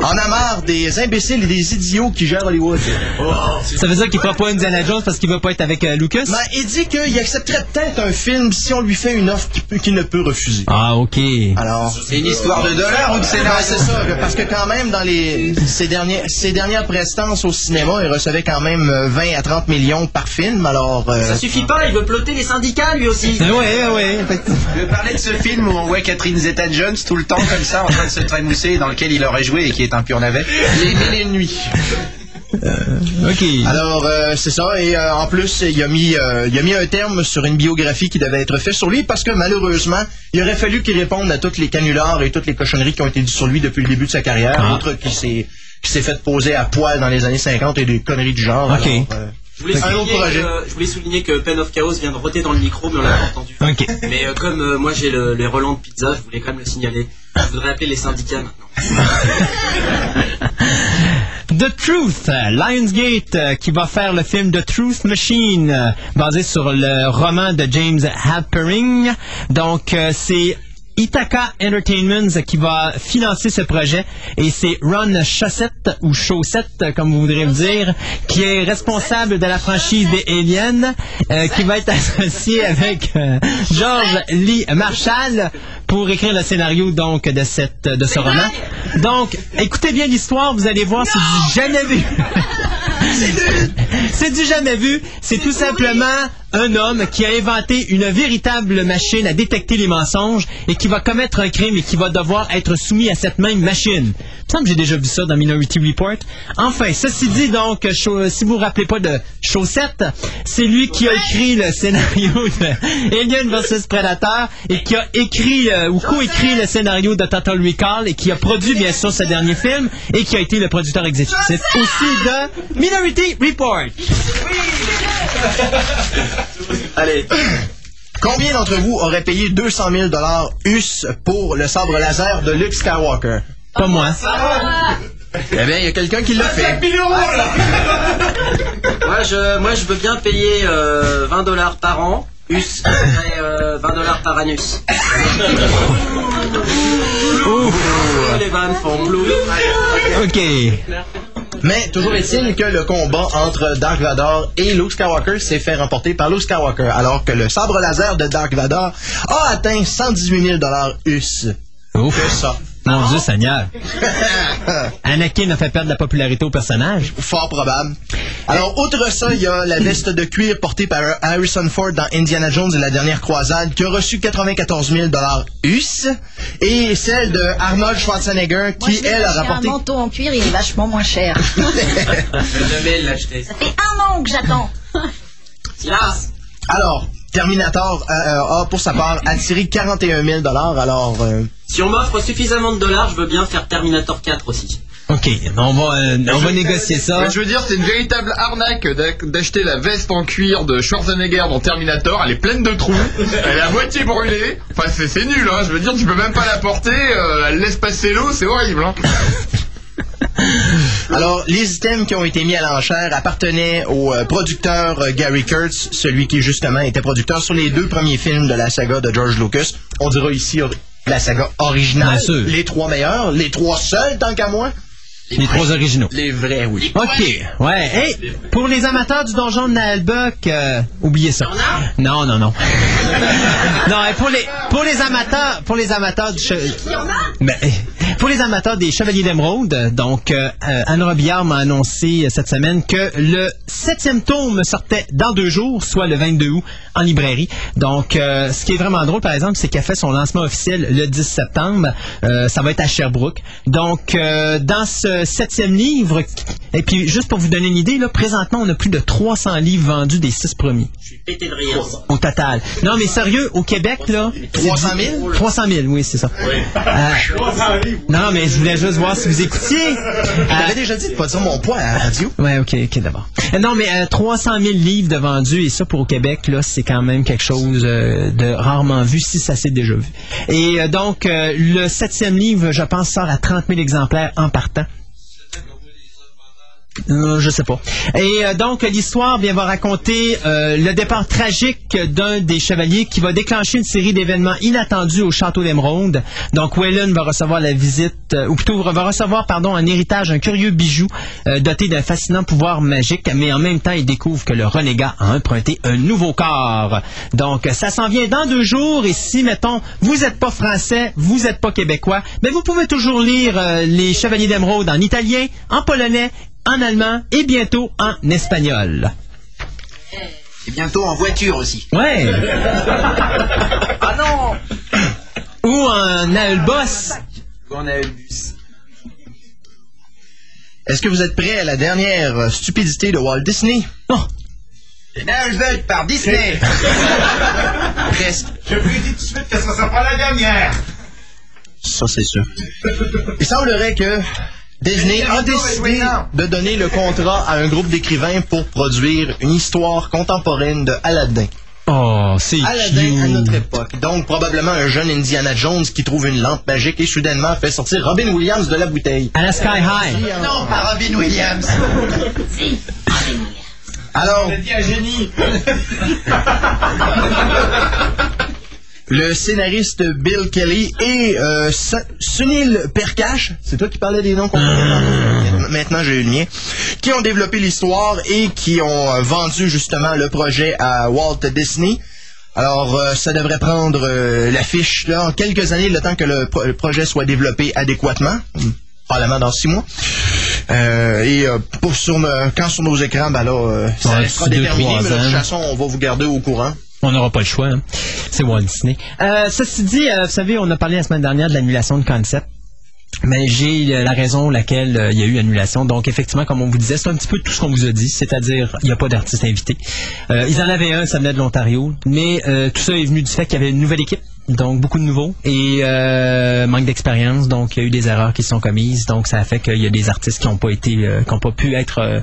Speaker 17: en a marre des imbéciles et des idiots qui gèrent Hollywood.
Speaker 1: Ça veut dire qu'il fera pas Indiana Jones parce qu'il veut pas être avec euh, Lucas?
Speaker 17: Ben, il dit qu'il accepterait peut-être un film si on lui fait une offre qu'il ne peut refuser.
Speaker 1: Ah, OK.
Speaker 17: Alors,
Speaker 6: C'est une histoire de dollars ou de scénario?
Speaker 17: Ben, c'est ça, parce que quand même, dans les ces dernières, ces dernières prestances au cinéma, il recevait quand même euh, 20 à 30 millions par film, alors... euh,
Speaker 4: Ça suffit pas, il veut plotter les syndicats lui aussi.
Speaker 1: Oui, oui, effectivement.
Speaker 6: Je veux parler de ce film où on voit Catherine Zeta-Jones tout le temps comme ça en train de se trémousser dans lequel il aurait joué et qui est un pur navet.
Speaker 17: Les mille et une nuits.
Speaker 1: OK.
Speaker 17: Alors, euh, c'est ça. Et euh, en plus, il a, mis, euh, il a mis un terme sur une biographie qui devait être faite sur lui parce que malheureusement, il aurait fallu qu'il réponde à toutes les canulars et toutes les cochonneries qui ont été dites sur lui depuis le début de sa carrière.
Speaker 1: Ah.
Speaker 17: Autre qui s'est qui s'est fait poser à poil dans les années 50 et des conneries du genre.
Speaker 1: Ok.
Speaker 17: Alors, euh,
Speaker 4: Je voulais, souligner que, je voulais souligner que Pen of Chaos vient de roter dans le micro, mais on l'a pas entendu.
Speaker 1: OK.
Speaker 4: Mais euh, comme euh, moi j'ai le- les relents de pizza, je voulais quand même le signaler. Je voudrais appeler les syndicats maintenant.
Speaker 1: The Truth, Lionsgate, euh, qui va faire le film The Truth Machine, basé sur le roman de James Halpering. Donc, c'est Ithaca Entertainment qui va financer ce projet et c'est Ron Chaussette ou Chaussette comme vous voudrez me dire qui est responsable de la franchise des Aliens euh, qui va être associé avec euh, George Lee Marshall pour écrire le scénario donc de cette de ce roman. Donc écoutez bien l'histoire, vous allez voir c'est du jamais vu. C'est du jamais vu. C'est tout simplement un homme qui a inventé une véritable machine à détecter les mensonges et qui va commettre un crime et qui va devoir être soumis à cette même machine. Il me semble que j'ai déjà vu ça dans Minority Report. Enfin, ceci dit, donc, si vous vous rappelez pas de Chaussette, c'est lui qui a écrit le scénario de Alien vs Predator et qui a écrit euh, ou co-écrit le scénario de Total Recall et qui a produit bien sûr ce dernier film et qui a été le producteur exécutif aussi de Minority Report.
Speaker 4: Allez.
Speaker 17: Combien d'entre vous auraient payé 200 000 US pour le sabre laser de Luke Skywalker?
Speaker 1: Pas moi.
Speaker 17: Eh bien, il y a quelqu'un qui l'a fait.
Speaker 4: Moi je, moi je veux bien payer euh, 20 dollars par an. Us, et, euh, 20 dollars par anus. Les vannes font bleu.
Speaker 1: OK.
Speaker 17: Mais toujours est-il que le combat entre Dark Vador et Luke Skywalker s'est fait remporter par Luke Skywalker, alors que le sabre laser de Dark Vador a atteint 118 000 US.
Speaker 1: Ouf.
Speaker 17: Que ça.
Speaker 1: Mon Dieu Seigneur. Anakin a fait perdre la popularité au personnage.
Speaker 17: Fort probable. Alors, outre ça, il y a la veste de cuir portée par Harrison Ford dans Indiana Jones et la dernière croisade qui a reçu 94 000 US et celle de Arnold Schwarzenegger qui, elle, a rapporté...
Speaker 12: un manteau en cuir, il est vachement moins cher.
Speaker 4: Je devais l'acheter.
Speaker 12: Ça fait un an que j'attends.
Speaker 4: Silence.
Speaker 17: Alors, Terminator euh, euh, a, pour sa part, attiré 41 000 Alors, euh,
Speaker 4: Si on m'offre suffisamment de dollars, je veux bien faire Terminator 4 aussi.
Speaker 1: OK, on va, euh, on va négocier ça.
Speaker 11: Je veux dire, c'est une véritable arnaque d'ac- d'acheter la veste en cuir de Schwarzenegger dans Terminator. Elle est pleine de trous, elle est à moitié brûlée. Enfin, c'est c'est nul, hein. Je veux dire, tu peux même pas la porter. euh, elle laisse passer l'eau, c'est horrible. Hein.
Speaker 17: Alors, les items qui ont été mis à l'enchère appartenaient au euh, producteur euh, Gary Kurtz, celui qui justement était producteur sur les deux premiers films de la saga de George Lucas. On dira ici or- la saga originale,
Speaker 1: Bien sûr.
Speaker 17: les trois meilleurs, les trois seuls tant qu'à moi.
Speaker 1: Les trois originaux.
Speaker 17: Les vrais, oui.
Speaker 1: OK. Ouais. Hey, pour les amateurs du donjon de Nalbuck, euh, oubliez ça. Non, non, non. non, et pour les pour les amateurs, pour les amateurs du che- Ben, eh, pour les amateurs des Chevaliers d'Émeraude, donc euh, euh, Anne Robillard m'a annoncé cette semaine que le septième tome sortait dans deux jours, soit le 22 août, en librairie. Donc, euh, ce qui est vraiment drôle, par exemple, c'est qu'elle fait son lancement officiel le 10 septembre. Ça va être à Sherbrooke. Donc, dans ce septième livre, et puis juste pour vous donner une idée, là, présentement, on a plus de 300 livres vendus des six premiers
Speaker 13: Pété de rire.
Speaker 1: au total. Non, mais sérieux, au Québec, là.
Speaker 17: 300 000?
Speaker 1: 300 000, oui, c'est ça. Euh, non, mais je voulais juste voir si vous écoutiez.
Speaker 17: J'avais déjà dit de pas dire mon poids à la radio.
Speaker 1: Ouais, ok, ok, d'abord. Euh, Non, mais euh, 300 000 livres de vendus, et ça pour au Québec, là, c'est quand même quelque chose euh, de rarement vu, si ça s'est déjà vu. Et euh, donc, euh, le septième livre, je pense, sort à 30 000 exemplaires en partant. Euh, je sais pas. Et euh, donc l'histoire bien va raconter euh, le départ tragique d'un des chevaliers qui va déclencher une série d'événements inattendus au château d'Émeraude. Donc Wellen va recevoir la visite, euh, ou plutôt va recevoir pardon un héritage, un curieux bijou euh, doté d'un fascinant pouvoir magique, mais en même temps il découvre que le renégat a emprunté un nouveau corps. Donc ça s'en vient dans deux jours et si mettons vous n'êtes pas français, vous n'êtes pas québécois, mais vous pouvez toujours lire euh, les Chevaliers d'Émeraude en italien, en polonais en allemand et bientôt en espagnol.
Speaker 17: Et bientôt en voiture aussi.
Speaker 1: Ouais.
Speaker 17: ah non!
Speaker 1: Ou en Albos.
Speaker 17: On a eu le bus. Est-ce que vous êtes prêts à la dernière stupidité de Walt Disney?
Speaker 1: Oh.
Speaker 17: Nashville par Disney! Presque.
Speaker 7: Je vous dis tout de suite que ce ne sera pas la dernière.
Speaker 17: Ça, c'est sûr. Il semblerait que Disney a décidé de donner le contrat à un groupe d'écrivains pour produire une histoire contemporaine de Aladdin.
Speaker 1: Oh, c'est
Speaker 17: Aladdin à notre époque. Donc, probablement un jeune Indiana Jones qui trouve une lampe magique et soudainement fait sortir Robin Williams de la bouteille.
Speaker 1: À la Sky High.
Speaker 17: Non, pas Robin Williams. Alors,
Speaker 7: génie.
Speaker 17: le scénariste Bill Kelly et euh, Sunil Perkash, c'est toi qui parlais des noms qu'on Maintenant, j'ai eu le mien. Qui ont développé l'histoire et qui ont euh, vendu justement le projet à Walt Disney. Alors, euh, ça devrait prendre euh, l'affiche là en quelques années, le temps que le, pro- le projet soit développé adéquatement, probablement dans six mois. Euh, et pour sur nos- quand sur nos écrans, ben là, ça sera déterminé, mais de toute façon, on va vous garder au courant.
Speaker 1: On n'aura pas le choix. hein. C'est Walt Disney. Euh, ceci dit, euh, vous savez, on a parlé la semaine dernière de l'annulation de concept. Mais j'ai la raison laquelle euh, il y a eu annulation. Donc, effectivement, comme on vous disait, c'est un petit peu tout ce qu'on vous a dit, c'est-à-dire il n'y a pas d'artiste invité. Ils en avaient un, ça venait de l'Ontario, mais tout ça est venu du fait qu'il y avait une nouvelle équipe, donc beaucoup de nouveaux, et euh, manque d'expérience, donc il y a eu des erreurs qui sont commises, donc ça a fait qu'il y a des artistes qui n'ont pas été, euh, qui n'ont pas pu être euh,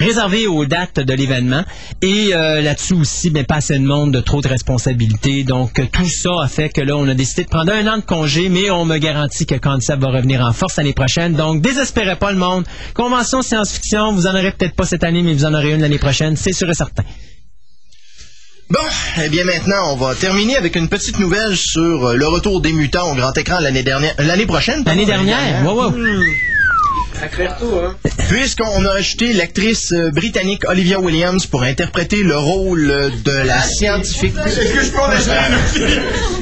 Speaker 1: réservés aux dates de l'événement. Et là-dessus aussi, ben, pas assez de monde, de trop de responsabilités. Donc, tout ça a fait que là, on a décidé de prendre un an de congé, mais on me garantit que Concept va revenir en force l'année prochaine. Donc, désespérez pas le monde. Convention science-fiction, vous en aurez peut-être pas cette année, mais vous en aurez une l'année prochaine, c'est sûr et certain.
Speaker 17: Bon, eh bien maintenant, on va terminer avec une petite nouvelle sur euh, le retour des mutants au grand écran l'année dernière, l'année prochaine.
Speaker 1: L'année dernière, wow, wow.
Speaker 13: Sacré retour, hein.
Speaker 17: Puisqu'on a acheté l'actrice euh, britannique Olivia Williams pour interpréter le rôle euh, de la scientifique.
Speaker 11: Est-ce que je peux en acheter un aussi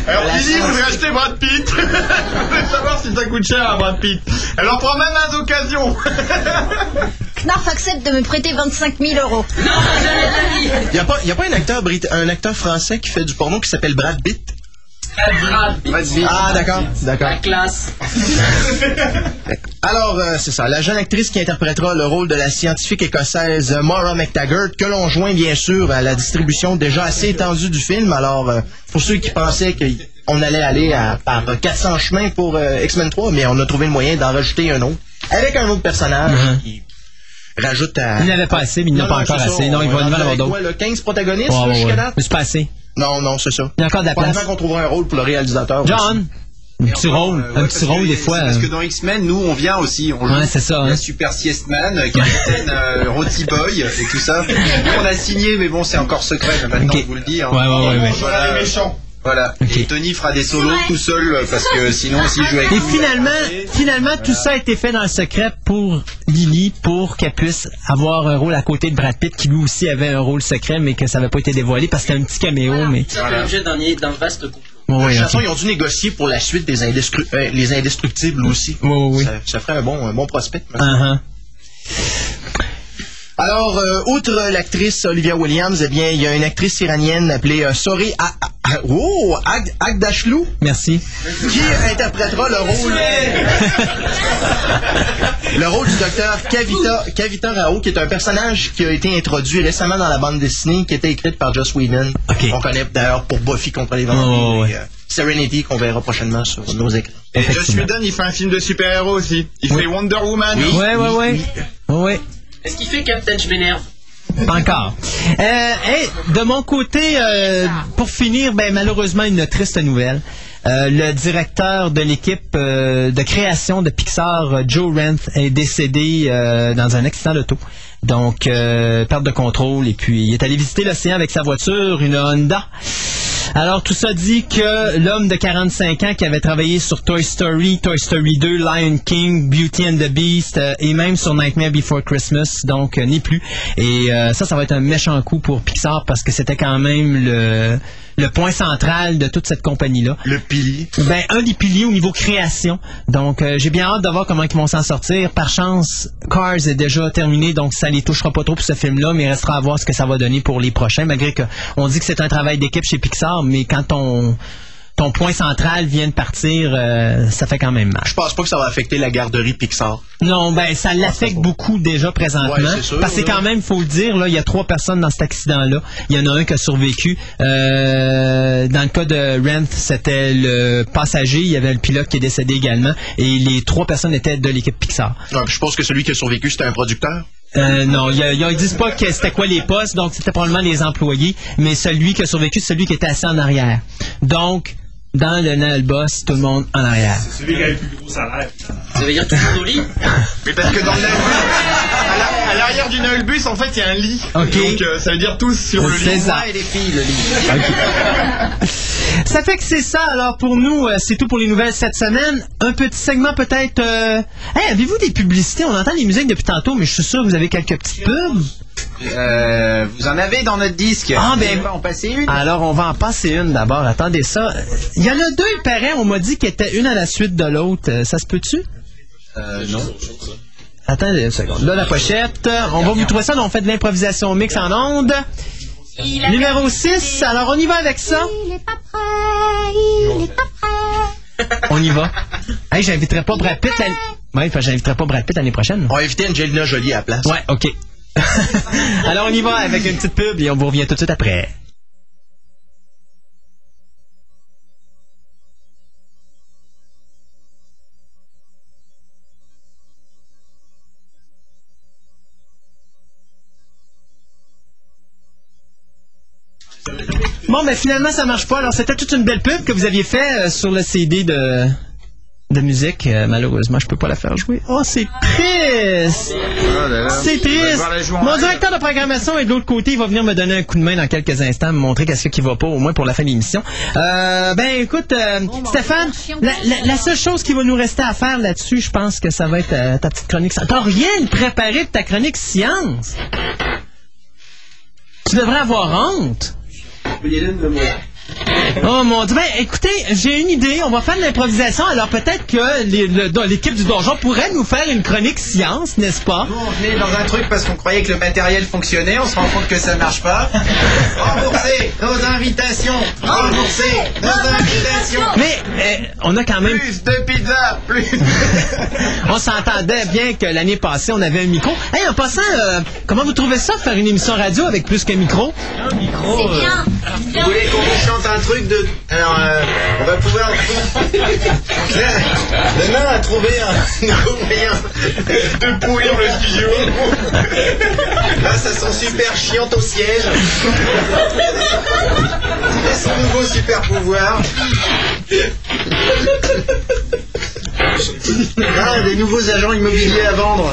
Speaker 11: Alors,
Speaker 17: science-
Speaker 11: voudrait acheter Brad Pitt. Je voulais savoir si ça coûte cher à Brad Pitt. Elle en prend même un d'occasion.
Speaker 12: Knarf accepte de me prêter 25 000 euros.
Speaker 17: Il n'y a, pas- y a pas un acteur, brit- un acteur français qui fait du porno qui s'appelle Brad Pitt? Ah, d'accord, d'accord.
Speaker 13: La classe.
Speaker 17: Alors, euh, c'est ça. La jeune actrice qui interprétera le rôle de la scientifique écossaise Maura McTaggart, que l'on joint bien sûr à la distribution déjà assez étendue du film. Alors, euh, pour ceux qui pensaient qu'on allait aller à- par 400 chemins pour euh, X-Men 3, mais on a trouvé le moyen d'en rajouter un autre, avec un autre personnage
Speaker 1: Mhm.
Speaker 17: qui rajoute à...
Speaker 1: Il n'avait pas assez, mais il n'en a
Speaker 17: Non,
Speaker 1: pas encore assez. Non, il
Speaker 17: On
Speaker 1: va en avoir d'autres.
Speaker 17: quoi, le 15 protagonistes
Speaker 1: Ouais,
Speaker 17: là,
Speaker 1: ouais,
Speaker 17: jusqu'à
Speaker 1: ouais.
Speaker 17: date?
Speaker 1: Mais c'est pas assez.
Speaker 17: Non, non, c'est ça.
Speaker 1: Il y a encore de la place.
Speaker 17: Qu'on trouvera un rôle pour le réalisateur. aussi.
Speaker 1: John, Un petit rôle,
Speaker 6: Euh,
Speaker 1: un petit
Speaker 6: parce
Speaker 1: rôle
Speaker 6: que-
Speaker 1: des fois.
Speaker 6: Parce
Speaker 1: euh,
Speaker 6: que dans X-Men, nous, on vient aussi. On joue.
Speaker 1: Ouais, c'est ça, hein.
Speaker 6: Super Siestman, euh, Capitaine euh, Roti Boy et tout ça. Nous, on a signé, mais bon, c'est encore secret. Maintenant,
Speaker 1: Ok.
Speaker 6: je vous le dis. hein.
Speaker 1: Ouais, ouais, ouais, ouais.
Speaker 6: Voilà,
Speaker 11: les méchants.
Speaker 6: Voilà. Et Tony fera des solos tout seul euh, parce que sinon, s'il joue avec
Speaker 1: Et finalement, finalement, tout ça a été fait dans le secret pour Lily, pour qu'elle puisse avoir un rôle à côté de Brad Pitt, qui lui aussi avait un rôle secret, mais que ça n'avait pas été dévoilé parce que c'était un petit caméo, mais.
Speaker 4: C'est l'objet d'un vaste complot.
Speaker 1: Ouais,
Speaker 17: De toute façon, ils ont dû négocier pour la suite des indestru- euh, les indestructibles aussi. Ça, ça ferait un bon, un bon prospect. me semble. Alors, euh, outre l'actrice Olivia Williams, eh bien, il y a une actrice iranienne appelée euh, Sori A- oh, Ag- Agdashlou
Speaker 1: Merci.
Speaker 17: qui interprétera le rôle le rôle du docteur Kavita, Kavita Rao, qui est un personnage qui a été introduit récemment dans la bande dessinée, qui était écrite par Joss Whedon.
Speaker 1: Ok.
Speaker 17: On connaît d'ailleurs pour Buffy contre les
Speaker 1: Oh,
Speaker 17: vampires.
Speaker 1: ouais.
Speaker 17: et, euh, Serenity qu'on verra prochainement sur nos écrans.
Speaker 11: Et Joss. Whedon, il fait un film de super-héros aussi. Il fait Wonder Woman.
Speaker 1: Ouais, ouais, ouais. Ouais.
Speaker 4: Est-ce qu'il fait Captain Je m'énerve?
Speaker 1: Pas encore. Euh, de mon côté, euh, pour finir, ben, malheureusement, une triste nouvelle. Euh, le directeur de l'équipe de création de Pixar, Joe Ranth, est décédé dans un accident d'auto. Donc, perte de contrôle. Et puis, il est allé visiter l'océan avec sa voiture, une Honda. Alors, tout ça dit que l'homme de 45 ans qui avait travaillé sur Toy Story, Toy Story 2, Lion King, Beauty and the Beast euh, et même sur Nightmare Before Christmas, donc euh, n'est plus. Et euh, ça, ça va être un méchant coup pour Pixar parce que c'était quand même le, le point central de toute cette compagnie-là.
Speaker 17: Le pilier.
Speaker 1: Ben, un des piliers au niveau création. Donc, euh, j'ai bien hâte de voir comment ils vont s'en sortir. Par chance, Cars est déjà terminé, donc ça les touchera pas trop pour ce film-là, mais il restera à voir ce que ça va donner pour les prochains, malgré que on dit que c'est un travail d'équipe chez Pixar, mais quand ton, ton point central vient de partir, euh, ça fait quand même mal.
Speaker 17: Je pense pas que ça va affecter la garderie Pixar.
Speaker 1: Non, ben ça l'affecte beaucoup déjà présentement.
Speaker 17: Ouais, sûr,
Speaker 1: parce que quand même, faut le dire, là, il y a trois personnes dans cet accident-là. Il y en a un qui a survécu. Euh, dans le cas de Rent, c'était le passager, il y avait le pilote qui est décédé également, et les trois personnes étaient de l'équipe Pixar.
Speaker 17: Donc, je pense que celui qui a survécu, c'était un producteur?
Speaker 1: Euh, non, ils disent pas que c'était quoi les postes, donc c'était probablement les employés, mais celui qui a survécu, c'est celui qui était assis en arrière. Donc, dans le Nal Boss, tout le monde en arrière.
Speaker 7: Celui qui a le plus gros salaire.
Speaker 4: Ça veut dire toujours au lit?
Speaker 11: Mais parce que dans le à la- à l'arrière du Nullbus, en fait, il y a un lit.
Speaker 1: Ok.
Speaker 11: Donc, euh, ça veut dire tous sur le
Speaker 1: C'est
Speaker 11: lit.
Speaker 1: ça.
Speaker 17: et les filles, le lit.
Speaker 1: Ça fait que c'est ça. Alors pour nous, euh, c'est tout pour les nouvelles cette semaine. Un petit segment peut-être. euh, Hey, avez-vous des publicités? On entend les musiques depuis tantôt, mais je suis sûr que vous avez quelques petites pubs.
Speaker 6: euh, vous en avez dans notre disque.
Speaker 1: Ah, ben-
Speaker 6: voulez pas en passer une.
Speaker 1: Alors on va en passer une d'abord. Attendez ça. Il y en a deux, il paraît. On m'a dit qu'il était une à la suite de l'autre. Euh, Ça se peut-tu?
Speaker 6: Euh, non.
Speaker 1: Attendez une seconde. Là, la pochette. On va vous trouver ça. On fait de l'improvisation mix en ondes. Numéro 6. Alors on y va avec ça.
Speaker 8: Il est pas prêt, il est pas prêt.
Speaker 1: On y va. Hey, j'inviterai pas Brad Pitt l'année. Ouais, j'inviterai pas Brad Pitt l'année prochaine.
Speaker 17: On va inviter Angelina Jolie à la place.
Speaker 1: Ouais, ok. Alors on y va avec une petite pub et on vous revient tout de suite après. Ben finalement, ça marche pas. Alors, c'était toute une belle pub que vous aviez fait euh, sur le CD de, de musique. Euh, malheureusement, je peux pas la faire jouer. Oh, c'est triste! C'est triste! Mon directeur de programmation est de l'autre côté. Il va venir me donner un coup de main dans quelques instants, me montrer qu'est-ce qui va pas, au moins pour la fin de l'émission. Euh, ben, écoute, euh, Stéphane, la, la- la seule chose qui va nous rester à faire là-dessus, je pense que ça va être euh, ta petite chronique. T'as rien préparé de ta chronique science? Tu devrais avoir honte. 不，你认得不？Oh mon dieu, ben écoutez, j'ai une idée, on va faire de l'improvisation, alors peut-être que l'équipe du donjon pourrait nous faire une chronique science, n'est-ce pas?
Speaker 6: Nous, on venait dans un truc parce qu'on croyait que le matériel fonctionnait, on se rend compte que ça marche pas. Remboursez nos invitations. Remboursez nos invitations.
Speaker 1: Mais euh, on a quand même...
Speaker 6: Plus de pizza Plus
Speaker 1: On s'entendait bien que l'année passée, on avait un micro. Hey, en passant, euh, comment vous trouvez ça, faire une émission radio avec plus qu'un micro?
Speaker 6: C'est bien. Vous voulez qu'on un truc de... Alors, euh, on va pouvoir... Demain, on a trouvé un nouveau moyen de pourrir le studio. Là, ça sent super chiant au siège. Et son nouveau super pouvoir. Ah, des nouveaux agents immobiliers à vendre.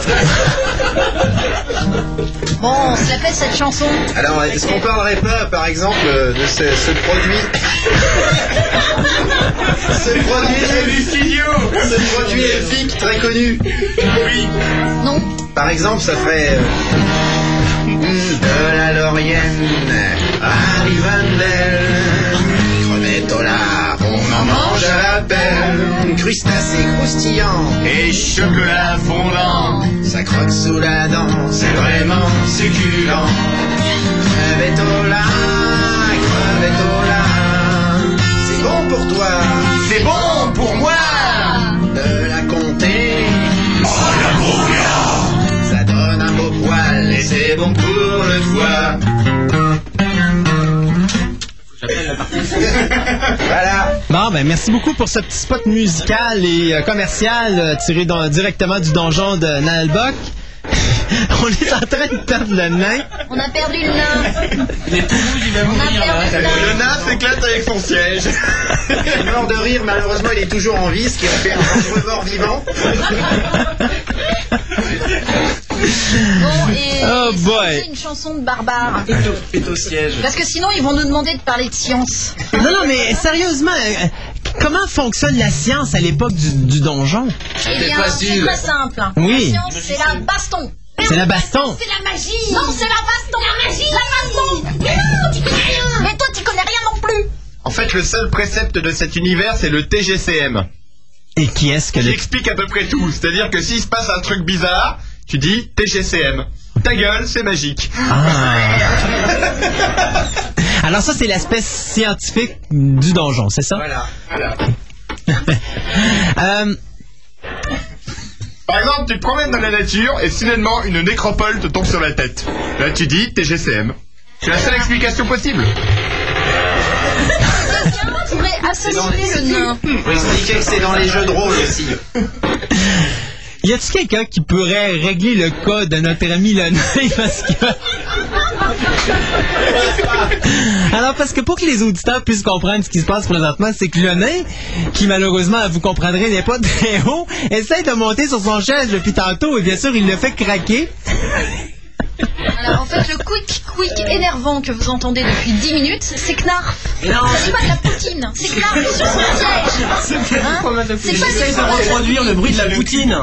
Speaker 12: Bon, on se la fait cette chanson.
Speaker 6: Alors, est-ce qu'on parlerait pas, par exemple, euh, de ce, ce produit Ce produit Ce produit épique très connu Oui.
Speaker 12: Non.
Speaker 6: Par exemple, ça ferait... euh, de la Laurienne à Rivendell, mange à la pelle, crustacés croustillants et chocolat fondant, ça croque sous la dent, c'est vraiment succulent. Crevette au lard, crevette au lard, c'est bon pour toi, c'est bon pour moi, voilà.
Speaker 1: Bon, ben merci beaucoup pour ce petit spot musical et euh, commercial euh, tiré dans- directement du donjon de Nalbok. On est en train de perdre le nain.
Speaker 12: On a perdu le nain.
Speaker 4: Il est tout rouge, il va
Speaker 12: a
Speaker 4: mourir
Speaker 12: le nain.
Speaker 6: S'éclate avec son siège. Il est mort de rire, malheureusement il est toujours en vie, ce qui en fait un mort vivant.
Speaker 12: Et
Speaker 1: Oh
Speaker 12: et
Speaker 1: boy.
Speaker 12: c'est une chanson de barbare.
Speaker 4: Faites au siège.
Speaker 12: Parce que sinon, ils vont nous demander de parler de science.
Speaker 1: Non, non, mais sérieusement, euh, comment fonctionne la science à l'époque du, du donjon?
Speaker 12: Eh bien, c'est très simple.
Speaker 1: Oui.
Speaker 12: La science, c'est la baston.
Speaker 1: C'est la baston.
Speaker 12: C'est la magie. Non, c'est la baston. La magie. La baston. Mais non, tu connais rien. Mais toi, tu connais rien non plus.
Speaker 11: En fait, le seul précepte de cet univers, c'est le TGCM.
Speaker 1: Et qui est-ce que
Speaker 11: Qui explique à peu près tout. C'est-à-dire que s'il se passe un truc bizarre, tu dis TGCM. Ta gueule, c'est magique.
Speaker 1: Ah. Alors ça, c'est l'aspect scientifique du donjon, c'est ça?
Speaker 6: Voilà. voilà.
Speaker 1: Euh,
Speaker 11: Par exemple, tu te promènes dans la nature et soudainement une nécropole te tombe sur la tête. Là, tu dis TGCM. C'est la seule explication possible.
Speaker 12: Tu pourrais assassiner le nain.
Speaker 6: Faut expliquer que c'est dans les jeux de rôle aussi.
Speaker 1: y a-t-il quelqu'un qui pourrait régler le cas de notre ami le nain parce que... Alors, parce que pour que les auditeurs puissent comprendre ce qui se passe présentement, c'est que le nain, qui malheureusement, vous comprendrez, n'est pas très haut, essaye de monter sur son chaise depuis tantôt et bien sûr, il le fait craquer.
Speaker 12: Alors, en fait, le quick quick énervant que vous entendez depuis 10 minutes, c'est Knarf.
Speaker 4: Non,
Speaker 12: c'est pas de la poutine, c'est Knarf sur son siège. Hein c'est pas
Speaker 4: J'essaie de reproduire le bruit de la poutine.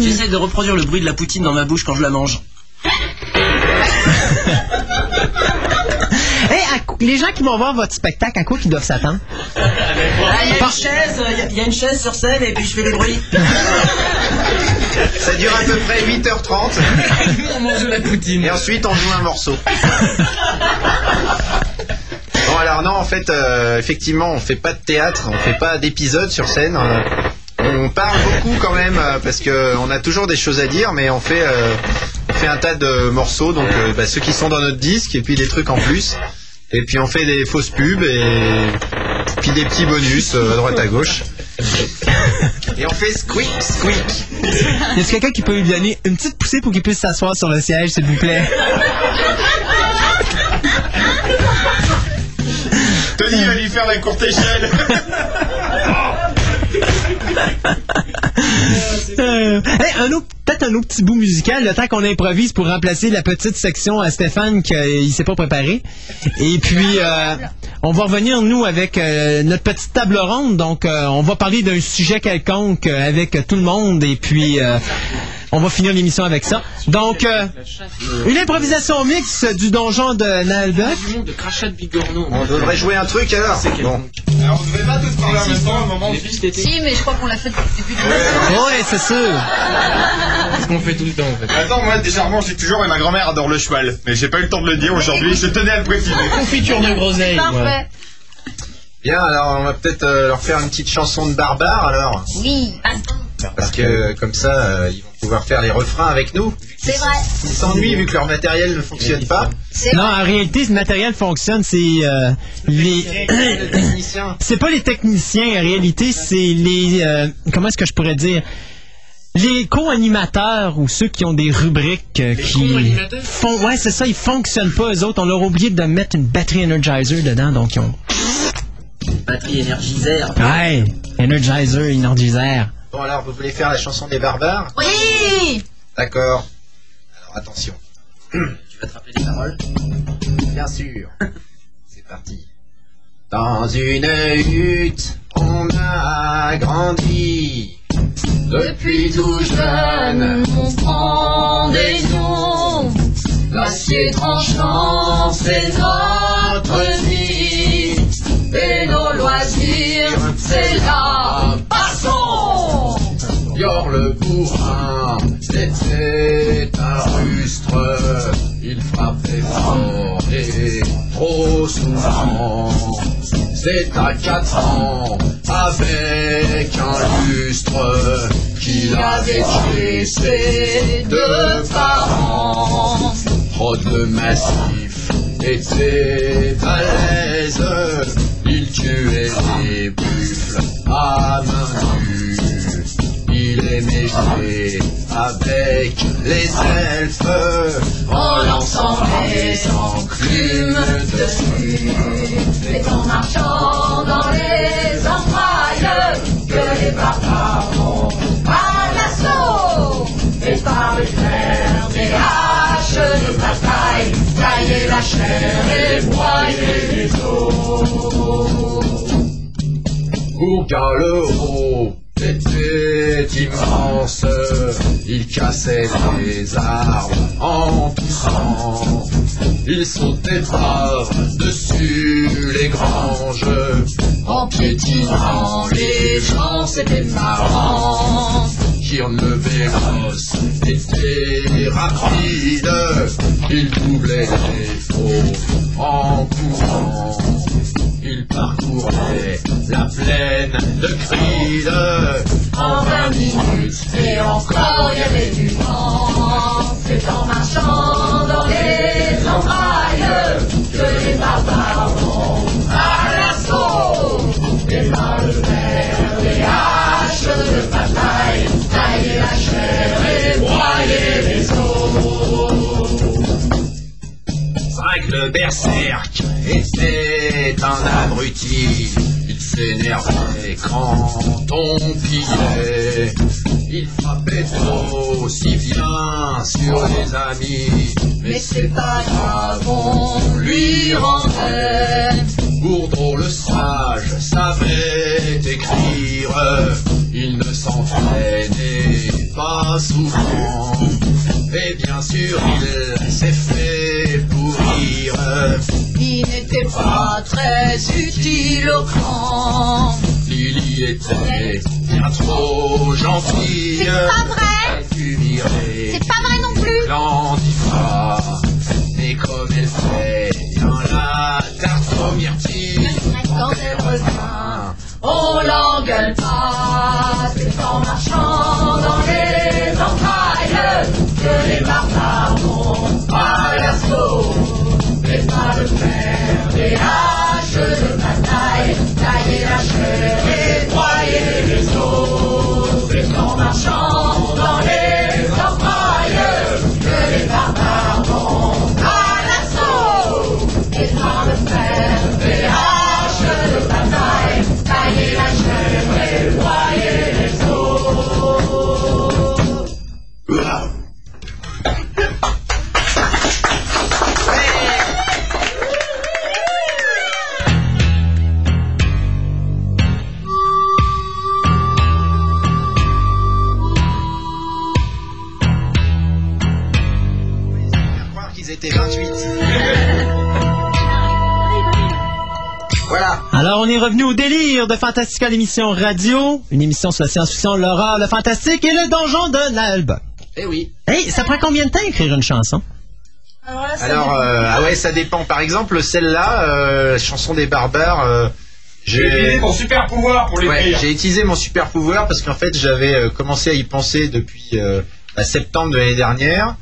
Speaker 4: J'essaie de reproduire le bruit de la poutine dans ma bouche quand je la mange.
Speaker 1: Hey, à quoi- les gens qui vont voir votre spectacle, à quoi ils doivent s'attendre?
Speaker 4: Ah, il y a une chaise, il y a- il y a une chaise sur scène et puis je fais des bruits.
Speaker 6: Ça dure à peu près 8h30.
Speaker 4: On mange de la poutine.
Speaker 6: Et ensuite, on joue un morceau. Bon, alors non, en fait, euh, effectivement, on fait pas de théâtre, on fait pas d'épisodes sur scène. euh, on parle beaucoup quand même, euh, parce que on a toujours des choses à dire, mais on fait, euh, fait un tas de morceaux, donc euh, bah, ceux qui sont dans notre disque, et puis des trucs en plus. Et puis on fait des fausses pubs, et puis des petits bonus euh, à droite à gauche. Et on fait squeak, squeak.
Speaker 1: Y a quelqu'un qui peut lui donner une petite poussée pour qu'il puisse s'asseoir sur le siège, s'il vous plaît?
Speaker 11: Tony va lui faire la courte échelle.
Speaker 1: Euh, hey, un autre, peut-être un autre petit bout musical, le temps qu'on improvise pour remplacer la petite section à Stéphane qu'il s'est pas préparé. Et puis, euh, on va revenir, nous, avec euh, notre petite table ronde. Donc, euh, on va parler d'un sujet quelconque avec tout le monde. Et puis, euh, on va finir l'émission avec ça. Donc, euh, une improvisation mixte du donjon de
Speaker 4: bigorneau.
Speaker 6: On devrait jouer un truc alors. Bon.
Speaker 11: Alors, vous devez pas tous parler en même temps au moment où
Speaker 12: Si, mais je crois qu'on l'a fait depuis.
Speaker 1: Ouais, c'est sûr.
Speaker 4: C'est ce qu'on fait tout le temps en fait.
Speaker 11: Attends, moi, déjà, je dis toujours, et ma grand-mère adore le cheval. Mais j'ai pas eu le temps de le dire aujourd'hui, je tenais à le préciser.
Speaker 4: Confiture de groseille.
Speaker 12: Parfait.
Speaker 6: Bien, alors on va peut-être euh, leur faire une petite chanson de barbare alors.
Speaker 12: Oui,
Speaker 6: Parce que comme ça, euh, ils vont pouvoir faire les refrains avec nous.
Speaker 12: c'est vrai.
Speaker 6: Ils s'ennuient vu que leur matériel ne fonctionne pas.
Speaker 12: C'est
Speaker 1: Non, en réalité, ce matériel fonctionne, c'est euh, les... C'est pas les techniciens, en réalité, c'est les. euh, comment est-ce que je pourrais dire? Les co-animateurs ou ceux qui ont des rubriques euh, qui font. Ouais, c'est ça, ils fonctionnent pas, eux autres. On leur a oublié de mettre une batterie Energizer dedans, donc ils ont.
Speaker 4: batteries énergisèrent.
Speaker 1: Ouais, Energizer, Energizer.
Speaker 6: Bon, alors, vous voulez faire la chanson des barbares?
Speaker 12: Oui
Speaker 6: D'accord. Alors, attention.
Speaker 4: Tu vas te rappeler les paroles?
Speaker 6: Bien sûr. C'est parti. Dans une hutte, on a grandi.
Speaker 8: Depuis tout jeune, on prend des noms. L'acier tranchant, c'est notre vie. Et nos loisirs, c'est la passion.
Speaker 6: Yor le bourrin était un rustre. Il frappait fort et trop souvent. C'est à quatre ans, avec un lustre, qu'il avait tué ses deux parents. Rod le massif était l'aise, il tuait les buffles à main nue. Aimait jouer avec les elfes en lançant les enclumes dessus.
Speaker 8: C'est en marchant dans les entrailles que les barbares vont à l'assaut. Et par le fer des haches de bataille, tailler la chair et broyer les os.
Speaker 6: Était immense, il cassait les arbres en poussant. Il sautait par-dessus les granges, en piétinant les gens, c'était marrant. Kirn le était rapide, il doublait les faux en courant. Il parcourait la plaine de Krill
Speaker 8: En vingt minutes, et encore il y avait du vent. C'est en marchant dans les entrailles que les barbares Le
Speaker 6: berserk était un abruti. Il s'énervait quand on pillait. Il frappait trop si bien sur les amis. Mais c'est pas grave, on lui rendait. Bourdon le sage savait écrire. Il ne s'entraînait pas souvent. Et bien sûr, il s'est fait.
Speaker 8: Il n'était pas très utile au clan.
Speaker 6: Lily était bien trop gentille.
Speaker 8: C'est pas vrai C'est pas vrai non plus
Speaker 6: l'antifa. Mais comme elle fait dans la tarte aux myrtilles,
Speaker 8: Quand elle revient, on l'engueule pas. C'est en marchant de
Speaker 1: Fantastica, l'émission radio, une émission sur la science-fiction, l'horreur, le fantastique et le donjon de l'album.
Speaker 6: Eh oui.
Speaker 1: Hey, ça prend combien de temps écrire une chanson?
Speaker 6: Alors, euh, ah ouais, ça dépend. Par exemple, celle-là, euh, chanson des barbares. euh,
Speaker 7: J'ai utilisé ton super pouvoir pour
Speaker 6: Ouais,
Speaker 7: l'écrire.
Speaker 6: j'ai utilisé mon super pouvoir parce qu'en fait, j'avais euh, commencé à y penser depuis euh, à septembre de l'année dernière.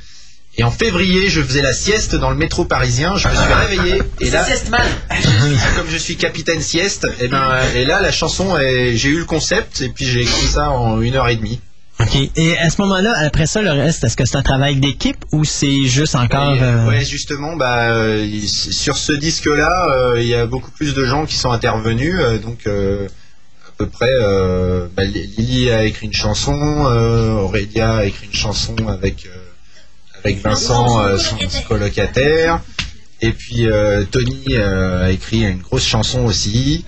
Speaker 6: Et en février, je faisais la sieste dans le métro parisien. Je me suis réveillé et là,
Speaker 4: sieste mal.
Speaker 6: comme je suis capitaine sieste, et ben, et là, la chanson, est- j'ai eu le concept et puis j'ai écrit ça en une heure et demie.
Speaker 1: OK. Et à ce moment-là, après ça, le reste, est-ce que c'est un travail d'équipe ou c'est juste encore...
Speaker 6: Ouais,
Speaker 1: euh,
Speaker 6: ouais, justement, bah, euh, sur ce disque-là, euh, il y a beaucoup plus de gens qui sont intervenus. euh, donc, euh, à peu près, euh, bah, Li- Lily a écrit une chanson, euh, Aurélia a écrit une chanson avec, euh, avec Vincent, euh, son colocataire. Et puis, euh, Tony euh, a écrit une grosse chanson aussi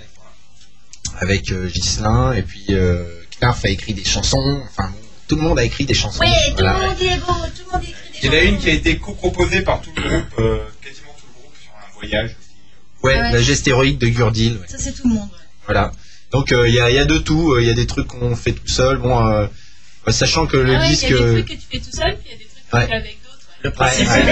Speaker 6: avec euh, Ghislain. Et puis, euh, Knarf a écrit des chansons. Enfin, tout le monde a écrit des chansons.
Speaker 3: Ouais, tout
Speaker 6: Voilà.
Speaker 3: le monde y est beau, tout le monde y écrit
Speaker 11: Il y en a une qui a été co-proposée par tout le groupe, euh, quasiment tout le groupe, sur un voyage.
Speaker 6: Ouais,
Speaker 12: Ouais.
Speaker 6: la gestéroïque de Gurdil. ouais.
Speaker 12: Ça, c'est tout le monde.
Speaker 6: Voilà. Donc il y, a, y a de tout. euh, Il y a des trucs qu'on fait tout seul. Bon, euh, sachant que le
Speaker 3: Ah ouais,
Speaker 6: disque.
Speaker 3: il y a des trucs que tu fais tout seul, puis il y a des trucs que tu
Speaker 6: Ouais.
Speaker 3: fais avec
Speaker 4: Le
Speaker 6: ouais,
Speaker 4: principe,
Speaker 6: ouais.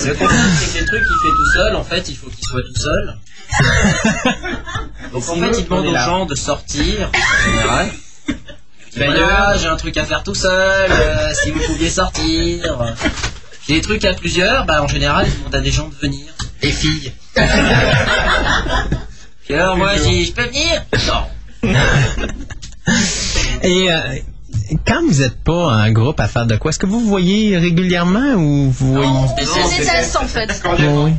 Speaker 4: Le principe, c'est que les trucs qu'il fait tout seul, en fait, il faut qu'il soit tout seul. Donc en fait, il demande aux gens de sortir, en général. Il fait, Ah, j'ai un truc à faire tout seul, euh, si vous pouviez sortir. J'ai des trucs à plusieurs, bah en général, il demande à des gens de venir.
Speaker 6: Les filles.
Speaker 4: Puis alors moi, si je peux venir Non.
Speaker 1: Et euh, quand vous n'êtes pas un groupe à faire de quoi, est-ce que vous voyez régulièrement ou vous voyez...
Speaker 12: C'est des tests, en fait.
Speaker 1: Oui.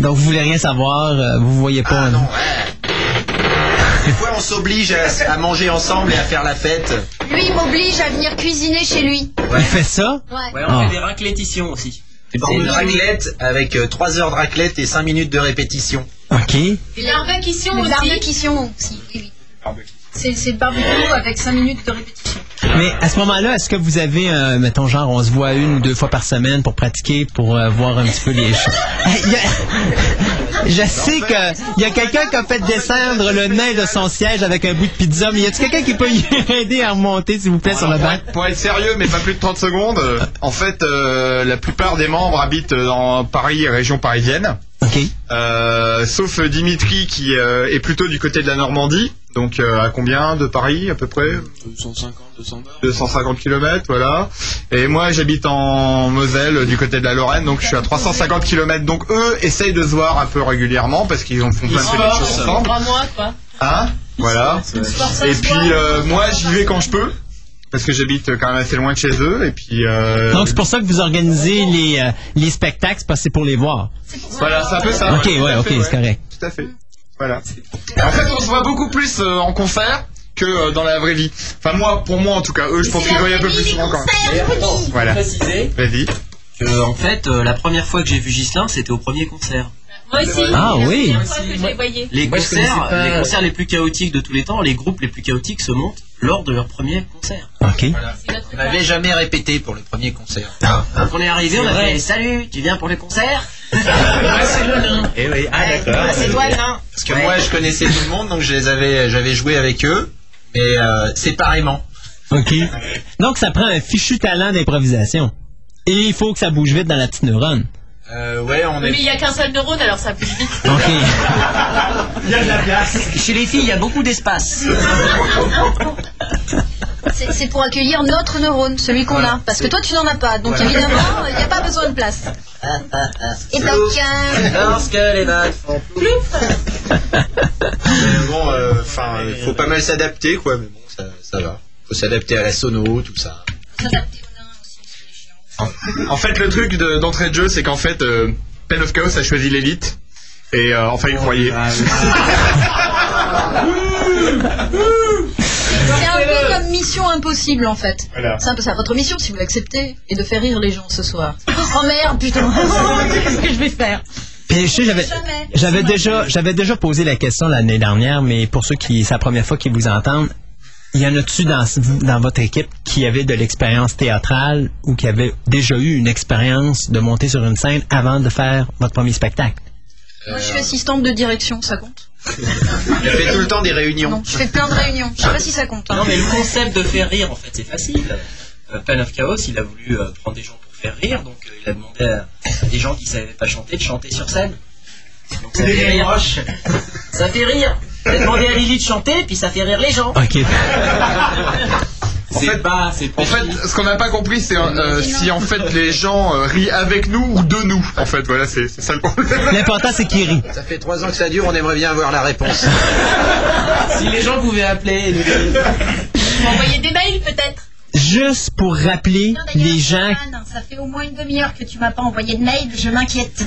Speaker 1: Donc vous voulez rien savoir, euh, vous voyez pas... non.
Speaker 6: Des fois, on s'oblige à, à manger ensemble et à faire la fête.
Speaker 12: Lui, il m'oblige à venir cuisiner chez lui.
Speaker 1: Il fait ça?
Speaker 12: Ouais.
Speaker 4: Ouais, on
Speaker 1: Ah.
Speaker 4: fait des raclétitions aussi.
Speaker 6: C'est une raclette avec 3 heures de raclette et 5 minutes de répétition.
Speaker 1: OK.
Speaker 3: Et
Speaker 12: Le
Speaker 3: aussi.
Speaker 12: barbecue aussi. C'est le barbecue avec 5 minutes de répétition.
Speaker 1: Mais à ce moment-là, est-ce que vous avez, euh, mettons, genre, on se voit une ou deux fois par semaine pour pratiquer, pour euh, voir un petit peu les choses? Je sais que il y a quelqu'un qui a fait descendre le nain de son siège avec un bout de pizza, mais y a-t-il quelqu'un qui peut y aider à remonter, s'il vous plaît, sur le banc?
Speaker 11: pour être sérieux, mais pas plus de 30 secondes, euh, en fait, euh, la plupart des membres habitent dans Paris et région parisienne.
Speaker 1: OK.
Speaker 11: Euh, sauf Dimitri qui euh, est plutôt du côté de la Normandie. Donc euh, à combien de Paris à peu près
Speaker 9: 250, 200 balles.
Speaker 11: 250 km, voilà. Et moi j'habite en Moselle, du côté de la Lorraine, donc je suis à 350 km. Donc eux essayent de se voir un peu régulièrement parce qu'ils en font plein de choses ensemble.
Speaker 3: Trois mois, quoi.
Speaker 11: Hein? Voilà. Et puis euh, moi j'y vais quand je peux. Parce que j'habite quand même assez loin de chez eux. Et puis euh,
Speaker 1: Donc c'est pour ça que vous organisez les, euh, les spectacles, c'est parce que c'est pour les voir.
Speaker 11: voilà, c'est un peu ça.
Speaker 1: OK, ouais, OK, c'est correct.
Speaker 11: Tout à fait. Voilà. En fait, on se voit beaucoup plus euh, en concert que euh, dans la vraie vie. Enfin, moi, pour moi en tout cas. Eux, je pense qu'ils voyaient un peu plus souvent quand même.
Speaker 4: Attends, je
Speaker 11: Voilà.
Speaker 4: préciser
Speaker 11: Vas-y.
Speaker 4: que, en fait, euh, la première fois que j'ai vu Ghislain, c'était au premier concert.
Speaker 3: Moi aussi.
Speaker 1: Ah oui.
Speaker 3: les voyais.
Speaker 4: Les
Speaker 13: Moi, je connaissais
Speaker 4: concerts,
Speaker 13: pas-
Speaker 4: les concerts les plus chaotiques de tous les temps, les groupes les plus chaotiques se montent lors de leur premier concert.
Speaker 1: OK.
Speaker 6: On n'avait jamais répété pour le premier concert.
Speaker 4: Donc on est arrivé, on a
Speaker 13: vrai.
Speaker 4: fait Salut, tu viens pour le concert
Speaker 13: c'est le nain.
Speaker 4: Eh oui, ah
Speaker 13: d'accord.
Speaker 4: Ah, c'est toi le nain
Speaker 6: Parce que moi, je connaissais tout le monde, donc je les avais, j'avais joué avec eux, mais euh, séparément.
Speaker 1: OK. Donc ça prend un fichu talent d'improvisation. Et il faut que ça bouge vite dans la petite neurone.
Speaker 6: Euh, ouais, on
Speaker 3: Mais
Speaker 6: est.
Speaker 3: il n'y a qu'un seul neurone, alors ça bouge vite.
Speaker 13: Il y a de la place.
Speaker 4: Chez les filles, il y a beaucoup d'espace.
Speaker 12: C'est pour accueillir notre neurone, celui qu'on a. Parce que toi, tu n'en as pas. Donc évidemment, il n'y a pas besoin de place. Et donc, euh,
Speaker 4: Lorsque les vagues font
Speaker 6: Mais bon, euh, enfin, il faut pas mal s'adapter, quoi. Mais bon, ça, ça va. Faut s'adapter à la sono, tout ça.
Speaker 11: En fait, le truc de- d'entrée de, jeu, c'est qu'en fait, euh, Pen of Chaos a choisi l'élite. Et euh, enfin, il croyait.
Speaker 12: c'est un peu comme mission impossible en fait.
Speaker 11: Voilà.
Speaker 12: C'est un peu ça. Votre mission, si vous l'acceptez, est de faire rire les gens ce soir. Oh merde, putain. Qu'est-ce que je vais faire?
Speaker 1: Puis je sais, j'avais, déjà, j'avais déjà posé la question l'année dernière, mais pour ceux qui, c'est la première fois qu'ils vous entendent, y en a-tu dans, dans votre équipe qui avait de l'expérience théâtrale ou qui avait déjà eu une expérience de monter sur une scène avant de faire votre premier spectacle?
Speaker 12: Moi, je suis assistante de direction, ça compte
Speaker 6: Il fait tout le temps des réunions.
Speaker 12: Non, je fais plein de réunions. Je sais pas si ça compte. hein.
Speaker 4: Non, mais le concept de faire rire, en fait, c'est facile. Euh, Pen of Chaos, il a voulu euh, prendre des gens pour faire rire, donc euh, il a demandé à, à des gens qui savaient pas chanter de chanter sur scène. Donc ça fait rire. Ça fait rire. A demandé à Lily de chanter, puis ça fait rire les gens.
Speaker 1: OK.
Speaker 11: En fait,
Speaker 4: pas,
Speaker 11: en fait, ce qu'on n'a pas compris, c'est euh, si en fait les gens euh, rient avec nous ou de nous. En fait, voilà, c'est ça le problème.
Speaker 1: L'important, c'est qu'il rit.
Speaker 6: Ça fait trois ans que ça dure, on aimerait bien avoir la réponse.
Speaker 4: Si les gens pouvaient appeler dire-
Speaker 12: Envoyer des mails peut-être?
Speaker 1: Juste pour rappeler les gens
Speaker 12: Anne, ça fait au moins une demi-heure que tu m'as pas envoyé de mail, je m'inquiète.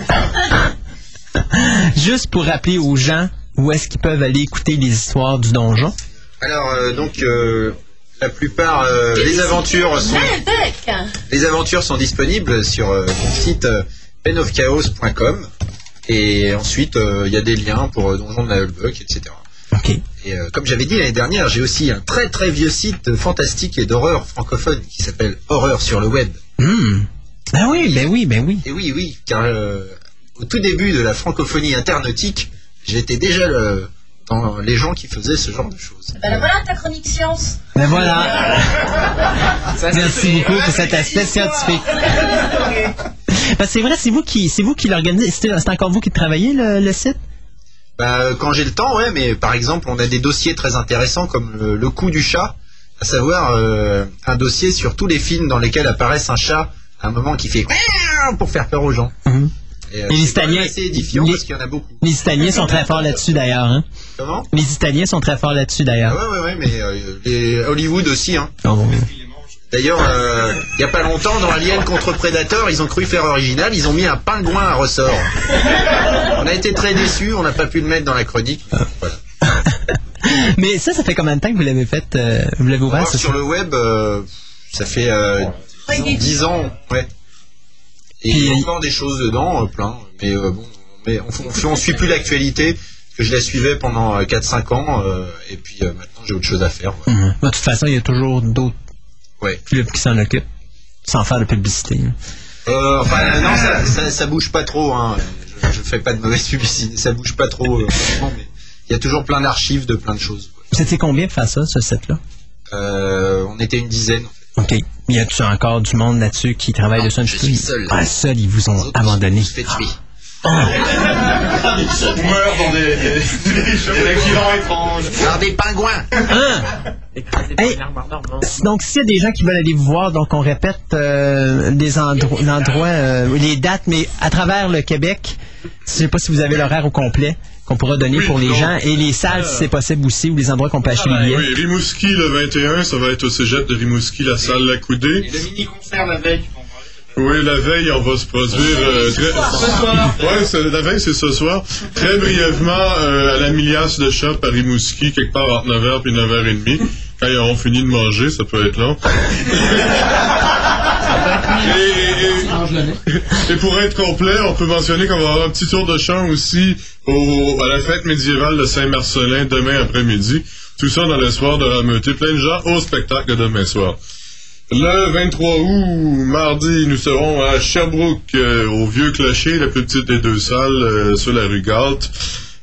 Speaker 1: Juste pour rappeler aux gens où est-ce qu'ils peuvent aller écouter les histoires du donjon?
Speaker 6: Alors, euh, donc, euh, la plupart, euh, les aventures sont, les aventures sont disponibles sur euh, mon site euh, penofchaos.com. Et ensuite, euh, il y a des liens pour euh, Donjon de Nullbuck, etc. Et euh, comme j'avais dit l'année dernière, j'ai aussi un très très vieux site fantastique et d'horreur francophone qui s'appelle Horreur sur le web.
Speaker 1: Hmm. Ah oui, ben oui, ben oui.
Speaker 6: Et oui, oui, car euh, au tout début de la francophonie internautique, j'étais déjà le- dans les gens qui faisaient ce genre de choses.
Speaker 12: Ben là, voilà ta chronique science.
Speaker 1: Ben voilà. Merci beaucoup pour cet aspect scientifique. Ben, c'est vrai, c'est vous qui, c'est vous qui l'organisez. C'est encore vous qui travaillez le, le site?
Speaker 6: Euh, quand j'ai le temps, ouais, mais par exemple, on a des dossiers très intéressants comme le, le coup du chat, à savoir euh, un dossier sur tous les films dans lesquels apparaissent un chat à un moment qui fait pour faire peur aux gens. Et, euh,
Speaker 1: les Italiens,
Speaker 6: assez édifiant
Speaker 1: les-
Speaker 6: parce qu'il y en a beaucoup.
Speaker 1: Les Italiens sont très forts là-dessus d'ailleurs. Hein.
Speaker 6: Comment?
Speaker 1: Les Italiens sont très forts là-dessus
Speaker 6: Ah
Speaker 1: d'ailleurs.
Speaker 6: ouais, ouais, ouais, mais euh, les Hollywood aussi. Hein.
Speaker 1: Oh,
Speaker 6: D'ailleurs, euh, il y a pas longtemps, dans Alien contre Predator, ils ont cru faire original, ils ont mis un pingouin à ressort. On a été très déçus, on n'a pas pu le mettre dans la chronique. Voilà.
Speaker 1: Mais ça, ça fait combien de temps que vous l'avez fait euh, Vous l'avez ouvert
Speaker 6: sur le web, euh, ça fait euh, 10 ans, ouais. Et il y a encore des choses dedans, euh, plein. Mais euh, bon, mais on, on, on suit plus l'actualité. que Je la suivais pendant euh, 4-5 ans, euh, et puis euh, maintenant j'ai autre chose à faire. voilà.
Speaker 1: Mhm. De toute façon, il y a toujours d'autres
Speaker 6: Ouais.
Speaker 1: clubs qui s'en occupent, sans faire de publicité. hein.
Speaker 6: Euh, enfin, non, ça, ça, ça bouge pas trop. Hein. Je, je fais pas de mauvaise publicité, ça bouge pas trop. mais il y a toujours plein d'archives de plein de choses.
Speaker 1: Étiez combien faire ça, ce
Speaker 6: Euh, on était une dizaine.
Speaker 1: OK. Y a-tu encore du monde là-dessus qui travaille dessus un
Speaker 6: je suis seul.
Speaker 1: Ah, seul, ils vous ont abandonné.
Speaker 6: Je fais tuer.
Speaker 11: On meurt dans des, des, des accidents étranges.
Speaker 6: Par des pingouins.
Speaker 1: Hey, donc, s'il y a des gens qui veulent aller vous voir, donc on répète euh, les endro- l'endroit, euh, les dates, mais à travers le Québec, je sais pas si vous avez l'horaire au complet qu'on pourra donner
Speaker 2: Oui,
Speaker 1: pour les
Speaker 2: donc,
Speaker 1: gens et les salles, si c'est possible aussi, ou les endroits qu'on peut acheter les billets.
Speaker 2: Oui, Rimouski le 21, ça va être au cégep de Rimouski, la salle La Coudée.
Speaker 9: Le mini-concert la veille.
Speaker 2: Oui, la veille, on va se produire euh, très. Ouais, c'est- la veille, c'est ce soir. Très brièvement, euh, à la Milias de Shop à Rimouski, quelque part entre 9h et 9h30. Quand ils auront fini de manger, ça peut être long. et, et- pour être complet, on peut mentionner qu'on va avoir un petit tour de chant aussi au, à la fête médiévale de Saint-Marcelin demain après-midi. Tout ça dans l'espoir de rameuter plein de gens au spectacle de demain soir. Le 23 août, mardi, nous serons à Sherbrooke, euh, au Vieux Clocher, la plus petite des deux salles, euh, sur la rue Galt.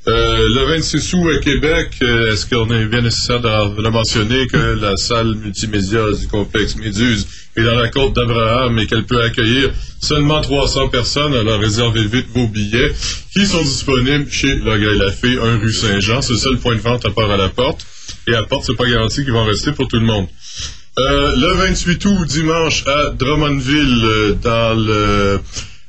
Speaker 2: Euh, le 26 août à Québec, euh, est-ce qu'on est bien nécessaire de, de mentionner que la salle multimédia du complexe Méduse est dans la côte d'Abraham et qu'elle peut accueillir seulement 300 personnes, alors réservez vite vos billets qui sont disponibles chez Le Gars et la Fée, 1 rue Saint-Jean. C'est le seul point de vente à part à la porte. Et à la porte, c'est pas garanti qu'ils vont rester pour tout le monde. Euh, le 28 août, dimanche, à Drummondville, dans le,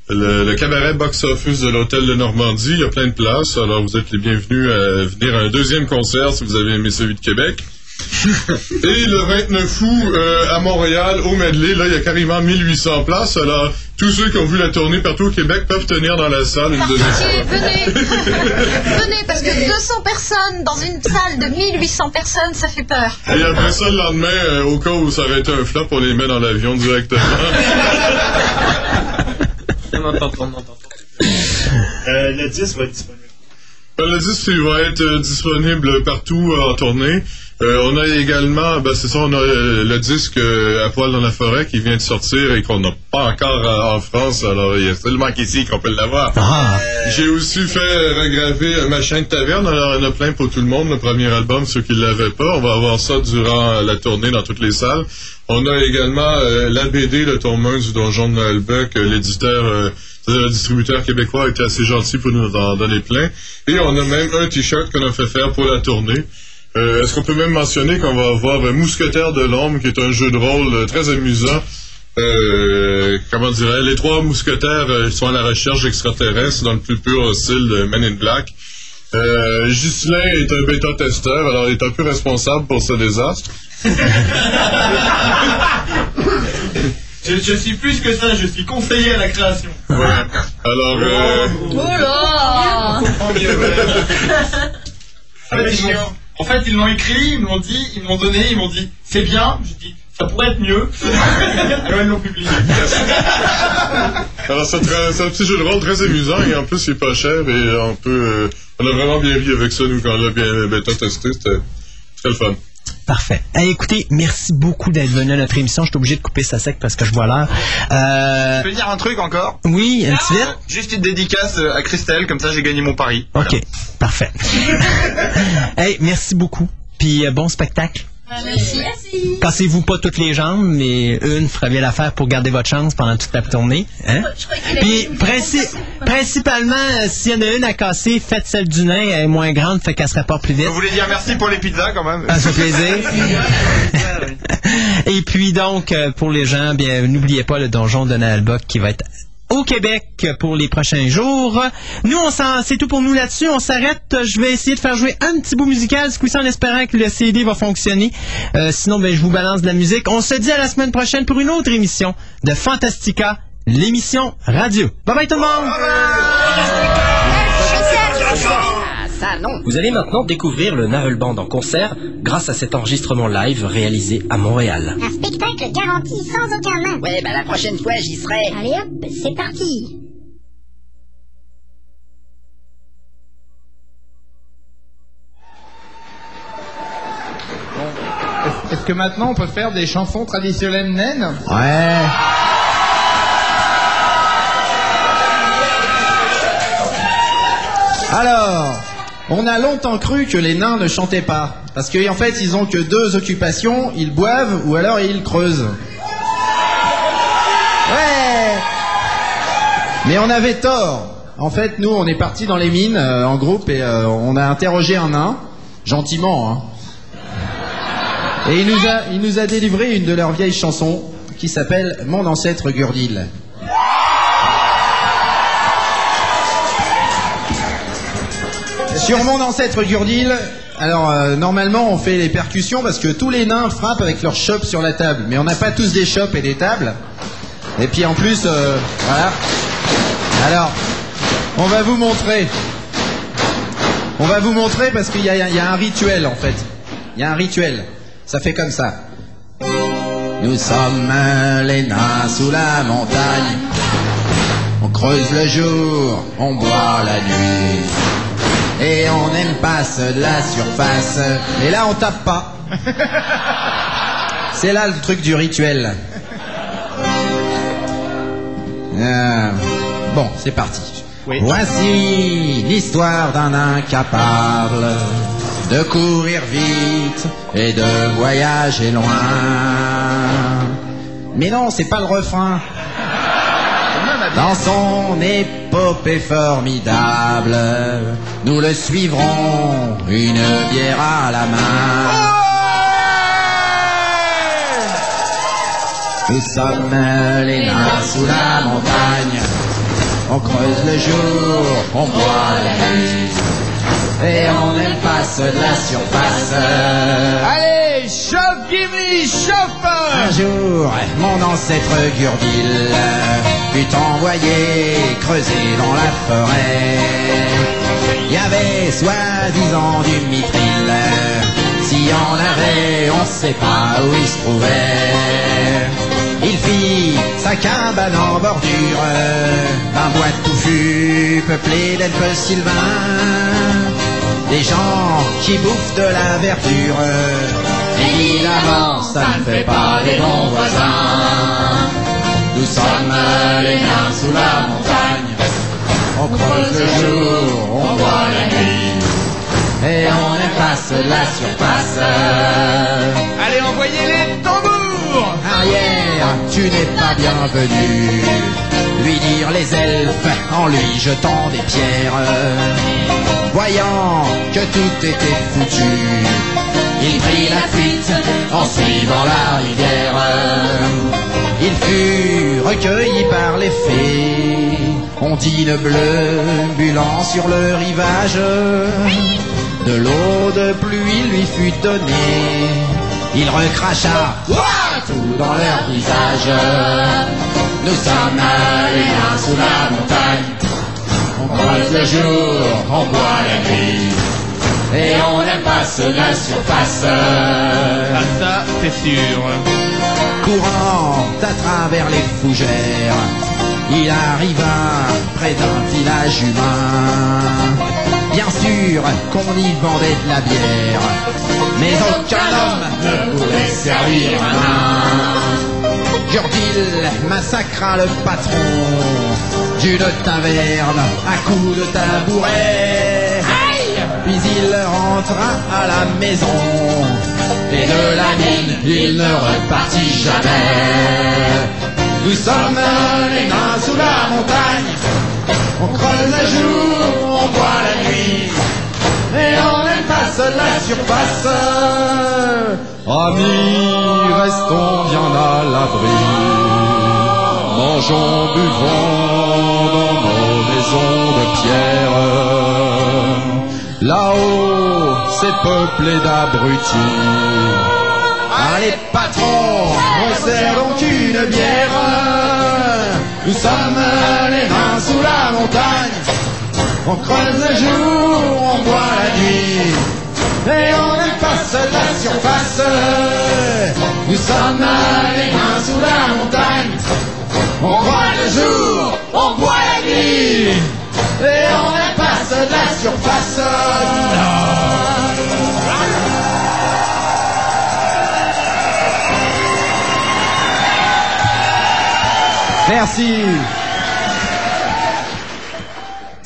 Speaker 2: le, le cabaret box-office de l'Hôtel de Normandie, il y a plein de places. Alors, vous êtes les bienvenus à venir à un deuxième concert si vous avez aimé celui de Québec. Et le 29 août, euh, à Montréal, au Medley, là, il y a carrément 1800 places. Alors, tous ceux qui ont vu la tournée partout au Québec peuvent tenir dans la salle une deuxième
Speaker 12: venez Venez, parce que 200 personnes dans une salle de 1800 personnes, ça fait peur.
Speaker 2: Et après ça, le lendemain, euh, au cas où ça aurait été un flop, on les met dans l'avion directement.
Speaker 9: Euh, le 10 va être disponible.
Speaker 2: Le disque il va être euh, disponible partout euh, en tournée. Euh, on a également, ben, c'est ça, on a euh, le disque euh, à poil dans la forêt qui vient de sortir et qu'on n'a pas encore euh, en France. Alors il y a seulement qu'ici qu'on peut l'avoir. J'ai aussi fait regraver Machin de taverne. Alors il y en a plein pour tout le monde. Le premier album, ceux qui ne l'avaient pas, on va avoir ça durant la tournée dans toutes les salles. On a également euh, la BD, le tome 1 du Donjon de Noël Buck. L'éditeur, euh, le distributeur québécois a été assez gentil pour nous en donner plein. Et on a même un t-shirt qu'on a fait faire pour la tournée. Euh, Est-ce qu'on peut même mentionner qu'on va avoir euh, Mousquetaire de l'ombre, qui est un jeu de rôle euh, très amusant. Euh, comment dirais Les trois mousquetaires euh, sont à la recherche d'extraterrestres dans le plus pur style de Men in Black. Euh, Ghislain est un bêta-testeur, alors il est un peu responsable pour ce désastre.
Speaker 9: Je, je suis plus que ça, je suis conseiller à la création.
Speaker 2: Alors, euh,
Speaker 12: Oh là
Speaker 9: m'ont- en fait, ils m'ont écrit, ils m'ont dit, ils m'ont donné, ils m'ont dit, c'est bien. Je dis, ça pourrait être mieux. Alors ils l'ont publié.
Speaker 2: alors c'est un petit jeu de rôle très amusant et en plus il est pas cher et on peut, euh, on a vraiment bien ri avec ça nous quand on l'a bien bêta-testé, c'était très le fun.
Speaker 1: Parfait. Hey, écoutez, merci beaucoup d'être venu à notre émission. Je suis obligé de couper ça sec parce que je vois l'heure. Euh,
Speaker 11: Je peux dire un truc encore?
Speaker 1: Oui, un petit vite.
Speaker 11: Juste une dédicace euh, à Christelle, comme ça j'ai gagné mon pari.
Speaker 1: OK, parfait. hey, merci beaucoup. Puis euh, bon spectacle.
Speaker 12: Merci. Merci.
Speaker 1: Cassez-vous pas toutes les jambes, mais une fera bien l'affaire pour garder votre chance pendant toute la tournée. Hein? Puis princi- principalement, euh, s'il y en a une à casser, faites celle du nain, elle est moins grande, fait qu'elle se rapporte plus vite.
Speaker 11: Vous voulez dire merci pour les pizzas quand même?
Speaker 1: Ah, ça fait plaisir. Et puis donc, euh, pour les gens, bien, n'oubliez pas le donjon de Nalbok qui va être au Québec pour les prochains jours. Nous, on s'en, c'est tout pour nous là-dessus. On s'arrête. Je vais essayer de faire jouer un petit bout musical, ce coup-ci en espérant que le CD va fonctionner. Euh, sinon, ben, je vous balance de la musique. On se dit à la semaine prochaine pour une autre émission de Fantastica, l'émission radio. Bye bye tout le monde!
Speaker 18: Non. Vous allez maintenant découvrir le Navel Band en concert grâce à cet enregistrement live réalisé à Montréal.
Speaker 19: Un spectacle garanti sans aucun manque. Ouais, bah la prochaine fois j'y serai. Allez hop, c'est parti.
Speaker 20: Est-ce que maintenant on peut faire des chansons traditionnelles naines?
Speaker 17: Ouais.
Speaker 20: Alors, on a longtemps cru que les nains ne chantaient pas. Parce qu'en fait, ils ont que deux occupations, ils boivent ou alors ils creusent. Ouais Mais on avait tort. En fait, nous, on est partis dans les mines euh, en groupe et euh, on a interrogé un nain, gentiment, hein. Et il nous, a, il nous a délivré une de leurs vieilles chansons qui s'appelle Mon ancêtre Gurdil. Sur mon ancêtre Gurdil, alors euh, normalement on fait les percussions parce que tous les nains frappent avec leur chope sur la table, mais on n'a pas tous des chopes et des tables. Et puis en plus, euh, voilà. Alors, on va vous montrer. On va vous montrer parce qu'il y a un rituel en fait. Il y a un rituel. Ça fait comme ça. Nous sommes les nains sous la montagne. On creuse le jour, on boit la nuit. Et on n'aime pas de la surface. Et là, on tape pas. C'est là le truc du rituel. Euh, bon, c'est parti. Voici l'histoire d'un incapable de courir vite et de voyager loin. Mais non, c'est pas le refrain. Dans son épopée formidable, nous le suivrons, une bière à la main. Nous sommes les nains sous la montagne, on creuse le jour, on boit la nuit, et on n'aime pas ceux de la surface.
Speaker 10: Allez,
Speaker 20: Un jour, mon ancêtre Gurdil fut envoyé creuser dans la forêt. Il y avait soi-disant du mithril. S'il y en avait, on sait pas où il se trouvait. Il fit sa cabane en bordure d'un bois touffu peuplé d'elfes sylvains. Des gens qui bouffent de la verdure. Évidemment, ça ne fait pas des bons voisins. Nous sommes les nains sous la montagne. On creuse le jour, on boit la nuit. Et on efface la surface.
Speaker 10: Allez, envoyez les tambours
Speaker 20: Arrière, tu n'es pas bienvenu. Lui fuir les elfes en lui jetant des pierres. Voyant que tout était foutu, il prit la fuite en suivant la rivière. Il fut recueilli par les fées, ondine bleue bulant sur le rivage. De l'eau de pluie lui fut donnée, il recracha tout dans leur visage. Nous sommes allés loin sous la montagne, on creuse le jour, on boit la nuit. Et on n'aime pas la surface.
Speaker 21: ça, c'est sûr.
Speaker 20: Courant à travers les fougères, il arriva près d'un village humain. Bien sûr qu'on y vendait de la bière, mais aucun homme ne pouvait servir un. Gurdil massacra le patron d'une taverne à coups de tabouret. Puis il rentra à la maison et de la mine il ne repartit jamais. Nous sommes les nains sous la montagne, on creuse le jour, on boit la nuit, et on seul la surface. Amis, restons bien à l'abri, mangeons, buvons dans nos maisons de pierre. Là-haut, c'est peuplé d'abrutis. Allez, patron, on sert donc une bière. Nous sommes les mains sous la montagne. On creuse le jour, on boit la nuit. Et on efface la surface. Nous sommes les mains sous la montagne. On boit le jour, on boit la nuit. Et on efface la surface. Merci.